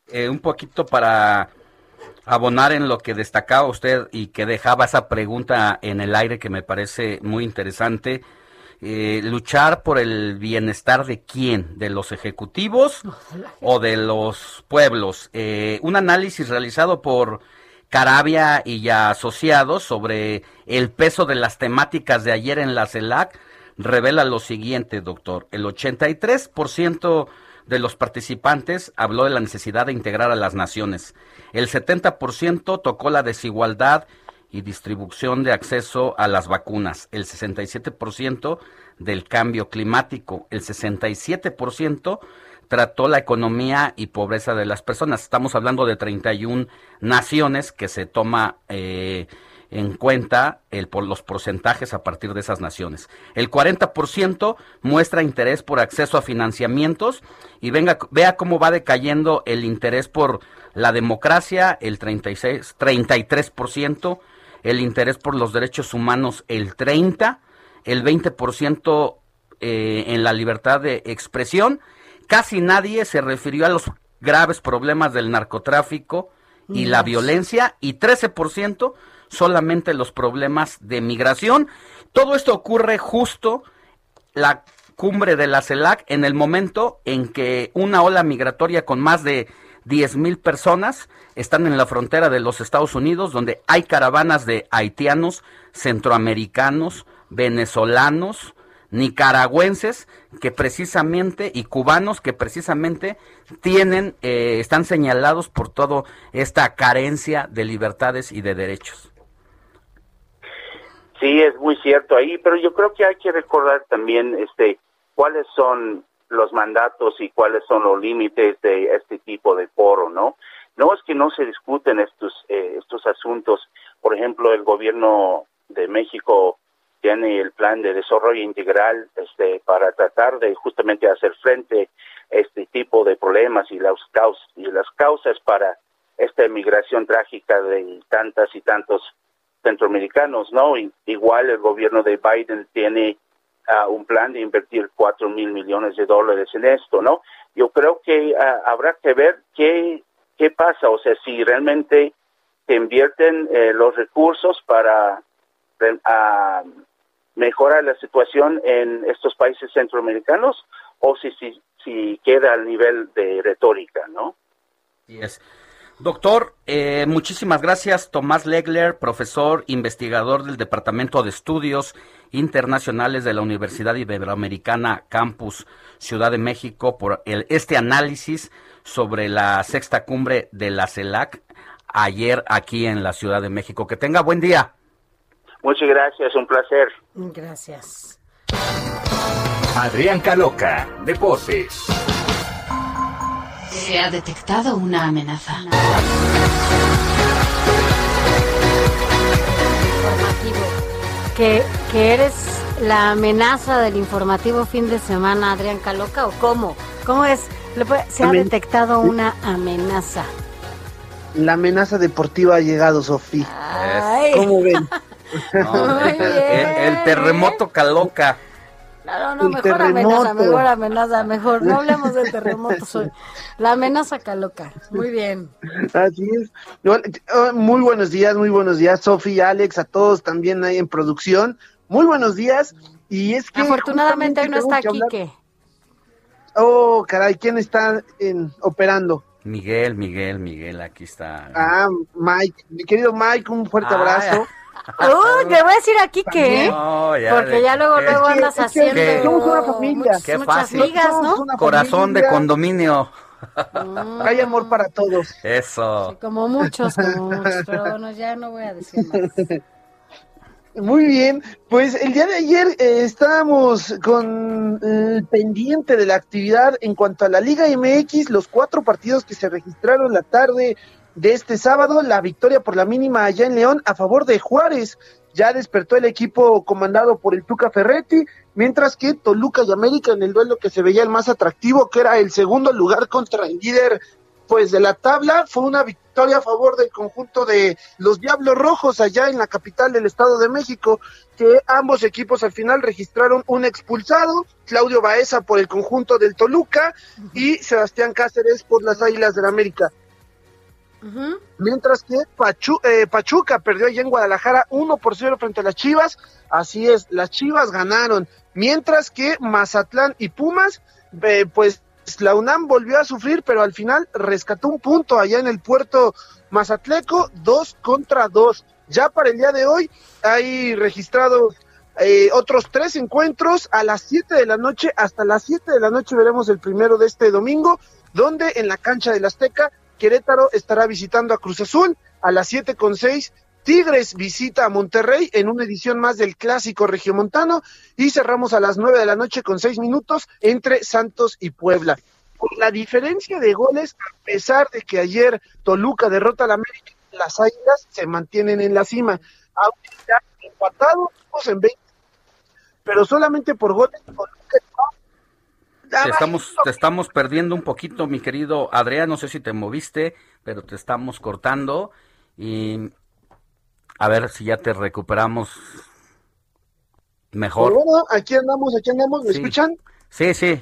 Eh, un poquito para abonar en lo que destacaba usted y que dejaba esa pregunta en el aire que me parece muy interesante. Eh, luchar por el bienestar de quién, de los ejecutivos o de los pueblos. Eh, un análisis realizado por Carabia y ya asociados sobre el peso de las temáticas de ayer en la CELAC revela lo siguiente, doctor. El 83% de los participantes habló de la necesidad de integrar a las naciones. El 70% tocó la desigualdad y distribución de acceso a las vacunas, el 67% del cambio climático, el 67% trató la economía y pobreza de las personas. Estamos hablando de 31 naciones que se toma eh, en cuenta el, por los porcentajes a partir de esas naciones. El 40% muestra interés por acceso a financiamientos y venga, vea cómo va decayendo el interés por la democracia, el 36, 33%, el interés por los derechos humanos, el 30%, el 20% eh, en la libertad de expresión. Casi nadie se refirió a los graves problemas del narcotráfico y la violencia y 13% solamente los problemas de migración. Todo esto ocurre justo la cumbre de la CELAC en el momento en que una ola migratoria con más de 10 mil personas están en la frontera de los Estados Unidos, donde hay caravanas de haitianos, centroamericanos, venezolanos, nicaragüenses que precisamente y cubanos que precisamente tienen eh, están señalados por toda esta carencia de libertades y de derechos. Sí, es muy cierto ahí, pero yo creo que hay que recordar también este cuáles son los mandatos y cuáles son los límites de este tipo de foro, ¿no? No es que no se discuten estos eh, estos asuntos. Por ejemplo, el gobierno de México tiene el plan de desarrollo integral este para tratar de justamente hacer frente a este tipo de problemas y las causas y las causas para esta emigración trágica de tantas y tantos centroamericanos, ¿no? igual el gobierno de Biden tiene uh, un plan de invertir cuatro mil millones de dólares en esto, ¿no? Yo creo que uh, habrá que ver qué, qué pasa, o sea, si realmente se invierten eh, los recursos para mejorar la situación en estos países centroamericanos o si, si, si queda al nivel de retórica, ¿no? Yes. Doctor, eh, muchísimas gracias. Tomás Legler, profesor, investigador del Departamento de Estudios Internacionales de la Universidad Iberoamericana Campus Ciudad de México, por el, este análisis sobre la sexta cumbre de la CELAC ayer aquí en la Ciudad de México. Que tenga buen día. Muchas gracias, un placer. Gracias. Adrián Caloca, Deportes. Se ha detectado una amenaza. ¿Que, ¿Que eres la amenaza del informativo fin de semana, Adrián Caloca, o cómo? ¿Cómo es? Se ha detectado una amenaza. La amenaza deportiva ha llegado, Sofía. ¿Cómo ven? el, terremoto Caloca. No, no, mejor amenaza, mejor amenaza, mejor. No hablemos del terremoto, soy la amenaza caloca. Muy bien. Así es. Oh, muy buenos días, muy buenos días, Sofía, Alex, a todos también ahí en producción. Muy buenos días. Y es que. Afortunadamente hoy no está Quique. Oh, caray, ¿quién está en, operando? Miguel, Miguel, Miguel, aquí está. Ah, Mike, mi querido Mike, un fuerte ah, abrazo. Te voy a decir aquí que, porque ya luego luego andas haciendo somos una familia. Qué fácil. ¿no? Corazón de condominio. Mm. Hay amor para todos. Eso. como muchos, como muchos, pero bueno, ya no voy a decir más. Muy bien, pues el día de ayer eh, estábamos con el pendiente de la actividad en cuanto a la Liga MX, los cuatro partidos que se registraron la tarde de este sábado, la victoria por la mínima allá en León a favor de Juárez. Ya despertó el equipo comandado por el Tuca Ferretti, mientras que Toluca y América en el duelo que se veía el más atractivo, que era el segundo lugar contra el líder pues de la tabla, fue una victoria a favor del conjunto de los Diablos Rojos allá en la capital del Estado de México, que ambos equipos al final registraron un expulsado, Claudio Baeza por el conjunto del Toluca y Sebastián Cáceres por las Águilas del América. Mientras que eh, Pachuca perdió allá en Guadalajara 1 por 0 frente a las Chivas. Así es, las Chivas ganaron. Mientras que Mazatlán y Pumas, eh, pues la UNAM volvió a sufrir, pero al final rescató un punto allá en el puerto Mazatleco, 2 contra 2. Ya para el día de hoy hay registrados eh, otros tres encuentros a las 7 de la noche. Hasta las 7 de la noche veremos el primero de este domingo, donde en la cancha del Azteca Querétaro estará visitando a Cruz Azul a las siete con seis. Tigres visita a Monterrey en una edición más del clásico regiomontano y cerramos a las nueve de la noche con seis minutos entre Santos y Puebla. Con la diferencia de goles, a pesar de que ayer Toluca derrota a la América, las Águilas se mantienen en la cima. Ahorita empatados en 20, pero solamente por goles. Te estamos, te estamos perdiendo un poquito, mi querido Adrián. No sé si te moviste, pero te estamos cortando. Y a ver si ya te recuperamos mejor. Pero bueno, aquí andamos, aquí andamos. ¿Me Sí. escuchan? Sí, sí.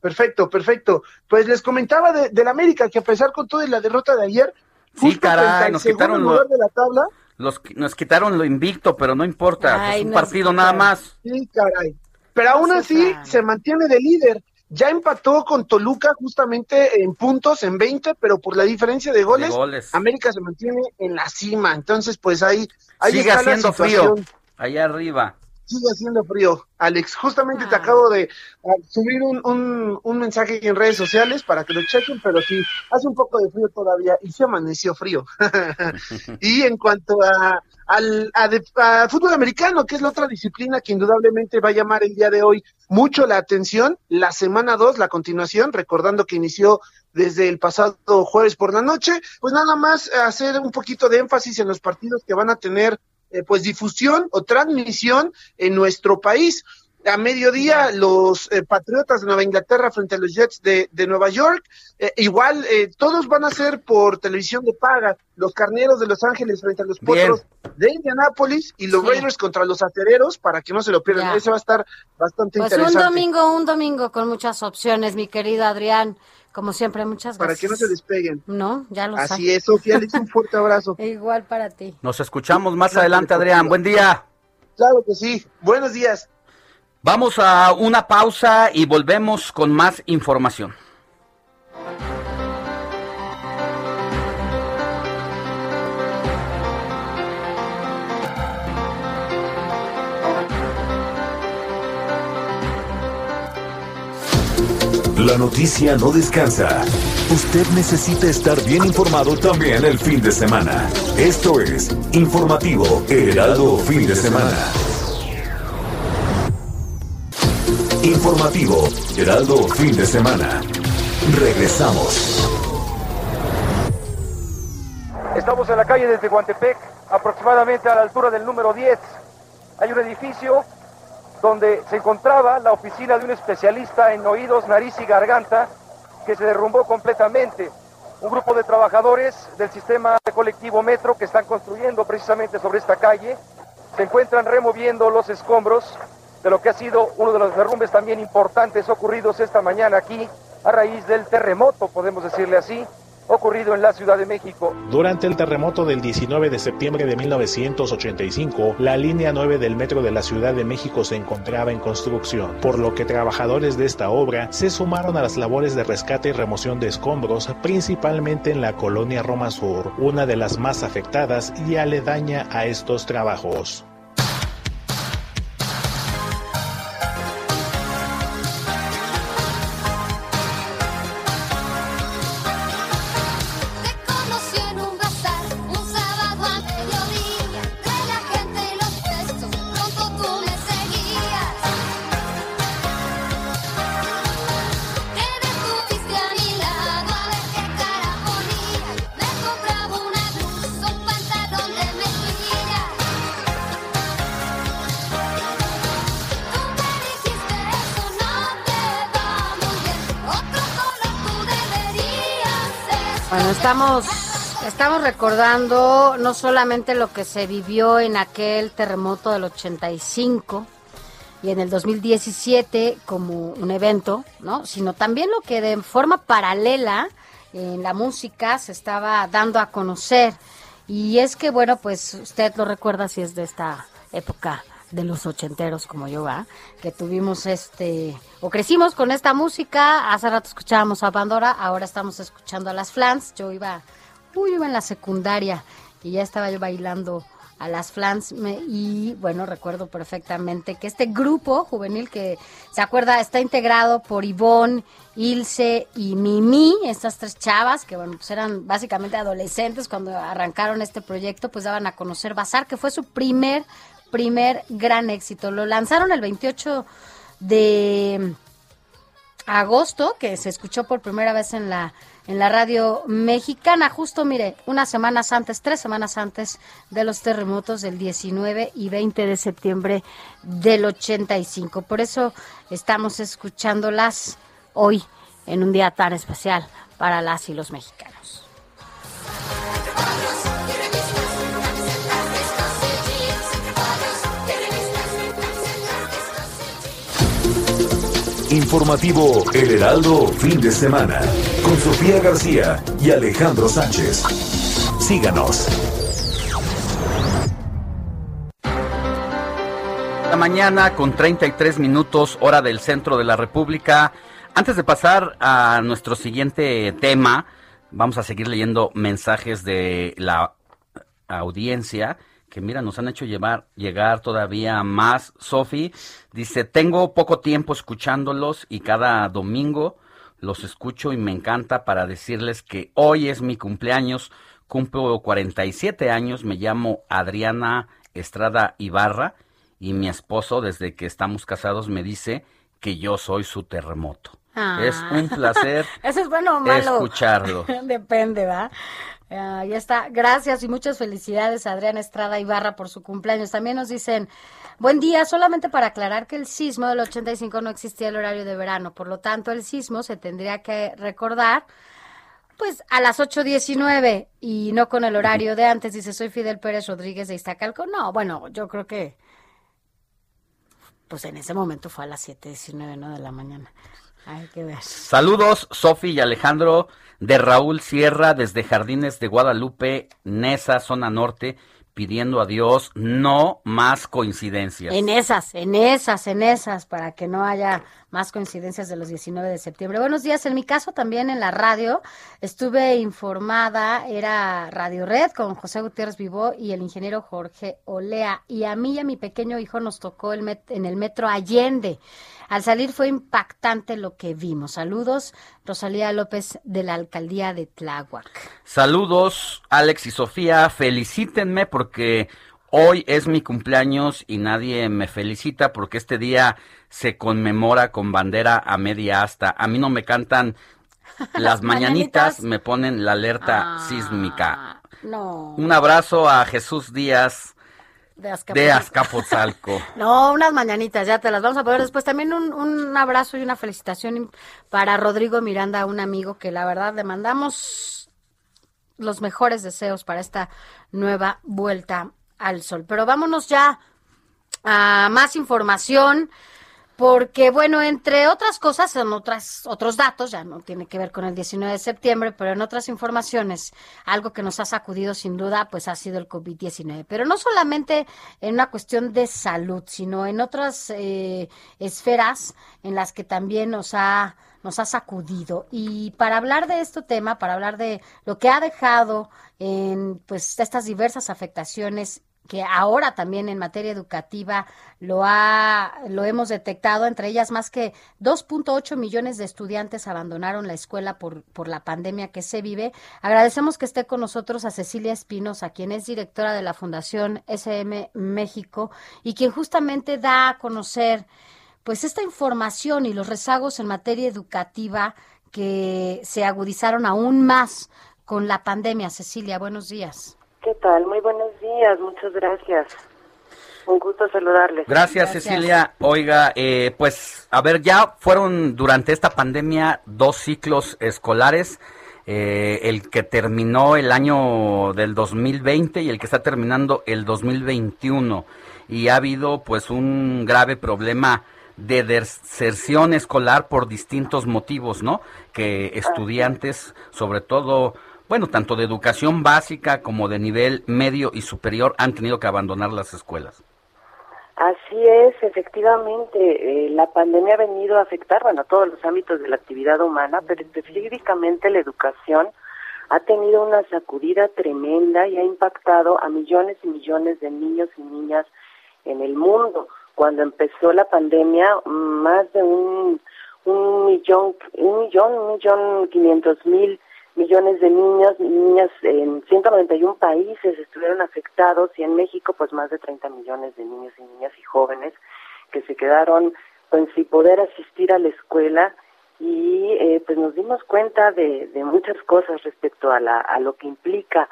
Perfecto, perfecto. Pues les comentaba de, del América que a pesar con todo y la derrota de ayer, Sí, justo caray, nos quitaron lo, lugar de la tabla, los, nos quitaron lo invicto, pero no importa. Ay, es un partido nada más. Sí, caray. Pero aún así se mantiene de líder. Ya empató con Toluca justamente en puntos, en 20, pero por la diferencia de goles, De goles. América se mantiene en la cima. Entonces, pues ahí, ahí Sigue está la haciendo situación. frío allá arriba. Sigue haciendo frío. Alex, justamente te acabo de ah, subir un, un, un mensaje en redes sociales para que lo chequen, pero sí, hace un poco de frío todavía y se amaneció frío. y en cuanto a, al a de- a fútbol americano, que es la otra disciplina que indudablemente va a llamar el día de hoy mucho la atención, la semana 2, la continuación, recordando que inició desde el pasado jueves por la noche, pues nada más hacer un poquito de énfasis en los partidos que van a tener eh, pues difusión o transmisión en nuestro país. A mediodía, los eh, Patriotas de Nueva Inglaterra frente a los Jets de, de Nueva York. Eh, igual, eh, todos van a ser por televisión de paga. Los Carneros de Los Ángeles frente a los. Potros de Indianápolis y los Sí. Raiders contra los Acereros para que no se lo pierdan. Ya. Ese va a estar bastante Pues un interesante. domingo, un domingo con muchas opciones, mi querido Adrián. Como siempre, muchas Para gracias. que no se despeguen. No, ya lo Así es, Sofía, les un fuerte abrazo. Igual para ti. Nos escuchamos más adelante, Adrián. Buen día. Claro que sí. Buenos días. Vamos a una pausa y volvemos con más información. La noticia no descansa. Usted necesita estar bien informado también el fin de semana. Esto es Informativo Heraldo Fin de Semana. Informativo Heraldo Fin de Semana. Regresamos. Estamos en la calle de Tehuantepec, aproximadamente a la altura del número 10. Hay un edificio donde se encontraba la oficina de un especialista en oídos, nariz y garganta que se derrumbó completamente. Un grupo de trabajadores del sistema colectivo Metro que están construyendo precisamente sobre esta calle se encuentran removiendo los escombros de lo que ha sido uno de los derrumbes también importantes ocurridos esta mañana aquí a raíz del terremoto, podemos decirle así, ocurrido en la Ciudad de México. Durante el terremoto del 19 de septiembre de 1985, la línea 9 del metro de la Ciudad de México se encontraba en construcción, por lo que trabajadores de esta obra se sumaron a las labores de rescate y remoción de escombros, principalmente en la colonia Roma Sur, una de las más afectadas y aledaña a estos trabajos. Recordando no solamente lo que se vivió en aquel terremoto del 85 y en el 2017 como un evento, ¿no? Sino también lo que de forma paralela en la música se estaba dando a conocer. Y es que, bueno, pues usted lo recuerda si es de esta época de los ochenteros como yo, ¿va? Que tuvimos este, o crecimos con esta música, hace rato escuchábamos a Pandora, ahora estamos escuchando a las Flans, yo iba, uy, iba en la secundaria y ya estaba yo bailando a las Flans y bueno, recuerdo perfectamente que este grupo juvenil que se acuerda está integrado por Ivonne, Ilse y Mimi, estas tres chavas que bueno, pues eran básicamente adolescentes cuando arrancaron este proyecto, pues daban a conocer Bazar, que fue su primer primer gran éxito. Lo lanzaron el 28 de agosto, que se escuchó por primera vez en la en la radio mexicana, justo mire, unas semanas antes, tres semanas antes de los terremotos del 19 y 20 de septiembre del 85. Por eso estamos escuchándolas hoy en un día tan especial para las y los mexicanos. Informativo El Heraldo Fin de Semana con Sofía García y Alejandro Sánchez. Síganos. La mañana con 33 minutos hora del centro de la República. Antes de pasar a nuestro siguiente tema, vamos a seguir leyendo mensajes de la audiencia que mira, nos han hecho llevar, llegar todavía más. Sofi dice, tengo poco tiempo escuchándolos y cada domingo los escucho y me encanta para decirles que hoy es mi cumpleaños, cumplo 47 años, me llamo Adriana Estrada Ibarra y mi esposo desde que estamos casados me dice que yo soy su terremoto. Ah. Es un placer ¿Eso es bueno o malo? escucharlo. Depende, ¿va? Ah, ya está. Gracias y muchas felicidades a Adriana Estrada Ibarra por su cumpleaños. También nos dicen, buen día, solamente para aclarar que el sismo del 85 no existía el horario de verano. Por lo tanto, el sismo se tendría que recordar pues a las 8.19 y no con el horario de antes. Dice, soy Fidel Pérez Rodríguez de Iztacalco. No, bueno, yo creo que pues en ese momento fue a las 7.19, ¿no? De la mañana. Hay que ver. Saludos, Sofi y Alejandro, de Raúl Sierra, desde Jardines de Guadalupe, Nesa, zona norte, pidiendo a Dios no más coincidencias. En esas, en esas, en esas, para que no haya más coincidencias de los 19 de septiembre. Buenos días, en mi caso también en la radio estuve informada, era Radio Red con José Gutiérrez Vivó y el ingeniero Jorge Olea. Y a mí y a mi pequeño hijo nos tocó el met- en el metro Allende. Al salir fue impactante lo que vimos. Saludos, Rosalía López de la alcaldía de Tláhuac. Saludos, Alex y Sofía, felicítenme porque hoy es mi cumpleaños y nadie me felicita porque este día se conmemora con bandera a media asta. A mí no me cantan las mañanitas, me ponen la alerta sísmica. No. Un abrazo a Jesús Díaz De. Azcapotzalco. No, unas mañanitas, ya te las vamos a poner después. También un, un abrazo y una felicitación para Rodrigo Miranda, un amigo que la verdad le mandamos los mejores deseos para esta nueva vuelta al sol. Pero vámonos ya a más información. Porque, bueno, entre otras cosas, en otras, otros datos, ya no tiene que ver con el 19 de septiembre, pero en otras informaciones, algo que nos ha sacudido sin duda, pues ha sido el COVID-19. Pero no solamente en una cuestión de salud, sino en otras eh, esferas en las que también nos ha, nos ha sacudido. Y para hablar de este tema, para hablar de lo que ha dejado en, pues, estas diversas afectaciones que ahora también en materia educativa lo ha lo hemos detectado entre ellas más que 2.8 millones de estudiantes abandonaron la escuela por por la pandemia que se vive. Agradecemos que esté con nosotros a Cecilia Espinosa, quien es directora de la Fundación SM México y quien justamente da a conocer pues esta información y los rezagos en materia educativa que se agudizaron aún más con la pandemia. Cecilia, buenos días. ¿Qué tal? Muy buenos días, muchas gracias. Un gusto saludarles. Gracias, Cecilia. Oiga, eh, pues, a ver, ya fueron durante esta pandemia dos ciclos escolares. eh, el que terminó el año del 2020 y el que está terminando el 2021. Y ha habido, pues, un grave problema de deserción escolar por distintos motivos, ¿no? Que estudiantes, sobre todo, bueno, tanto de educación básica como de nivel medio y superior, han tenido que abandonar las escuelas. Así es, efectivamente, eh, la pandemia ha venido a afectar, bueno, todos los ámbitos de la actividad humana, pero específicamente la educación ha tenido una sacudida tremenda y ha impactado a millones y millones de niños y niñas en el mundo. Cuando empezó la pandemia, más de un, un millón, un millón, un millón quinientos mil millones de niños y niñas en 191 países estuvieron afectados y en México pues más de 30 millones de niños y niñas y jóvenes que se quedaron pues sin poder asistir a la escuela. Y eh, pues nos dimos cuenta de, muchas cosas respecto a, la, a lo que implica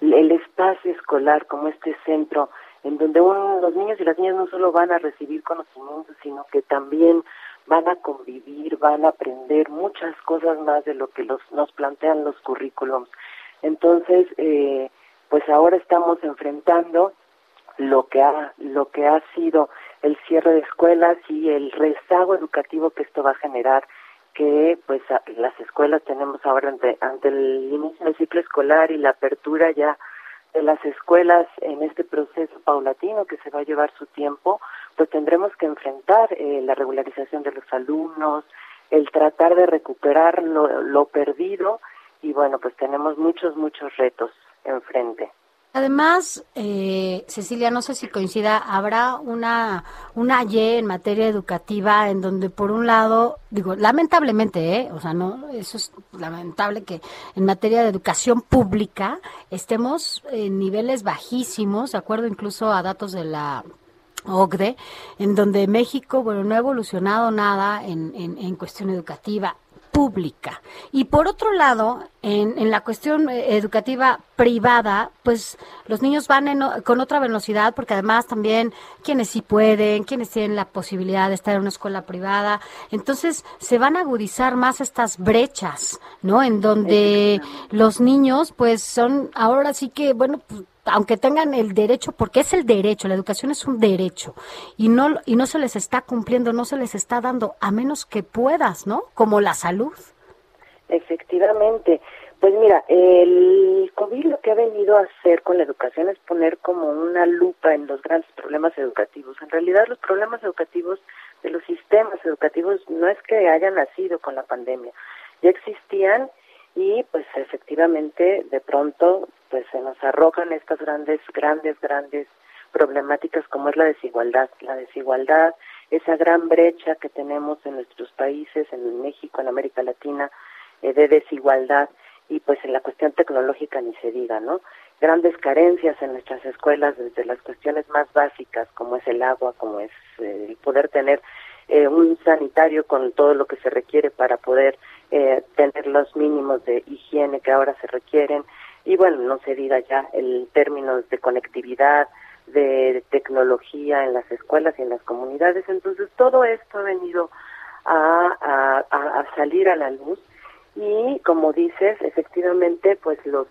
el espacio escolar como este centro en donde un- los niños y las niñas no solo van a recibir conocimientos, sino que también van a convivir, van a aprender muchas cosas más de lo que los, nos plantean los currículums. Entonces, eh, pues ahora estamos enfrentando lo que ha lo que ha sido el cierre de escuelas y el rezago educativo que esto va a generar que pues las escuelas tenemos ahora ante, ante el inicio del ciclo escolar y la apertura ya de las escuelas en este proceso paulatino que se va a llevar su tiempo, pues tendremos que enfrentar eh, la regularización de los alumnos, el tratar de recuperar lo, lo perdido y bueno, pues tenemos muchos, muchos retos enfrente. Además, eh, Cecilia, no sé si coincida, habrá una, una Y en materia educativa en donde, por un lado, digo, lamentablemente, ¿eh? o sea, no, eso es lamentable que en materia de educación pública estemos en niveles bajísimos, de acuerdo incluso a datos de la OCDE, en donde México, bueno, no ha evolucionado nada en, en, en cuestión educativa pública. Y por otro lado, en, en la cuestión eh, educativa privada, pues los niños van en con otra velocidad, porque además también quienes sí pueden, quienes tienen la posibilidad de estar en una escuela privada, entonces se van a agudizar más estas brechas, ¿no? En donde los niños, pues son ahora sí que, bueno, pues, aunque tengan el derecho, porque es el derecho, la educación es un derecho, y no, y no se les está cumpliendo, no se les está dando, a menos que puedas, ¿no? Como la salud. Efectivamente. Pues mira, el COVID lo que ha venido a hacer con la educación es poner como una lupa en los grandes problemas educativos. En realidad los problemas educativos de los sistemas educativos no es que hayan nacido con la pandemia, ya existían y pues efectivamente de pronto pues se nos arrojan estas grandes, grandes, grandes problemáticas como es la desigualdad. La desigualdad, esa gran brecha que tenemos en nuestros países, en México, en América Latina, eh, de desigualdad y pues en la cuestión tecnológica ni se diga, ¿no? Grandes carencias en nuestras escuelas desde las cuestiones más básicas como es el agua, como es eh, el poder tener eh, un sanitario con todo lo que se requiere para poder eh, tener los mínimos de higiene que ahora se requieren y bueno, no se diga ya el términos de conectividad, de tecnología en las escuelas y en las comunidades. Entonces, todo esto ha venido a, a- a salir a la luz y, como dices, efectivamente, pues los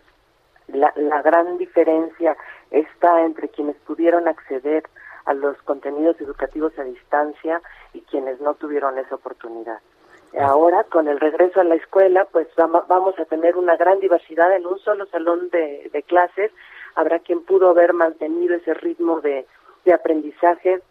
la, la gran diferencia está entre quienes pudieron acceder a los contenidos educativos a distancia y quienes no tuvieron esa oportunidad. Ahora, con el regreso a la escuela, pues vamo- vamos a tener una gran diversidad en un solo salón de, de clases. Habrá quien pudo haber mantenido ese ritmo de, de aprendizaje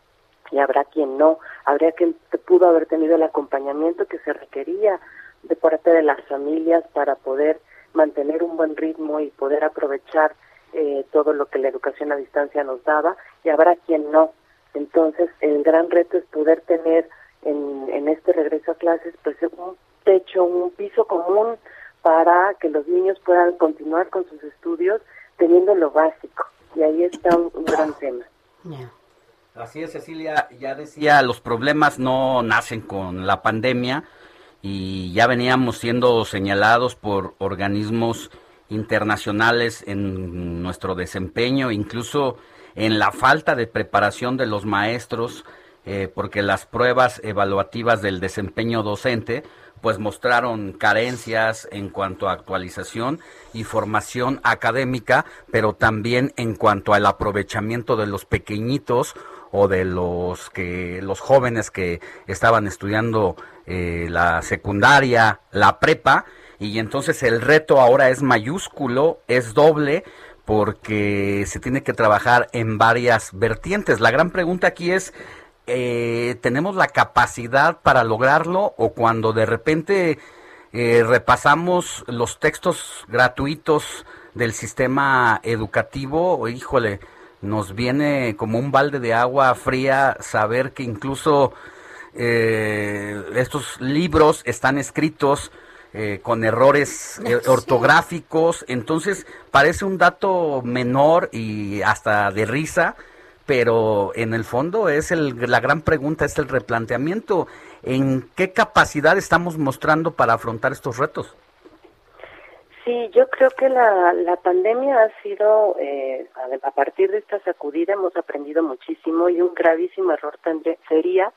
y habrá quien no. Habrá quien pudo haber tenido el acompañamiento que se requería de parte de las familias para poder mantener un buen ritmo y poder aprovechar eh, todo lo que la educación a distancia nos daba y habrá quien no. Entonces, el gran reto es poder tener en, en este regreso a clases pues un techo, un piso común para que los niños puedan continuar con sus estudios teniendo lo básico. Y ahí está un, un gran tema. Así es, Cecilia, ya decía, los problemas no nacen con la pandemia y ya veníamos siendo señalados por organismos internacionales en nuestro desempeño, incluso en la falta de preparación de los maestros, eh, porque las pruebas evaluativas del desempeño docente pues mostraron carencias en cuanto a actualización y formación académica, pero también en cuanto al aprovechamiento de los pequeñitos o de los que los jóvenes que estaban estudiando eh, la secundaria, la prepa, y entonces el reto ahora es mayúsculo, es doble, porque se tiene que trabajar en varias vertientes. La gran pregunta aquí es, eh, ¿tenemos la capacidad para lograrlo o cuando de repente eh, repasamos los textos gratuitos del sistema educativo, híjole, nos viene como un balde de agua fría saber que incluso eh, estos libros están escritos eh, con errores eh, ortográficos, entonces parece un dato menor y hasta de risa, pero en el fondo es el, la gran pregunta, es el replanteamiento, ¿en qué capacidad estamos mostrando para afrontar estos retos? Sí, yo creo que la, la pandemia ha sido, eh, a, partir de esta sacudida hemos aprendido muchísimo y un gravísimo error tendría- sería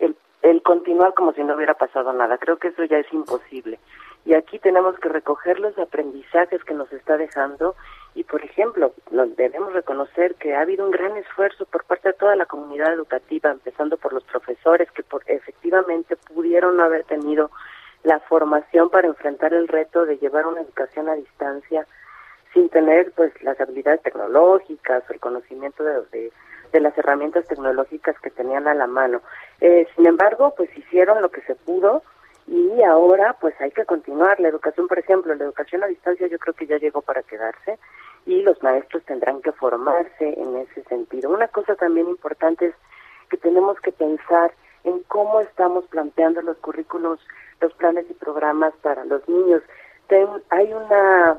el, el continuar como si no hubiera pasado nada. Creo que eso ya es imposible. Y aquí tenemos que recoger los aprendizajes que nos está dejando y, por ejemplo, debemos reconocer que ha habido un gran esfuerzo por parte de toda la comunidad educativa, empezando por los profesores que por, efectivamente pudieron no haber tenido la formación para enfrentar el reto de llevar una educación a distancia sin tener pues las habilidades tecnológicas o el conocimiento de, de, de las herramientas tecnológicas que tenían a la mano. Eh, sin embargo, pues hicieron lo que se pudo y ahora pues hay que continuar. La educación, por ejemplo, la educación a distancia yo creo que ya llegó para quedarse y los maestros tendrán que formarse en ese sentido. Una cosa también importante es que tenemos que pensar en cómo estamos planteando los currículos, los planes y programas para los niños. Ten- hay una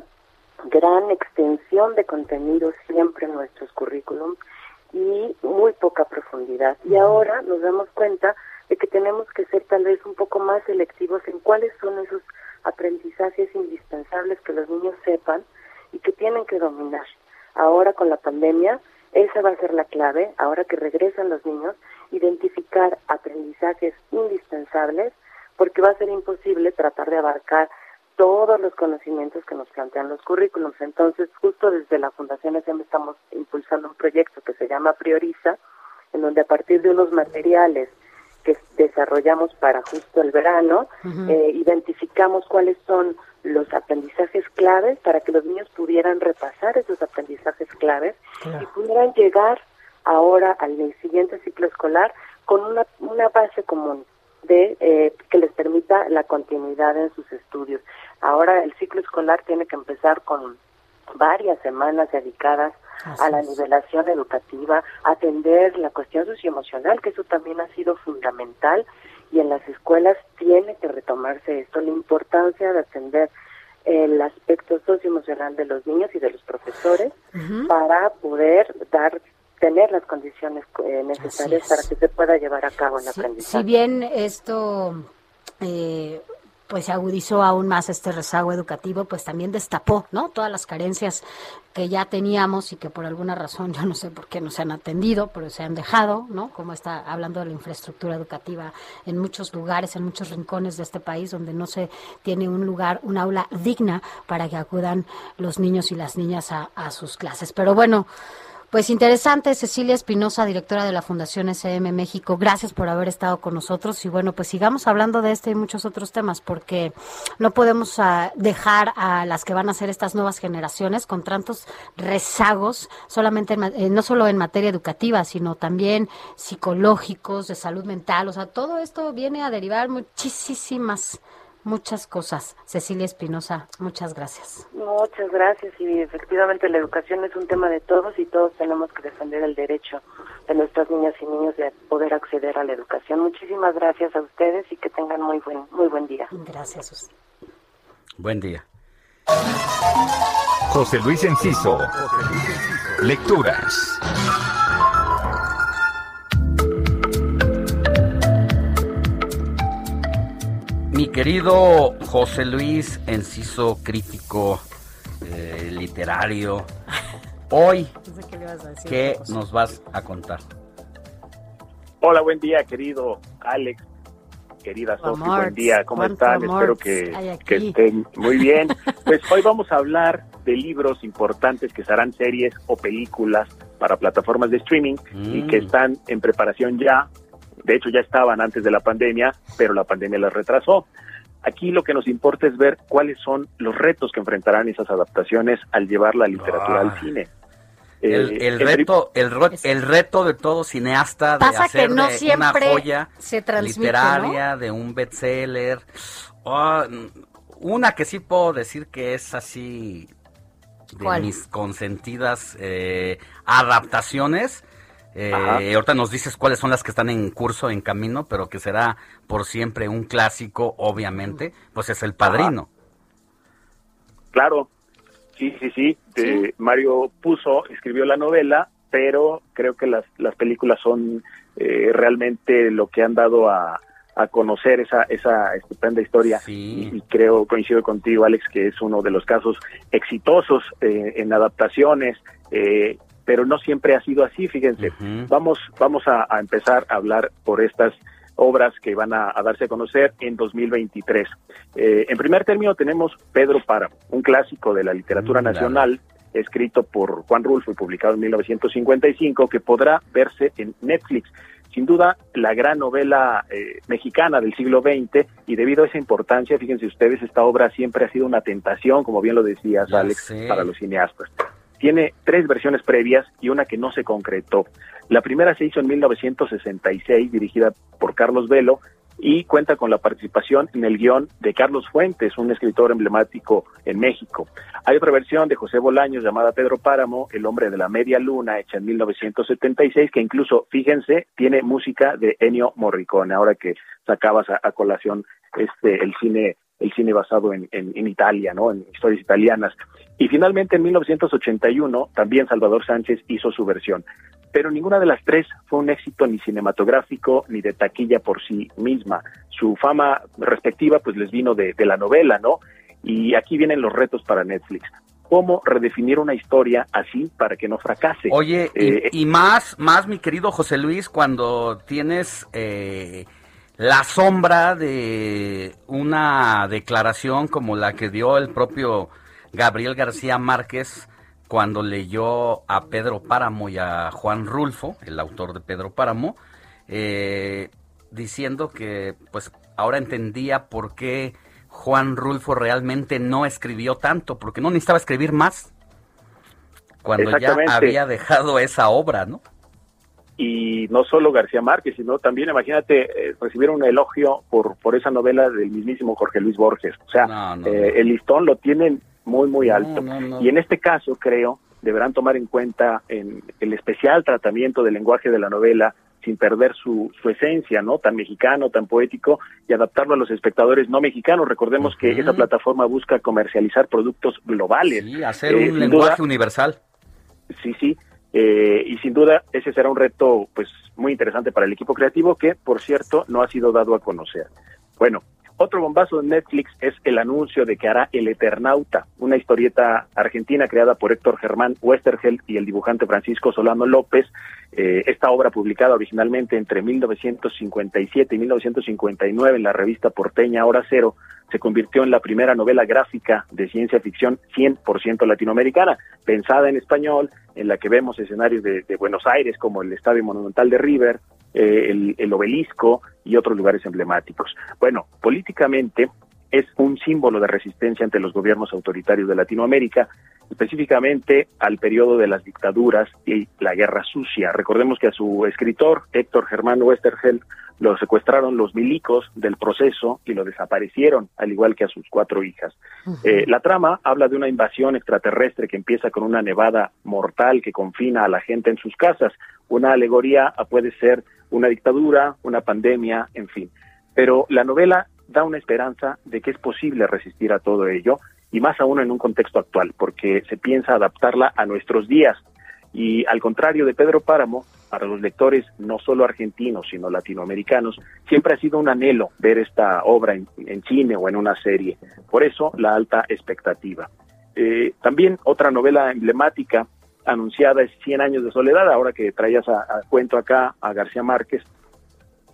gran extensión de contenido siempre en nuestros currículums y muy poca profundidad. Y ahora nos damos cuenta de que tenemos que ser tal vez un poco más selectivos en cuáles son esos aprendizajes indispensables que los niños sepan y que tienen que dominar. Ahora con la pandemia, esa va a ser la clave, ahora que regresan los niños, identificar aprendizajes indispensables, porque va a ser imposible tratar de abarcar todos los conocimientos que nos plantean los currículums. Entonces, justo desde la Fundación SM estamos impulsando un proyecto que se llama Prioriza, en donde a partir de unos materiales que desarrollamos para justo el verano, eh, identificamos cuáles son los aprendizajes claves para que los niños pudieran repasar esos aprendizajes claves y pudieran llegar ahora al siguiente ciclo escolar con una, una base común de eh, que les permita la continuidad en sus estudios. Ahora el ciclo escolar tiene que empezar con varias semanas dedicadas a la nivelación educativa, atender la cuestión socioemocional, que eso también ha sido fundamental y en las escuelas tiene que retomarse esto, la importancia de atender el aspecto socioemocional de los niños y de los profesores para poder dar tener las condiciones eh, necesarias es. para que se pueda llevar a cabo el aprendizaje. Si bien esto eh, pues se agudizó aún más este rezago educativo, pues también destapó, ¿no? Todas las carencias que ya teníamos y que por alguna razón, yo no sé por qué no se han atendido, pero se han dejado, ¿no? Como está hablando de la infraestructura educativa en muchos lugares, en muchos rincones de este país donde no se tiene un lugar, un aula digna para que acudan los niños y las niñas a, a sus clases. Pero bueno, pues interesante, Cecilia Espinosa, directora de la Fundación SM México. Gracias por haber estado con nosotros y bueno, pues sigamos hablando de este y muchos otros temas porque no podemos ah, dejar a las que van a ser estas nuevas generaciones con tantos rezagos, solamente en eh, no solo en materia educativa, sino también psicológicos, de salud mental. O sea, todo esto viene a derivar muchísimas, muchas cosas. Cecilia Espinosa, muchas gracias. Muchas gracias y efectivamente la educación es un tema de todos y todos tenemos que defender el derecho de nuestras niñas y niños de poder acceder a la educación. Muchísimas gracias a ustedes y que tengan muy buen muy buen día. Gracias. Buen día. José Luis Enciso. Lecturas. Mi querido José Luis Enciso, crítico eh, literario, hoy, ¿qué nos vas a contar? Hola, buen día, querido Alex, querida Sofi, buen día, ¿cómo están? Espero que, estén muy bien. Pues hoy vamos a hablar de libros importantes que serán series o películas para plataformas de streaming y Mm. que están en preparación ya. De hecho, ya estaban antes de la pandemia, pero la pandemia las retrasó. Aquí lo que nos importa es ver cuáles son los retos que enfrentarán esas adaptaciones al llevar la literatura Ah. al cine. El, Eh, el reto, el, reto de todo cineasta de Pasa que hacer no de una joya se literaria, de un bestseller. Oh, una que sí puedo decir que es así de ¿Cuál? mis consentidas eh, adaptaciones. Eh, ahorita nos dices cuáles son las que están en curso, en camino, pero que será por siempre un clásico, obviamente, pues es El Padrino. Claro, sí, sí, sí. de- Mario Puzo escribió la novela, pero creo que las, las películas son eh, realmente lo que han dado a, a conocer esa, esa estupenda historia. Y, y creo, coincido contigo, Alex, que es uno de los casos exitosos eh, en adaptaciones. eh, pero no siempre ha sido así, fíjense. Vamos, vamos a, a empezar a hablar por estas obras que van a, a darse a conocer en 2023. Eh, en primer término tenemos Pedro Páramo, un clásico de la literatura Mm, nacional, escrito por Juan Rulfo y publicado en 1955, que podrá verse en Netflix. Sin duda, la gran novela eh, mexicana del siglo XX, y debido a esa importancia, fíjense ustedes, esta obra siempre ha sido una tentación, como bien lo decías, Ya Alex, sé. para los cineastas. Tiene tres versiones previas y una que no se concretó. La primera se hizo en 1966, dirigida por Carlos Velo, y cuenta con la participación en el guion de Carlos Fuentes, un escritor emblemático en México. Hay otra versión de José Bolaños llamada Pedro Páramo, El hombre de la media luna, hecha en 1976, que incluso, fíjense, tiene música de Ennio Morricone, ahora que sacabas a, a colación este el cine el cine basado en, en, en Italia, ¿no? En historias italianas. Y finalmente en 1981 también Salvador Sánchez hizo su versión. Pero ninguna de las tres fue un éxito ni cinematográfico ni de taquilla por sí misma. Su fama respectiva pues les vino de, de la novela, ¿no? Y aquí vienen los retos para Netflix. ¿Cómo redefinir una historia así para que no fracase? Oye, y- Eh, y, más, más, mi querido José Luis, cuando tienes eh, la sombra de una declaración como la que dio el propio Gabriel García Márquez cuando leyó a Pedro Páramo y a Juan Rulfo, el autor de Pedro Páramo, eh, diciendo que pues ahora entendía por qué Juan Rulfo realmente no escribió tanto, porque no necesitaba escribir más cuando ya había dejado esa obra, ¿no? Y no solo García Márquez, sino también, imagínate, eh, recibir un elogio por, por esa novela del mismísimo Jorge Luis Borges. O sea, no, eh, el listón lo tienen muy, muy alto. Y en este caso, creo, deberán tomar en cuenta en el especial tratamiento del lenguaje de la novela sin perder su, su esencia, ¿no? Tan mexicano, tan poético, y adaptarlo a los espectadores no mexicanos. Recordemos que esa plataforma busca comercializar productos globales. Y hacer Eh, un sin lenguaje duda- universal. Sí, sí. Eh, y sin duda ese será un reto pues muy interesante para el equipo creativo que, por cierto, no ha sido dado a conocer. Bueno, otro bombazo de Netflix es el anuncio de que hará El Eternauta, una historieta argentina creada por Héctor Germán Westergel y el dibujante Francisco Solano López. Eh, esta obra publicada originalmente entre 1957 y 1959 en la revista porteña Hora Cero se convirtió en la primera novela gráfica de ciencia ficción 100% latinoamericana, pensada en español, en la que vemos escenarios de, de Buenos Aires como el Estadio Monumental de River, eh, el, el obelisco y otros lugares emblemáticos. Bueno, políticamente es un símbolo de resistencia ante los gobiernos autoritarios de Latinoamérica, específicamente al periodo de las dictaduras y la guerra sucia. Recordemos que a su escritor, Héctor Germán Westergel, lo secuestraron los milicos del proceso y lo desaparecieron, al igual que a sus cuatro hijas. Eh, la trama habla de una invasión extraterrestre que empieza con una nevada mortal que confina a la gente en sus casas. Una alegoría a puede ser una dictadura, una pandemia, en fin. Pero la novela da una esperanza de que es posible resistir a todo ello y más aún en un contexto actual, porque se piensa adaptarla a nuestros días. Y al contrario de Pedro Páramo, para los lectores no solo argentinos, sino latinoamericanos, siempre ha sido un anhelo ver esta obra en, en cine o en una serie. Por eso la alta expectativa. Eh, también otra novela emblemática anunciada es Cien años de soledad, ahora que traías a, a cuento acá a García Márquez,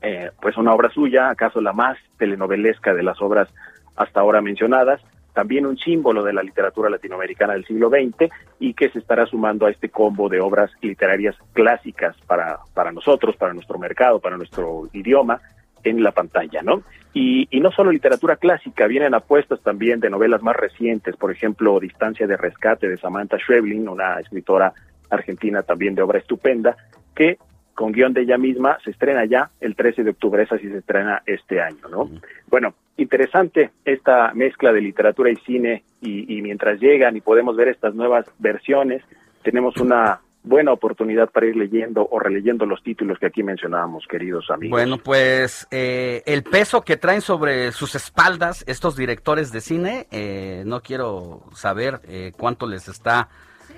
eh, pues una obra suya, acaso la más telenovelesca de las obras hasta ahora mencionadas, también un símbolo de la literatura latinoamericana del siglo XX y que se estará sumando a este combo de obras literarias clásicas para, para nosotros, para nuestro mercado, para nuestro idioma en la pantalla, ¿no? Y, y no solo literatura clásica, vienen apuestas también de novelas más recientes, por ejemplo, Distancia de Rescate de Samantha Schweblin, una escritora argentina también de obra estupenda, que con guion de ella misma se estrena ya el 13 de octubre, esa sí se estrena este año, ¿no? Bueno, interesante esta mezcla de literatura y cine y, y mientras llegan y podemos ver estas nuevas versiones, tenemos una buena oportunidad para ir leyendo o releyendo los títulos que aquí mencionábamos, queridos amigos. Bueno, pues eh, el peso que traen sobre sus espaldas estos directores de cine, eh, no quiero saber eh, cuánto les está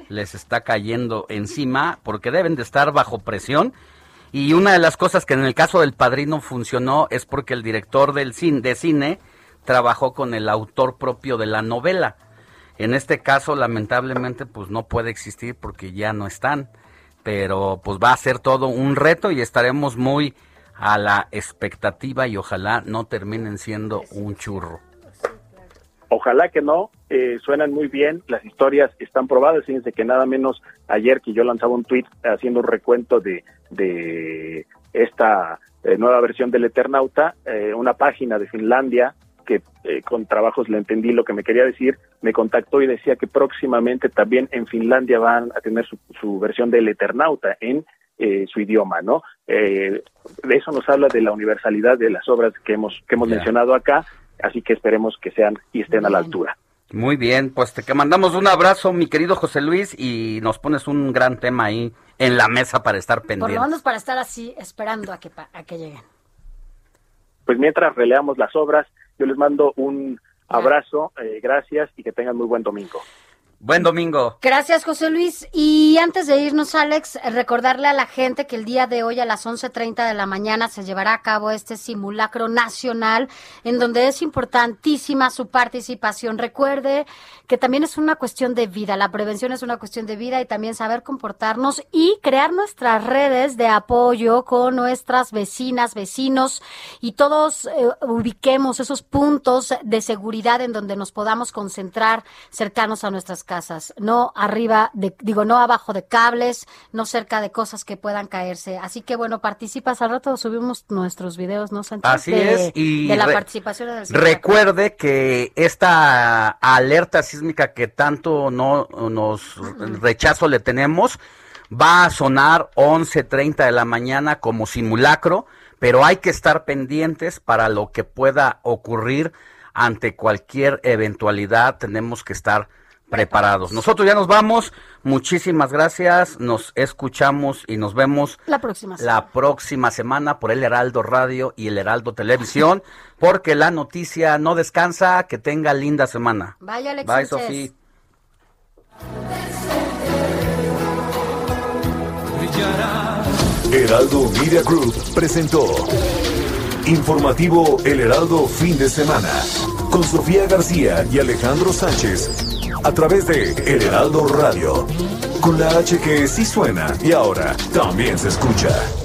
les está cayendo encima, porque deben de estar bajo presión. Y una de las cosas que en el caso del Padrino funcionó es porque el director del cine, de cine trabajó con el autor propio de la novela. En este caso, lamentablemente, pues no puede existir porque ya no están. Pero pues va a ser todo un reto y estaremos muy a la expectativa y ojalá no terminen siendo un churro. Ojalá que no, eh, suenan muy bien, las historias están probadas, fíjense que nada menos ayer que yo lanzaba un tweet haciendo un recuento de, de esta eh, nueva versión del Eternauta, eh, una página de Finlandia que eh, con trabajos le entendí lo que me quería decir, me contactó y decía que próximamente también en Finlandia van a tener su, su versión del Eternauta en eh, su idioma, ¿no? Eh, de eso nos habla de la universalidad de las obras que hemos que hemos mencionado acá, así que esperemos que sean y estén a la altura. Muy bien, pues te que mandamos un abrazo, mi querido José Luis, y nos pones un gran tema ahí en la mesa para estar Por lo pendientes. menos para estar así esperando a que, pa- a que lleguen. Pues mientras releamos las obras, yo les mando un abrazo, eh, gracias y que tengan muy buen domingo. Buen domingo. Gracias, José Luis. Y antes de irnos, Alex, recordarle a la gente que el día de hoy a las 11.30 de la mañana se llevará a cabo este simulacro nacional en donde es importantísima su participación. Recuerde que también es una cuestión de vida. La prevención es una cuestión de vida y también saber comportarnos y crear nuestras redes de apoyo con nuestras vecinas, vecinos y todos eh, ubiquemos esos puntos de seguridad en donde nos podamos concentrar cercanos a nuestras casas, no arriba de, digo, no abajo de cables, no cerca de cosas que puedan caerse. Así que bueno, participas, al rato subimos nuestros videos, ¿no, Sánchez? Así de, es, y de la participación. Recuerde que esta alerta sísmica que tanto no nos rechazo le tenemos va a sonar 11:30 de la mañana como simulacro, pero hay que estar pendientes para lo que pueda ocurrir ante cualquier eventualidad, tenemos que estar preparados. Nosotros ya nos vamos, muchísimas gracias, nos escuchamos y nos vemos La próxima semana. la próxima semana por el Heraldo Radio y el Heraldo Televisión, porque la noticia no descansa. Que tenga linda semana. Vaya, Alex Bye. Sofía. Heraldo Media Group presentó Informativo El Heraldo Fin de Semana con Sofía García y Alejandro Sánchez a través de El Heraldo Radio con la H que sí suena y ahora también se escucha.